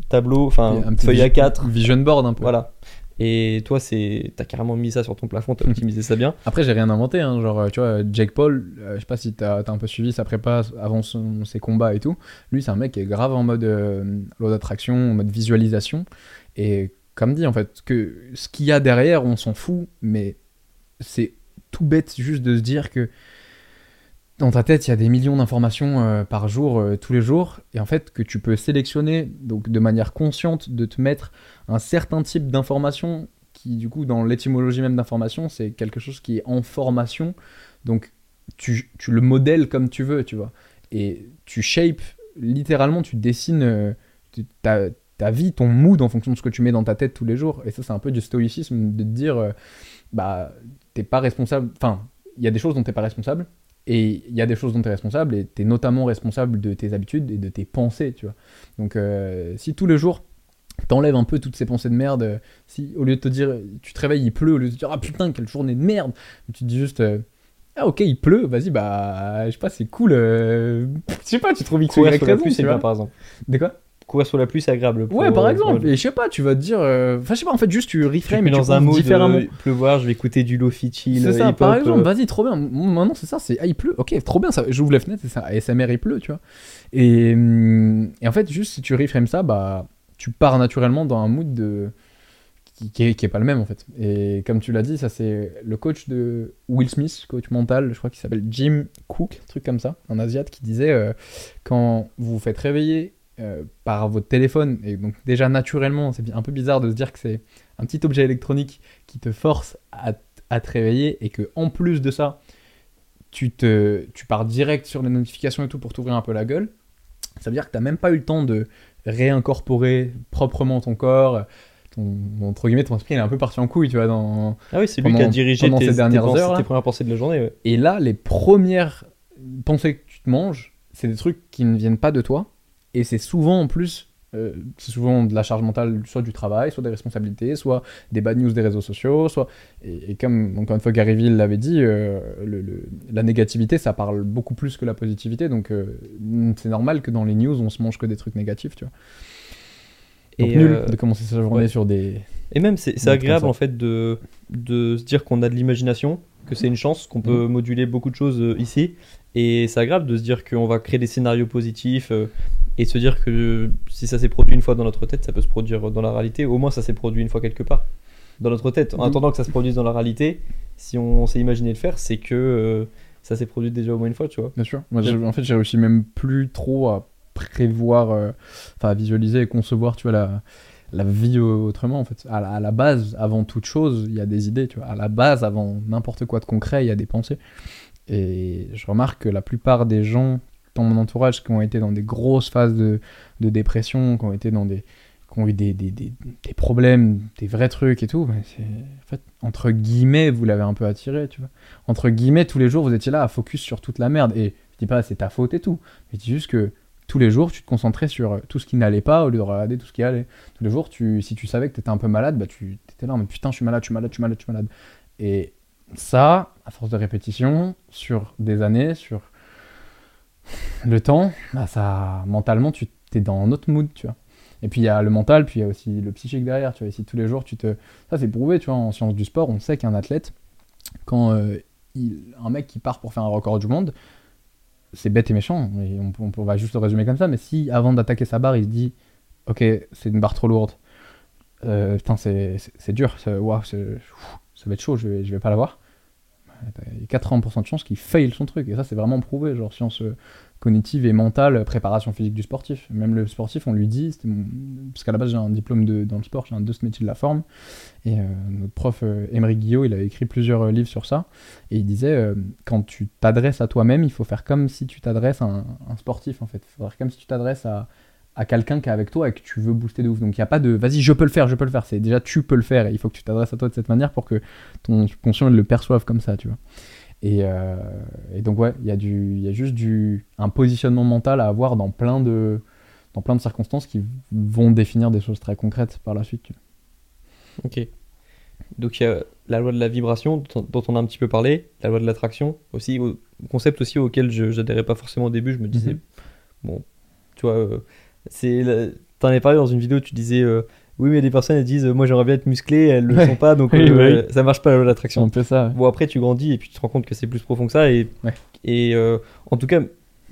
tableau, enfin, feuille vi- A4. Vision board un peu. Voilà. Et toi, c'est, t'as carrément mis ça sur ton plafond, t'as *laughs* optimisé ça bien. Après, j'ai rien inventé. Hein. Genre, euh, tu vois, Jake Paul, euh, je sais pas si t'as as un peu suivi sa prépa avant son- ses combats et tout. Lui, c'est un mec qui est grave en mode euh, loi d'attraction, en mode visualisation. Et comme dit, en fait, que ce qu'il y a derrière, on s'en fout, mais c'est tout bête juste de se dire que dans ta tête, il y a des millions d'informations euh, par jour, euh, tous les jours, et en fait, que tu peux sélectionner, donc de manière consciente, de te mettre un certain type d'information qui, du coup, dans l'étymologie même d'information, c'est quelque chose qui est en formation, donc tu, le modèles comme tu veux, tu vois, et tu shapes, littéralement, tu dessines euh, ta, ta vie, ton mood en fonction de ce que tu mets dans ta tête tous les jours, et ça, c'est un peu du stoïcisme de te dire, bah, t'es pas responsable, enfin, il y a des choses dont t'es pas responsable, et il y a des choses dont tu es responsable, et tu es notamment responsable de tes habitudes et de tes pensées, tu vois. Donc, euh, si tous les jours, t'enlèves un peu toutes ces pensées de merde, euh, si au lieu de te dire, tu te réveilles, il pleut, au lieu de te dire, ah putain, quelle journée de merde, tu te dis juste, euh, ah ok, il pleut, vas-y, bah, je sais pas, c'est cool, euh, *laughs* je sais pas, tu trouves X Y raison, tu vois. bien, par exemple. De quoi? Courir sous la pluie, c'est agréable. pour- Ouais, par exemple, et je sais pas, tu vas te dire, euh, enfin, je sais pas, en fait, juste tu reframes et tu dans un mood différemment. euh, pleuvoir, je vais écouter du lofi chill. C'est ça, hip-hop, par exemple, euh, vas-y, trop bien. Maintenant, c'est ça, c'est ah, il pleut. Ok, trop bien, ça. J'ouvre les fenêtres, c'est ça. ASMR, il pleut, tu vois. Et, hum, et en fait, juste si tu reframes ça, bah, tu pars naturellement dans un mood de qui, qui est, qui est pas le même en fait. Et comme tu l'as dit, ça c'est le coach de Will Smith, coach mental, je crois qu'il s'appelle Jim Cook, un truc comme ça, un asiate qui disait euh, quand vous vous faites réveiller euh, par votre téléphone, et donc déjà naturellement, c'est un peu bizarre de se dire que c'est un petit objet électronique qui te force à, à te réveiller et que en plus de ça, tu, te, tu pars direct sur les notifications et tout pour t'ouvrir un peu la gueule. Ça veut dire que tu n'as même pas eu le temps de réincorporer proprement ton corps. Ton, entre guillemets, ton esprit il est un peu parti en couille, tu vois. Dans... Ah oui, c'est lui qui a dirigé tes, ces tes dernières pensées- heures, tes premières pensées de la journée. ouais. Et là, les premières pensées que tu te manges, c'est des trucs qui ne viennent pas de toi. Et c'est souvent en plus, euh, c'est souvent de la charge mentale, soit du travail, soit des responsabilités, soit des bad news des réseaux sociaux, soit. Et, et comme encore une fois Gary Vee l'avait dit, euh, le- le- la négativité ça parle beaucoup plus que la positivité. Donc euh, c'est normal que dans les news on se mange que des trucs négatifs, tu vois. Donc Et, nul de commencer sa journée ouais. sur des. Et même, c'est agréable en fait de, de se dire qu'on a de l'imagination, que c'est une chance, qu'on peut moduler beaucoup de choses ici. Et c'est agréable de se dire qu'on va créer des scénarios positifs et se dire que si ça s'est produit une fois dans notre tête, ça peut se produire dans la réalité. Au moins, ça s'est produit une fois quelque part dans notre tête. En Mhm. attendant que ça se produise dans la réalité, si on s'est imaginé le faire, c'est que euh, ça s'est produit déjà au moins une fois, tu vois. Bien sûr. Moi, en fait, j'ai réussi même plus trop à prévoir, euh, enfin à visualiser et concevoir, tu vois, la, la vie au- autrement, en fait. À la, à la base, avant toute chose, il y a des idées, tu vois. À la base, avant n'importe quoi de concret, il y a des pensées. Et je remarque que la plupart des gens dans mon entourage qui ont été dans des grosses phases de, de dépression, qui ont été dans des qui ont eu des, des, des, des problèmes, des vrais trucs et tout, mais c'est en fait entre guillemets vous l'avez un peu attiré, tu vois. Entre guillemets tous les jours vous étiez là à focus sur toute la merde et je dis pas c'est ta faute et tout, mais je dis juste que tous les jours tu te concentrais sur euh, tout ce qui n'allait pas au lieu de regarder tout ce qui allait. Tous les jours tu si tu savais que tu étais un peu malade, bah tu étais là mais putain je suis malade, je suis malade, je suis malade, je suis malade. Et ça à force de répétition sur des années, sur le temps, bah ça mentalement tu es dans un autre mood, tu vois. Et puis il y a le mental, puis il y a aussi le psychique derrière, tu vois. Si tous les jours tu te. Ça c'est prouvé, tu vois, en sciences du sport, on sait qu'un athlète, quand euh, il- un mec qui part pour faire un record du monde, c'est bête et méchant, on, on- va juste le résumer comme ça, mais si avant d'attaquer sa barre, il se dit Ok, c'est une barre trop lourde, euh, putain, c'est dur, ça va être chaud, je vais, je vais pas l'avoir. Il y a 80% de chances qu'il fail son truc, et ça, c'est vraiment prouvé, genre science euh, cognitive et mentale, préparation physique du sportif. Même le sportif, on lui dit, parce qu'à la base, j'ai un diplôme de, dans le sport, j'ai un deux métier de la forme, et euh, notre prof euh, Émeric Guillot, il avait écrit plusieurs euh, livres sur ça. Et il disait, euh, quand tu t'adresses à toi-même, il faut faire comme si tu t'adresses à un, un sportif, en fait. Il faut faire comme si tu t'adresses à, à quelqu'un qui est avec toi et que tu veux booster de ouf. Donc il n'y a pas de, vas-y, je peux le faire, je peux le faire. C'est déjà, tu peux le faire. Et il faut que tu t'adresses à toi de cette manière pour que ton conscient il le perçoive comme ça, tu vois. Et, euh, et donc ouais, il y, a du- y a juste du, un positionnement mental à avoir dans plein de, dans plein de circonstances qui vont définir des choses très concrètes par la suite. tu vois. Ok. Donc il y a la loi de la vibration dont on a un petit peu parlé, la loi de l'attraction aussi, au- concept aussi auquel je n'adhérais pas forcément au début. Je me disais, Mhm. bon, tu vois, euh, c'est, t'en avais parlé dans une vidéo, tu disais, euh, oui, mais des personnes elles disent, euh, moi j'aimerais bien être musclé, elles le Ouais. sont pas, donc *laughs* Oui, euh, ça marche pas l'attraction. un peu ça. ouais. Bon, après, tu grandis et puis tu te rends compte que c'est plus profond que ça. Et, Ouais. et euh, en tout cas,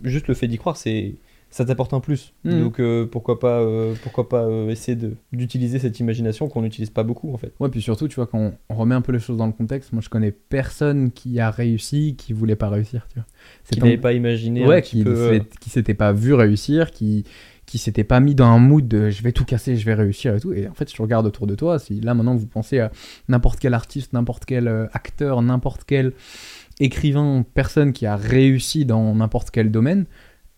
juste le fait d'y croire, c'est ça t'apporte un plus. Mhm. Donc euh, pourquoi pas, pourquoi pas essayer de- d'utiliser cette imagination qu'on n'utilise pas beaucoup en fait. Ouais, puis surtout, tu vois, quand on remet un peu les choses dans le contexte, moi je connais personne qui a réussi qui voulait pas réussir, tu vois. Qui n'avait pas imaginé ouais, qui, peu. qui s'était pas vu réussir, qui qui s'était pas mis dans un mood de je vais tout casser, je vais réussir et tout. Et en fait, si tu regardes autour de toi, si là maintenant vous pensez à n'importe quel artiste, n'importe quel euh, acteur, n'importe quel écrivain, personne qui a réussi dans n'importe quel domaine,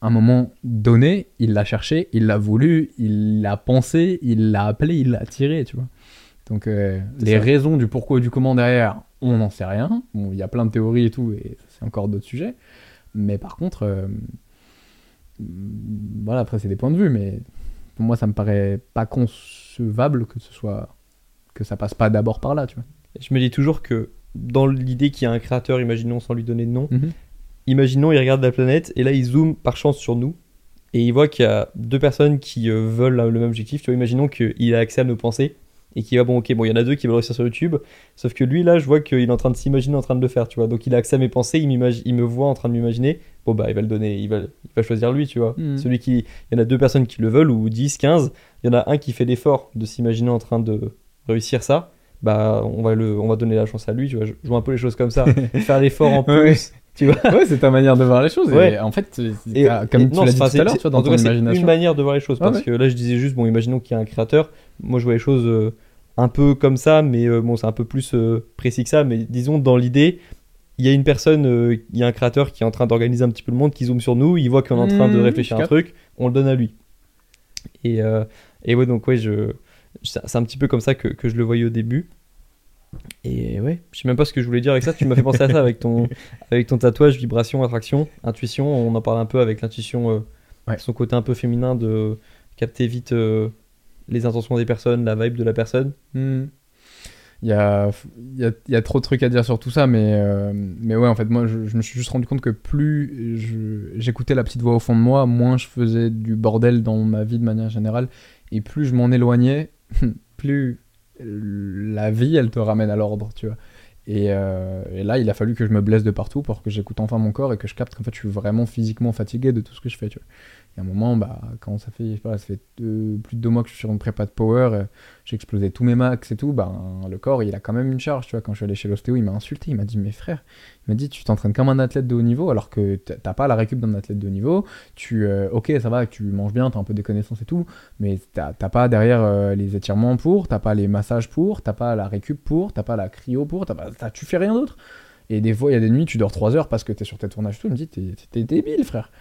à un moment donné, il l'a cherché, il l'a voulu, il l'a pensé, il l'a appelé, il l'a tiré, tu vois. Donc euh, les ça. raisons du pourquoi et du comment derrière, on n'en sait rien. Bon, il y a plein de théories et tout, et c'est encore d'autres sujets. Mais par contre, euh, voilà, après c'est des points de vue, mais pour moi ça me paraît pas concevable que ce soit que ça passe pas d'abord par là, tu vois. Je me dis toujours que dans l'idée qu'il y a un créateur, imaginons sans lui donner de nom, Mhm. imaginons il regarde la planète et là il zoome par chance sur nous et il voit qu'il y a deux personnes qui euh, veulent le même objectif. Tu vois, imaginons qu'il a accès à nos pensées et qu'il va bon ok bon il y en a deux qui veulent réussir sur YouTube, sauf que lui là je vois qu'il est en train de s'imaginer en train de le faire, tu vois. Donc il a accès à mes pensées, il me voit en train de m'imaginer. Bon bah il va le donner, il va, il va choisir lui, tu vois. Mhm. Celui qui, il y en a deux personnes qui le veulent ou 10, 15. Il y en a un qui fait l'effort de s'imaginer en train de réussir ça. Bah on va le, on va donner la chance à lui, tu vois. Je, je vois un peu les choses comme ça. *laughs* Faire l'effort en plus, Ouais. tu vois. ouais, c'est ta manière de voir les choses. Ouais. Et en fait, Et- comme et tu l'as dit tout à l'heure, c'est- tu vois, dans ton cas, c'est imagination. une manière de voir les choses. Ouais, Parce ouais. que là, je disais juste, bon, imaginons qu'il y a un créateur. Moi, je vois les choses euh, un peu comme ça, mais euh, bon, c'est un peu plus euh, précis que ça. Mais disons, dans l'idée, il y a une personne, euh, il y a un créateur qui est en train d'organiser un petit peu le monde, qui zoome sur nous, il voit qu'on est en train de Mmh, réfléchir à un truc, on le donne à lui. Et, euh, et ouais, donc, ouais, je, c'est un petit peu comme ça que, que je le voyais au début. Et ouais, je sais même pas ce que je voulais dire avec ça. Tu m'as fait penser à ça avec ton, *laughs* avec ton tatouage, vibration, attraction, intuition. On en parle un peu avec l'intuition, euh, Ouais. son côté un peu féminin de capter vite les intentions des personnes, la vibe de la personne. Hmm. Il y a, y, y a trop de trucs à dire sur tout ça, mais, euh, mais ouais, en fait, moi, je, me suis juste rendu compte que plus j'écoutais la petite voix au fond de moi, moins je faisais du bordel dans ma vie de manière générale, et plus je m'en éloignais, *laughs* plus la vie, elle te ramène à l'ordre, tu vois. Et, euh, et là, il a fallu que je me blesse de partout pour que j'écoute enfin mon corps et que je capte qu'en fait, je suis vraiment physiquement fatigué de tout ce que je fais, tu vois. Et à un moment, bah, quand ça fait, plus de deux mois que je suis sur une prépa de power, euh, j'ai explosé tous mes max et tout, ben, le corps, il a quand même une charge, tu vois. Quand je suis allé chez l'ostéo, il m'a insulté, il m'a dit, mais frère, il m'a dit, tu t'entraînes comme un athlète de haut niveau, alors que t'as pas la récup d'un athlète de haut niveau. Tu, euh, ok, ça va, tu manges bien, t'as un peu des connaissances et tout, mais t'as pas derrière euh, les étirements pour, t'as pas les massages pour, t'as pas la récup pour, t'as pas la cryo pour, t'as pas, tu fais rien d'autre. Et des fois, il y a des nuits, tu dors 3 heures parce que t'es sur tes tournages et tout, il me dit, t'es débile, frère.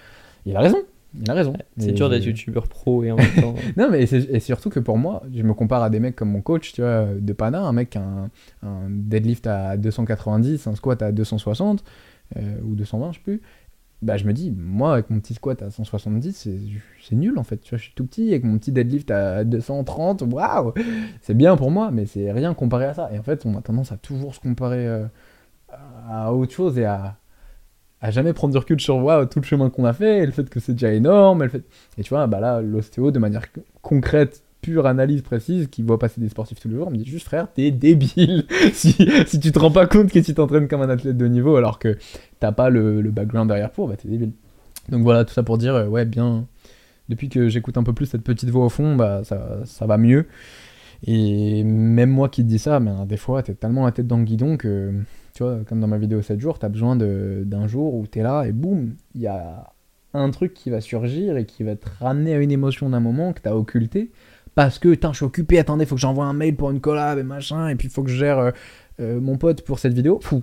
Il a raison. Il a raison. C'est dur d'être youtubeur pro et en même temps. *laughs* non, mais et surtout que pour moi, je me compare à des mecs comme mon coach, tu vois, de Pana, un mec qui a un, un deadlift à 290, un squat à 260, euh, ou 220, je sais plus. Bah, je me dis, moi, avec mon petit squat à 170, c'est c'est nul en fait. Tu vois, je suis tout petit, avec mon petit deadlift à 230, waouh C'est bien pour moi, mais c'est rien comparé à ça. Et en fait, on a tendance à toujours se comparer euh, à autre chose et à, à jamais prendre du recul sur waouh, tout le chemin qu'on a fait, et le fait que c'est déjà énorme, et, le fait... et tu vois, bah là, l'ostéo, de manière concrète, pure analyse précise qui voit passer des sportifs tous les jours me dit juste frère t'es débile. *laughs* Si, si tu te rends pas compte que tu t'entraînes comme un athlète de niveau alors que t'as pas le, le background derrière pour bah t'es débile. Donc voilà tout ça pour dire euh, ouais bien depuis que j'écoute un peu plus cette petite voix au fond bah ça, ça va mieux. Et même moi qui te dis ça mais hein, des fois t'es tellement la tête dans le guidon que tu vois comme dans ma vidéo 7 jours t'as besoin de- d'un jour où t'es là et boum il y a un truc qui va surgir et qui va te ramener à une émotion d'un moment que t'as occulté parce que je suis occupé attendez faut que j'envoie un mail pour une collab et machin et puis faut que je gère euh, euh, mon pote pour cette vidéo. Fou.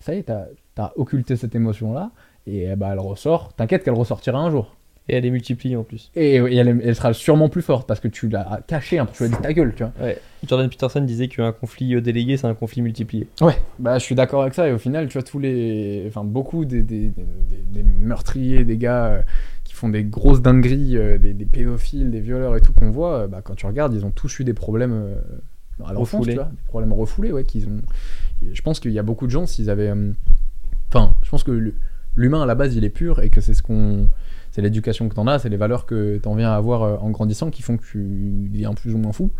Ça y est t'as as occulté cette émotion là et ben, elle ressort. T'inquiète qu'elle ressortira un jour Et elle est multipliée en plus. et, et elle, elle sera sûrement plus forte parce que tu l'as cachée un peu tu l'as dit ta gueule tu vois Ouais. Jordan Peterson disait qu'un conflit euh, délégué, c'est un conflit multiplié. Ouais, bah je suis d'accord avec ça et au final, tu vois, tous les. Enfin, beaucoup des, des, des- des- des meurtriers, des gars euh, qui font des grosses dingueries, euh, des, pédophiles, des violeurs et tout qu'on voit, euh, bah quand tu regardes, ils ont tous eu des problèmes à l'enfance, tu vois, des problèmes refoulés, ouais, qu'ils ont. Je pense qu'il y a beaucoup de gens, s'ils avaient. Enfin, je pense que l'humain à la base, il est pur et que c'est ce qu'on. C'est l'éducation que t'en as, c'est les valeurs que t'en viens à avoir euh, en grandissant qui font que tu deviens plus ou moins fou.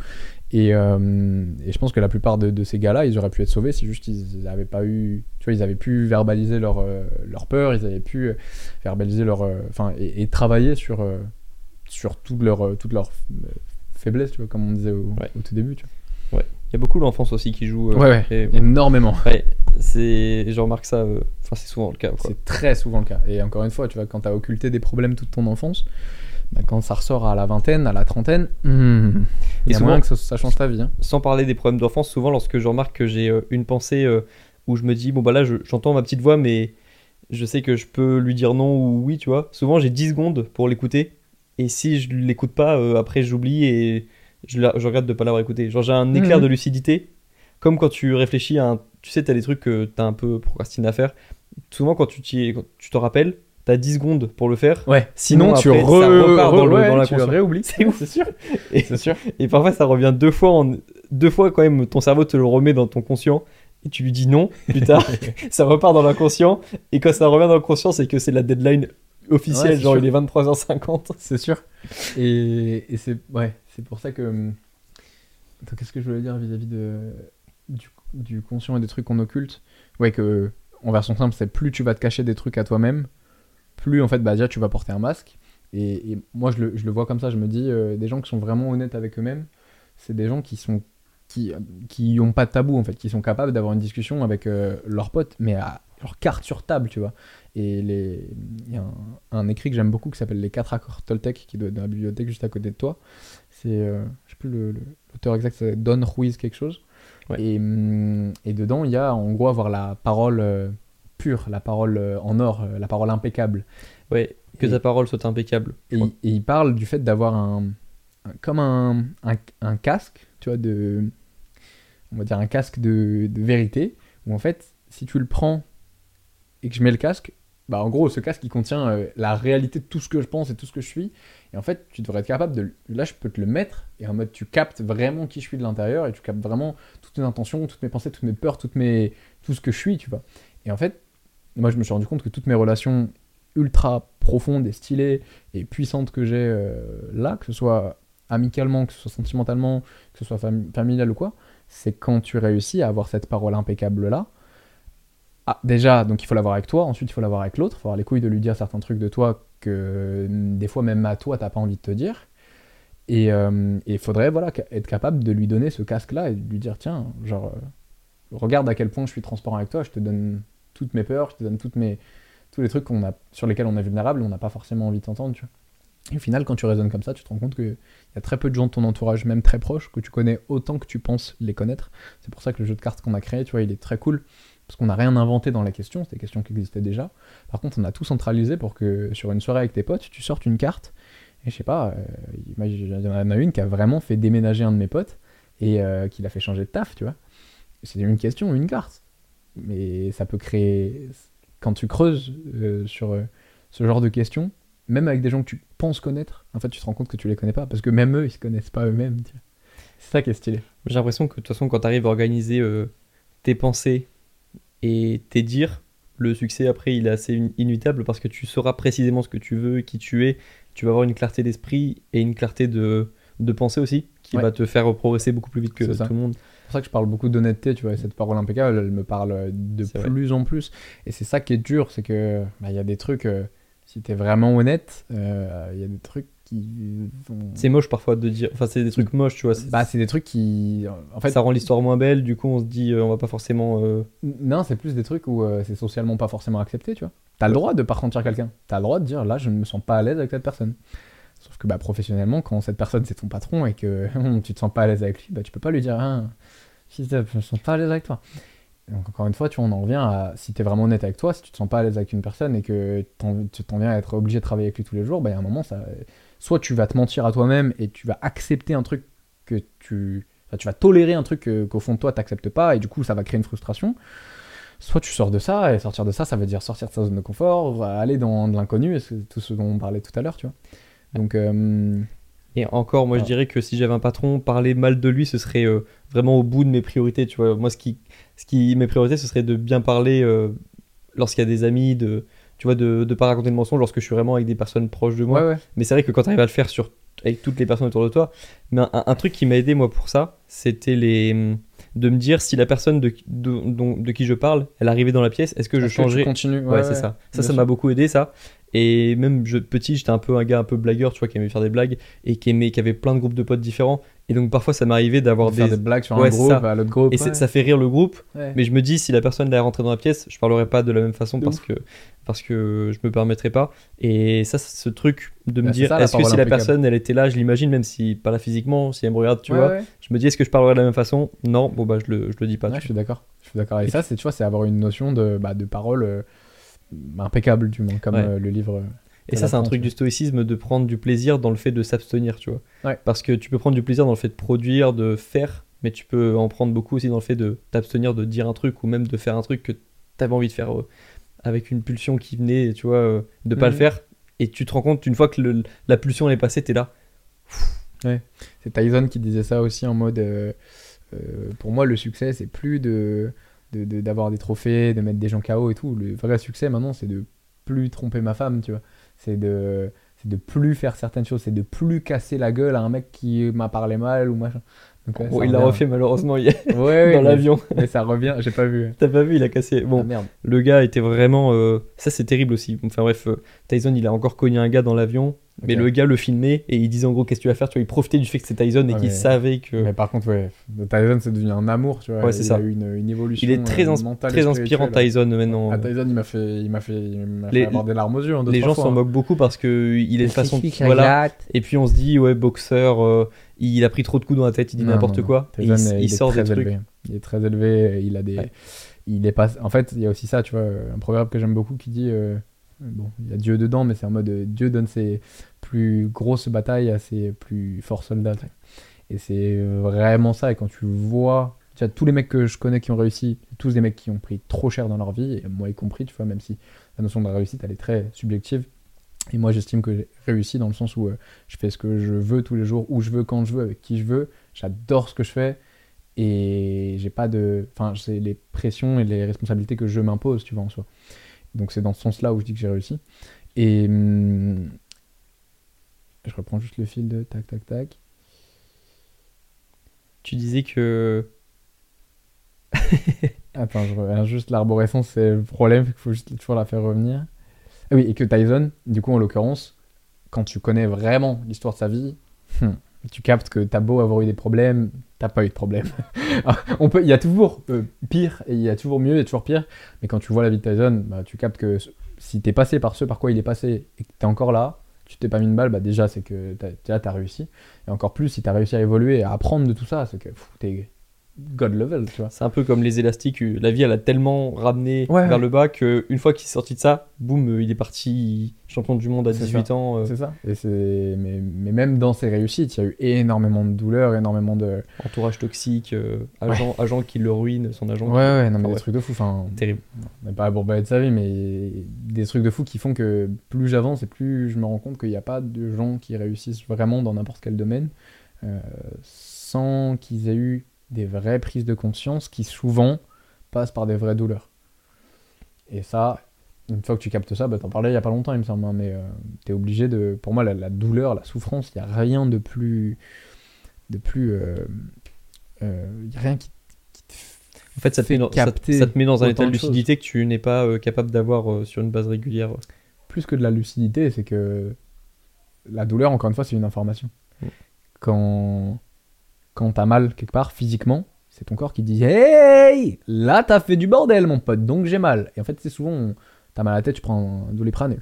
Et, euh, et je pense que la plupart de, de ces gars-là, ils auraient pu être sauvés si juste ils n'avaient pas eu. Tu vois, ils avaient pu verbaliser leur, euh, leur peur, ils avaient pu verbaliser leur. euh, Enfin, et, et travailler sur, sur toute leur, toute leur faiblesse, tu vois, comme on disait au, Ouais. au tout début. Tu Il y a beaucoup d'enfance aussi qui vois. euh, ouais, ouais, et- énormément. ouais, c'est, je remarque ça. euh, c'est souvent le cas. C'est très souvent le cas. Et encore une fois, tu vois, quand tu as occulté des problèmes toute ton enfance, bah, quand ça ressort à la vingtaine, à la trentaine, hmm, il y a souvent- moyen que ça, ça change ta vie. hein. Sans parler des problèmes d'enfance, souvent lorsque je remarque que j'ai euh, une pensée où je me dis, bon bah là je- j'entends ma petite voix, mais je sais que je peux lui dire non ou oui, tu vois. Souvent j'ai 10 secondes pour l'écouter. Et si je l'écoute pas, euh, après j'oublie et je, la- je regrette de pas l'avoir écouté. Genre j'ai un éclair Mhm. de lucidité. Comme quand tu réfléchis à un. Tu sais, t'as des trucs que t'as un peu procrastiné à faire. Souvent quand tu t'y- quand tu te rappelles, t'as 10 secondes pour le faire. Ouais, Sinon, sinon, tu après, ça re- repart dans le- ouais, dans tu l'inconscient. réoublies. *laughs* C'est ouf. c'est sûr. Et- C'est sûr. Et parfois, ça revient deux fois, en... deux fois quand même, ton cerveau te le remet dans ton conscient. Et tu lui dis non plus tard. *laughs* *laughs* ça repart dans l'inconscient. Et quand ça revient dans le conscient, c'est que c'est la deadline officielle. Ouais, genre, sûr. il est 23h50. C'est sûr. Et, et c'est ouais, c'est pour ça que. hum, qu'est-ce que je voulais dire vis-à-vis de du, conscient et des trucs qu'on occulte? Ouais, que en version simple, c'est plus tu vas te cacher des trucs à toi-même, plus en fait, bah déjà tu vas porter un masque. Et, moi, je le, je le vois comme ça. Je me dis, euh, des gens qui sont vraiment honnêtes avec eux-mêmes, c'est des gens qui sont qui qui pas de tabou en fait, qui sont capables d'avoir une discussion avec euh, leurs potes, mais à leur carte sur table, tu vois. Et les il y a un, un écrit que j'aime beaucoup qui s'appelle Les 4 accords Toltec qui doit être dans la bibliothèque juste à côté de toi. C'est euh, je sais plus le- le- l'auteur exact, c'est Don Ruiz quelque chose. Ouais. Et, hum, et dedans, il y a en gros avoir la parole euh, pure, la parole euh, en or, euh, la parole impeccable. Ouais, que Et- ta parole soit impeccable. Et, il- et il parle du fait d'avoir un, un- comme un, un, un casque, tu vois, de, on va dire un casque de, de vérité, où en fait, si tu le prends et que je mets le casque, bah en gros, ce casque il contient euh, la réalité de tout ce que je pense et tout ce que je suis. Et en fait, tu devrais être capable de, là, je peux te le mettre et en mode tu captes vraiment qui je suis de l'intérieur et tu captes vraiment toutes mes intentions, toutes mes pensées, toutes mes peurs, toutes mes, tout ce que je suis, tu vois. Et en fait, moi, je me suis rendu compte que toutes mes relations ultra profondes et stylées et puissantes que j'ai euh, là, que ce soit amicalement, que ce soit sentimentalement, que ce soit fami- familial ou quoi, c'est quand tu réussis à avoir cette parole impeccable là. Ah, déjà, donc il faut l'avoir avec toi, ensuite il faut l'avoir avec l'autre, il faut avoir les couilles de lui dire certains trucs de toi que mm, des fois même à toi t'as pas envie de te dire. Et euh, il faudrait voilà, être capable de lui donner ce casque là et de lui dire tiens, genre, euh, regarde à quel point je suis transparent avec toi, je te donne toutes mes peurs, je te donne toutes mes, tous les trucs a, sur lesquels on est vulnérable, on n'a pas forcément envie de t'entendre. Et au final, quand tu raisonnes comme ça, tu te rends compte qu'il y a très peu de gens de ton entourage, même très proches, que tu connais autant que tu penses les connaître. C'est pour ça que le jeu de cartes qu'on a créé, tu vois, il est très cool. Parce qu'on n'a rien inventé dans la question, c'est des questions qui existaient déjà. Par contre, on a tout centralisé pour que sur une soirée avec tes potes, tu sortes une carte. Et je sais pas, euh, il y en a une qui a vraiment fait déménager un de mes potes et euh, qui l'a fait changer de taf, tu vois. C'est une question, une carte. Mais ça peut créer. Quand tu creuses euh, sur ce genre de questions, même avec des gens que tu penses connaître, en fait, tu te rends compte que tu les connais pas. Parce que même eux, ils se connaissent pas eux-mêmes. C'est ça qui est stylé. J'ai l'impression que de toute façon, quand tu arrives à organiser tes pensées et tes dires, le succès après il est assez in- inévitable parce que tu sauras précisément ce que tu veux, qui tu es. Tu vas avoir une clarté d'esprit et une clarté de, de pensée aussi, qui Ouais. va te faire progresser beaucoup plus vite que tout le monde. C'est pour ça que je parle beaucoup d'honnêteté, tu vois, et cette parole impeccable, elle me parle de vrai. plus en plus. Et c'est ça qui est dur, c'est que bah, il y a des trucs, euh, si t'es vraiment honnête, euh, il y a des trucs qui vont... C'est moche parfois de dire. Enfin, c'est des trucs moches, tu vois. c'est- Bah, c'est des trucs qui... En fait, ça rend l'histoire moins belle, du coup, on se dit, euh, on va pas forcément. euh, non, c'est plus des trucs où euh, c'est socialement pas forcément accepté, tu vois. T'as le droit de pas ressentir quelqu'un. T'as le droit de dire, là, je ne me sens pas à l'aise avec cette personne. Sauf que bah, professionnellement, quand cette personne c'est ton patron et que *laughs* tu te sens pas à l'aise avec lui, bah, tu peux pas lui dire, ah, fils de- je me sens pas à l'aise avec toi. Donc encore une fois, tu vois, on en revient à si tu es vraiment honnête avec toi, si tu te sens pas à l'aise avec une personne et que t'en- tu t'en viens à être obligé de travailler avec lui tous les jours, bah, il y a un moment, ça, soit tu vas te mentir à toi-même et tu vas accepter un truc que tu. enfin, tu vas tolérer un truc que- qu'au fond de toi t'acceptes pas et du coup ça va créer une frustration. Soit tu sors de ça et sortir de ça, ça veut dire sortir de sa zone de confort, aller dans de l'inconnu, et c'est tout ce dont on parlait tout à l'heure, tu vois. Donc, euh, Et encore, moi, je dirais que si j'avais un patron, parler mal de lui, ce serait euh, vraiment au bout de mes priorités, tu vois. Moi, ce qui, ce qui, mes priorités, ce serait de bien parler euh, lorsqu'il y a des amis, de, tu vois, de, de pas raconter de mensonges lorsque je suis vraiment avec des personnes proches de moi. ouais, ouais. Mais c'est vrai que quand tu arrives à le faire sur, avec toutes les personnes autour de toi, mais un, un truc qui m'a aidé moi pour ça, c'était les de me dire si la personne de, de, de qui je parle, elle arrivait dans la pièce, est-ce que je tu changerais? continues? Ouais, c'est ça. Ça, bien ça m'a beaucoup aidé, ça. Et même je, petit, j'étais un peu un gars un peu blagueur, tu vois, qui aimait faire des blagues et qui aimait, qui avait plein de groupes de potes différents. Et donc parfois, ça m'arrivait d'avoir des. des blagues sur Ouais, un groupe, à l'autre groupe. Et ouais. ça fait rire le groupe. Ouais. Mais je me dis, si la personne est rentrée dans la pièce, je parlerai pas de la même façon De parce que, parce que je me permettrai pas. Et ça, c'est ce truc de me Bah, dire, est-ce que si la personne, elle était là, je l'imagine, même si pas là physiquement, si elle me regarde, tu vois, je me dis, est-ce que je parlerai de la même façon? Non, bon, bah, je le, je le dis pas. Je suis d'accord. Je suis d'accord. Et ça, c'est tu vois, c'est avoir une notion de, bah, de parole euh, impeccable, du moins, comme Ouais. euh, le livre. Et ça, c'est un truc ouais. du stoïcisme de prendre du plaisir dans le fait de s'abstenir, tu vois. Ouais. Parce que tu peux prendre du plaisir dans le fait de produire, de faire, mais tu peux en prendre beaucoup aussi dans le fait de t'abstenir de dire un truc ou même de faire un truc que tu avais envie de faire euh, avec une pulsion qui venait, tu vois, euh, de pas Mhm. le faire. Et tu te rends compte, une fois que le- la pulsion est passée, t'es là. C'est Tyson qui disait ça aussi en mode euh, pour moi le succès c'est plus de de- de- d'avoir des trophées, de mettre des gens KO et tout. Le vrai succès maintenant c'est de plus tromper ma femme, tu vois. C'est de de plus faire certaines choses, c'est de plus casser la gueule à un mec qui m'a parlé mal ou machin. Donc, ouais, ça il l'a refait malheureusement hier *laughs* Ouais, ouais, dans l'avion. *laughs* Mais ça revient, j'ai pas vu. T'as pas vu, il a cassé. Bon, Ah, merde. le gars était vraiment. euh, Ça, c'est terrible aussi. Enfin bref, euh, Tyson, il a encore cogné un gars dans l'avion. Mais le gars le filmait et il disait en gros qu'est-ce que tu vas faire tu vois il profitait du fait que c'est Tyson et Ouais, qu'il savait que Mais par contre, ouais, Tyson c'est devenu un amour, tu vois. Ouais, c'est il ça. a eu une, une évolution. il est très, euh, ins- mentale très inspirant. Tyson maintenant Ah, Tyson, il m'a fait, il m'a fait, il m'a Les- avoir des larmes aux yeux. hein, deux, les gens s'en hein. moquent beaucoup parce que il est de façon voilà et puis on se dit ouais boxeur euh, il a pris trop de coups dans la tête il dit n'importe quoi et Tyson, il, euh, sort des trucs élevé. Il est très élevé. Il a des, il est pas. En fait, il y a aussi ça, tu vois, un proverbe que j'aime beaucoup qui dit, euh, bon, il y a Dieu dedans, mais c'est en mode euh, Dieu donne ses plus grosses batailles à ses plus forts soldats. Et c'est vraiment ça. Et quand tu vois, tu vois, tous les mecs que je connais qui ont réussi, tous des mecs qui ont pris trop cher dans leur vie, et moi y compris, tu vois, même si la notion de réussite, elle est très subjective. Et moi, j'estime que j'ai réussi dans le sens où euh, je fais ce que je veux tous les jours, où je veux, quand je veux, avec qui je veux. J'adore ce que je fais. Et j'ai pas de. Enfin, c'est les pressions et les responsabilités que je m'impose, tu vois, en soi. Donc, c'est dans ce sens-là où je dis que j'ai réussi. Et. hum, je reprends juste le fil de tac, tac, tac. tu disais que *laughs* Attends, je reviens juste l'arborescence, c'est le problème, il faut juste toujours la faire revenir. Ah oui, et que Tyson, du coup, en l'occurrence, quand tu connais vraiment l'histoire de sa vie, hmm, tu captes que t'as beau avoir eu des problèmes, t'as pas eu de problème. *laughs* Ah, On peut, il y a toujours euh, pire et il y a toujours mieux et toujours pire, mais quand tu vois la vie de Tyson, bah, tu captes que si t'es passé par ce par quoi il est passé et que t'es encore là, tu t'es pas mis une balle, bah déjà c'est que t'as, t'as réussi. Et encore plus si t'as réussi à évoluer et à apprendre de tout ça, c'est que pff, t'es god level, tu vois. c'est un peu comme les élastiques euh, la vie elle a tellement ramené Ouais, vers ouais. le bas que une fois qu'il est sorti de ça boum euh, il est parti champion du monde à C'est 18 ça. ans euh, C'est ça. Et. Mais, mais même dans ses réussites, il y a eu énormément de douleurs, énormément de. entourage toxique euh, agent agent qui le ruine son agent Ouais, qui- ouais, non, mais des trucs de fou. Enfin, terrible on n'est pas pour parler de sa vie, mais des trucs de fou qui font que plus j'avance et plus je me rends compte qu'il n'y a pas de gens qui réussissent vraiment dans n'importe quel domaine euh, sans qu'ils aient eu des vraies prises de conscience qui souvent passent par des vraies douleurs. Et ça, une fois que tu captes ça, bah, t'en parlais il y a pas longtemps, il me semble, hein, mais euh, t'es obligé de. Pour moi, la, la douleur, la souffrance, il y a rien de plus. de plus. euh, euh, y a rien qui. En fait, ça te, fait met dans, ça, te- ça te met dans un état de lucidité que tu n'es pas euh, capable d'avoir euh, sur une base régulière. plus que de la lucidité, c'est que la douleur, encore une fois, c'est une information. Mm. Quand, quand t'as mal quelque part physiquement, c'est ton corps qui dit Hey Là, t'as fait du bordel, mon pote, donc j'ai mal. Et en fait, c'est souvent, t'as mal à la tête, tu prends un doliprane et.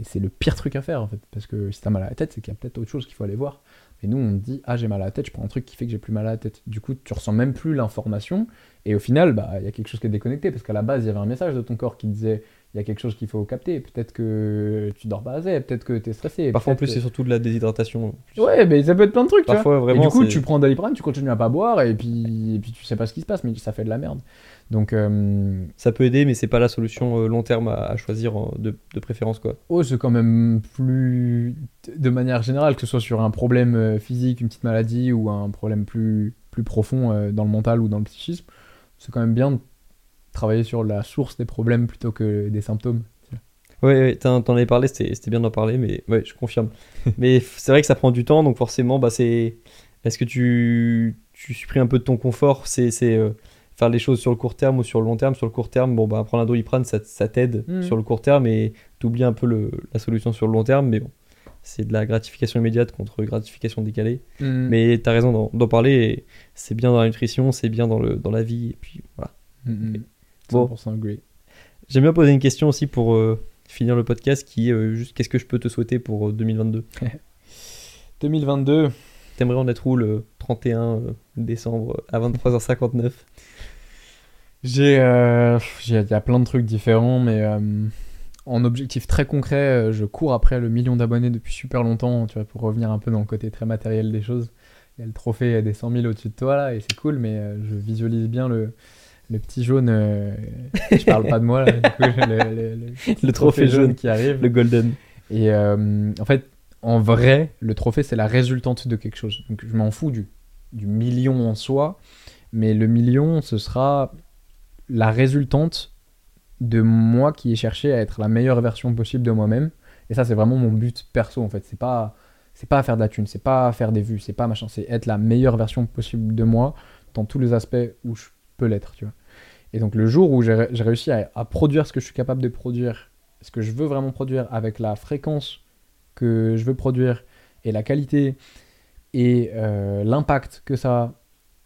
Et c'est le pire truc à faire, en fait. Parce que si t'as mal à la tête, c'est qu'il y a peut-être autre chose qu'il faut aller voir. Mais nous, on dit Ah, j'ai mal à la tête, je prends un truc qui fait que j'ai plus mal à la tête. Du coup, tu ressens même plus l'information. Et au final, bah, il y a quelque chose qui est déconnecté. Parce qu'à la base, il y avait un message de ton corps qui disait il y a quelque chose qu'il faut capter. Peut-être que tu dors pas assez, peut-être que tu es stressé. Parfois, en plus, c'est surtout de la déshydratation. Ouais, mais ça peut être plein de trucs, tu vois. Parfois, vraiment. et du coup, tu prends Doliprane, tu continues à pas boire, et puis, et puis tu sais pas ce qui se passe, mais ça fait de la merde. Donc, euh, Ça peut aider, mais c'est pas la solution euh, long terme à, à choisir de, de préférence, quoi. oh, c'est quand même plus. De manière générale, que ce soit sur un problème euh, physique, une petite maladie, ou un problème plus, plus profond dans le mental ou dans le psychisme, c'est quand même bien de travailler sur la source des problèmes plutôt que des symptômes. Ouais, ouais t'en avais parlé, c'était c'était bien d'en parler, mais ouais, je confirme. *laughs* mais c'est vrai que ça prend du temps, donc forcément, bah, c'est. Est-ce que tu, tu supprimes un peu de ton confort? C'est c'est, euh, faire les choses sur le court terme ou sur le long terme? Sur le court terme, bon, bah, prendre un doliprane, ça, ça t'aide Mhm. sur le court terme et t'oublies un peu le, la solution sur le long terme, mais bon, c'est de la gratification immédiate contre gratification décalée. Mais Mais t'as raison d'en- parler, c'est bien dans la nutrition, c'est bien dans, le, dans la vie, et puis voilà. Bon. 100% agree. J'aime bien poser une question aussi pour euh, finir le podcast qui est euh, juste qu'est-ce que je peux te souhaiter pour euh, 2022 2022, *laughs* T'aimerais en être où le 31 euh, décembre à 23h59 J'ai, euh, il y a plein de trucs différents, mais en objectif très concret, je cours après le million d'abonnés depuis super longtemps, tu vois, pour revenir un peu dans le côté très matériel des choses. Il y a le trophée des 100 000 au-dessus de toi là, et c'est cool, mais je visualise bien le, le petit jaune. euh, je parle pas de moi là, du coup, le, le- le petit Le trophée jaune. qui arrive. Le Golden. Et euh, en fait, en vrai, le trophée, c'est la résultante de quelque chose. Donc je m'en fous du, du million en soi, mais le million, ce sera la résultante de moi qui ai cherché à être la meilleure version possible de moi-même. Et ça, c'est vraiment mon but perso, en fait. C'est pas, c'est pas faire de la thune, c'est pas faire des vues, c'est pas machin, c'est être la meilleure version possible de moi dans tous les aspects où je peux l'être, tu vois. Et donc le jour où j'ai ré- j'ai réussi à, produire ce que je suis capable de produire, ce que je veux vraiment produire avec la fréquence que je veux produire et la qualité et euh, l'impact que ça a,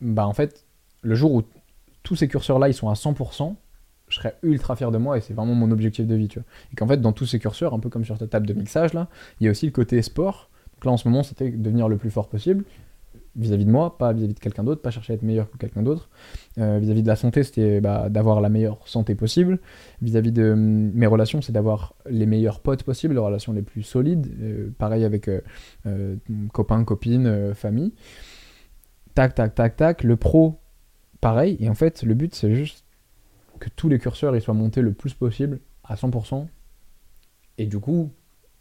bah en fait, le jour où tous ces curseurs-là, ils sont à 100%, je serais ultra fier de moi et c'est vraiment mon objectif de vie. Et qu'en fait, dans tous ces curseurs, un peu comme sur ta table de mixage, là, il y a aussi le côté sport. Donc là, en ce moment, c'était devenir le plus fort possible vis-à-vis de moi, pas vis-à-vis de quelqu'un d'autre, pas chercher à être meilleur que quelqu'un d'autre. Euh, vis-à-vis de la santé, c'était bah, d'avoir la meilleure santé possible. Vis-à-vis de hum, mes relations, c'est d'avoir les meilleurs potes possibles, les relations les plus solides. Euh, pareil avec euh, euh, copains, copines, euh, famille. Tac, tac, tac, tac. Le pro, pareil. Et en fait, le but, c'est juste que tous les curseurs ils soient montés le plus possible à 100%. Et du coup,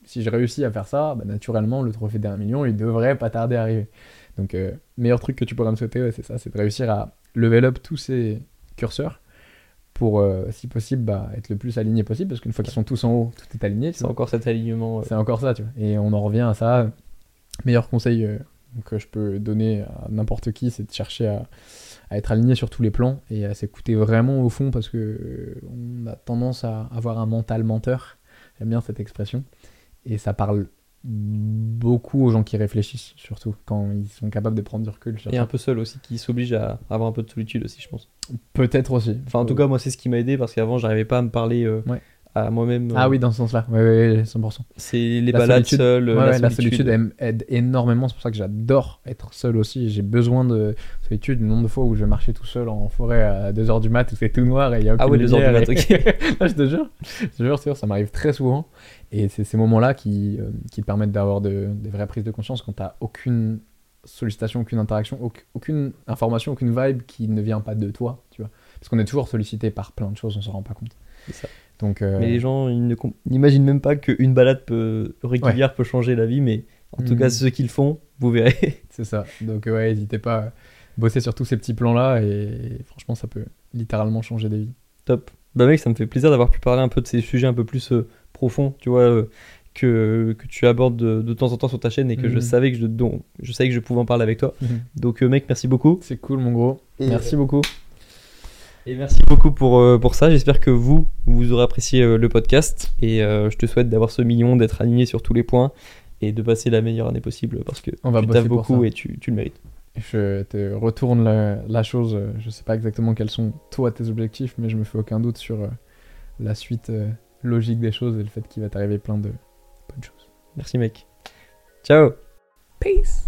si je réussis à faire ça, bah, naturellement, le trophée d'un million, il devrait pas tarder à arriver. Donc, euh, meilleur truc que tu pourrais me souhaiter, ouais, c'est ça, c'est de réussir à level up tous ces curseurs pour, euh, si possible, bah, être le plus aligné possible, parce qu'une fois qu'ils sont tous en haut, tout est aligné. C'est encore cet alignement. euh, C'est encore ça, tu vois. Et on en revient à ça. Meilleur conseil euh, que je peux donner à n'importe qui, c'est de chercher à, à être aligné sur tous les plans et à s'écouter vraiment au fond parce que euh, on a tendance à avoir un mental menteur. J'aime bien cette expression. Et ça parle beaucoup aux gens qui réfléchissent, surtout quand ils sont capables de prendre du recul. Et ça. un peu seul aussi, qui s'oblige à avoir un peu de solitude aussi, je pense. Peut-être aussi. Enfin, en tout cas, moi, c'est ce qui m'a aidé parce qu'avant, j'arrivais pas à me parler euh, Ouais. à moi-même. Ah euh, oui, dans ce sens-là. Oui, oui, oui, 100%. C'est les La balades solitude. seules, Ouais, la, ouais, la solitude. elle aide énormément, c'est pour ça que j'adore être seul aussi. J'ai besoin de solitude. Le nombre de fois où je marchais tout seul en forêt à 2h du mat où c'est tout noir et il y a Ah aucune ouais, 2 heures du lumière mat, ok. *laughs* Ah, je te jure, je te jure, ça m'arrive très souvent. Et c'est ces moments-là qui, euh, qui te permettent d'avoir de, des vraies prises de conscience quand t'as aucune sollicitation, aucune interaction, auc- aucune information, aucune vibe qui ne vient pas de toi, tu vois. Parce qu'on est toujours sollicité par plein de choses, on s'en rend pas compte. Ça. Donc, euh, Mais les gens, ils ne n'imaginent même pas qu'une balade peut, régulière peut changer la vie, mais en tout Mhm. cas, ceux qui le font, vous verrez. *laughs* C'est ça. Donc ouais, n'hésitez pas à bosser sur tous ces petits plans-là et franchement, ça peut littéralement changer des vies. Top. Bah mec, ça me fait plaisir d'avoir pu parler un peu de ces sujets un peu plus euh, profonds, tu vois, euh, que, que tu abordes de, de temps en temps sur ta chaîne et que je Mhm. savais que je, dont, je savais que je pouvais en parler avec toi. Mhm. Donc euh, mec, merci beaucoup. C'est cool, mon gros. Et- Merci beaucoup. Et merci beaucoup pour, euh, pour ça. J'espère que vous, vous aurez apprécié le podcast. Et euh, je te souhaite d'avoir ce million, d'être aligné sur tous les points et de passer la meilleure année possible parce que On va tu bosser taffes beaucoup et tu, tu le mérites. Je te retourne la, la chose. Je sais pas exactement quels sont toi tes objectifs, mais je me fais aucun doute sur la suite euh, logique des choses et le fait qu'il va t'arriver plein de bonnes choses. Merci mec. Ciao Peace.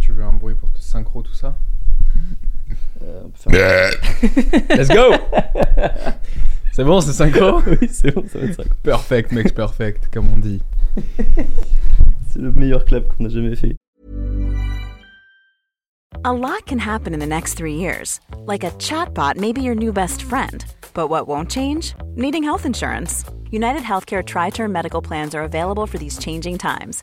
Tu veux un bruit pour te synchro tout ça? Euh, on peut faire- Let's go *laughs* C'est bon, c'est synchro? Oui, c'est bon, ça va être ça. Perfect, makes perfect, comme on dit. *laughs* C'est le meilleur qu'on a jamais fait. A lot can happen in the next three years. Like a chatbot may be your new best friend. But what won't change? Needing health insurance. United Healthcare Tri Term Medical Plans are available for these changing times.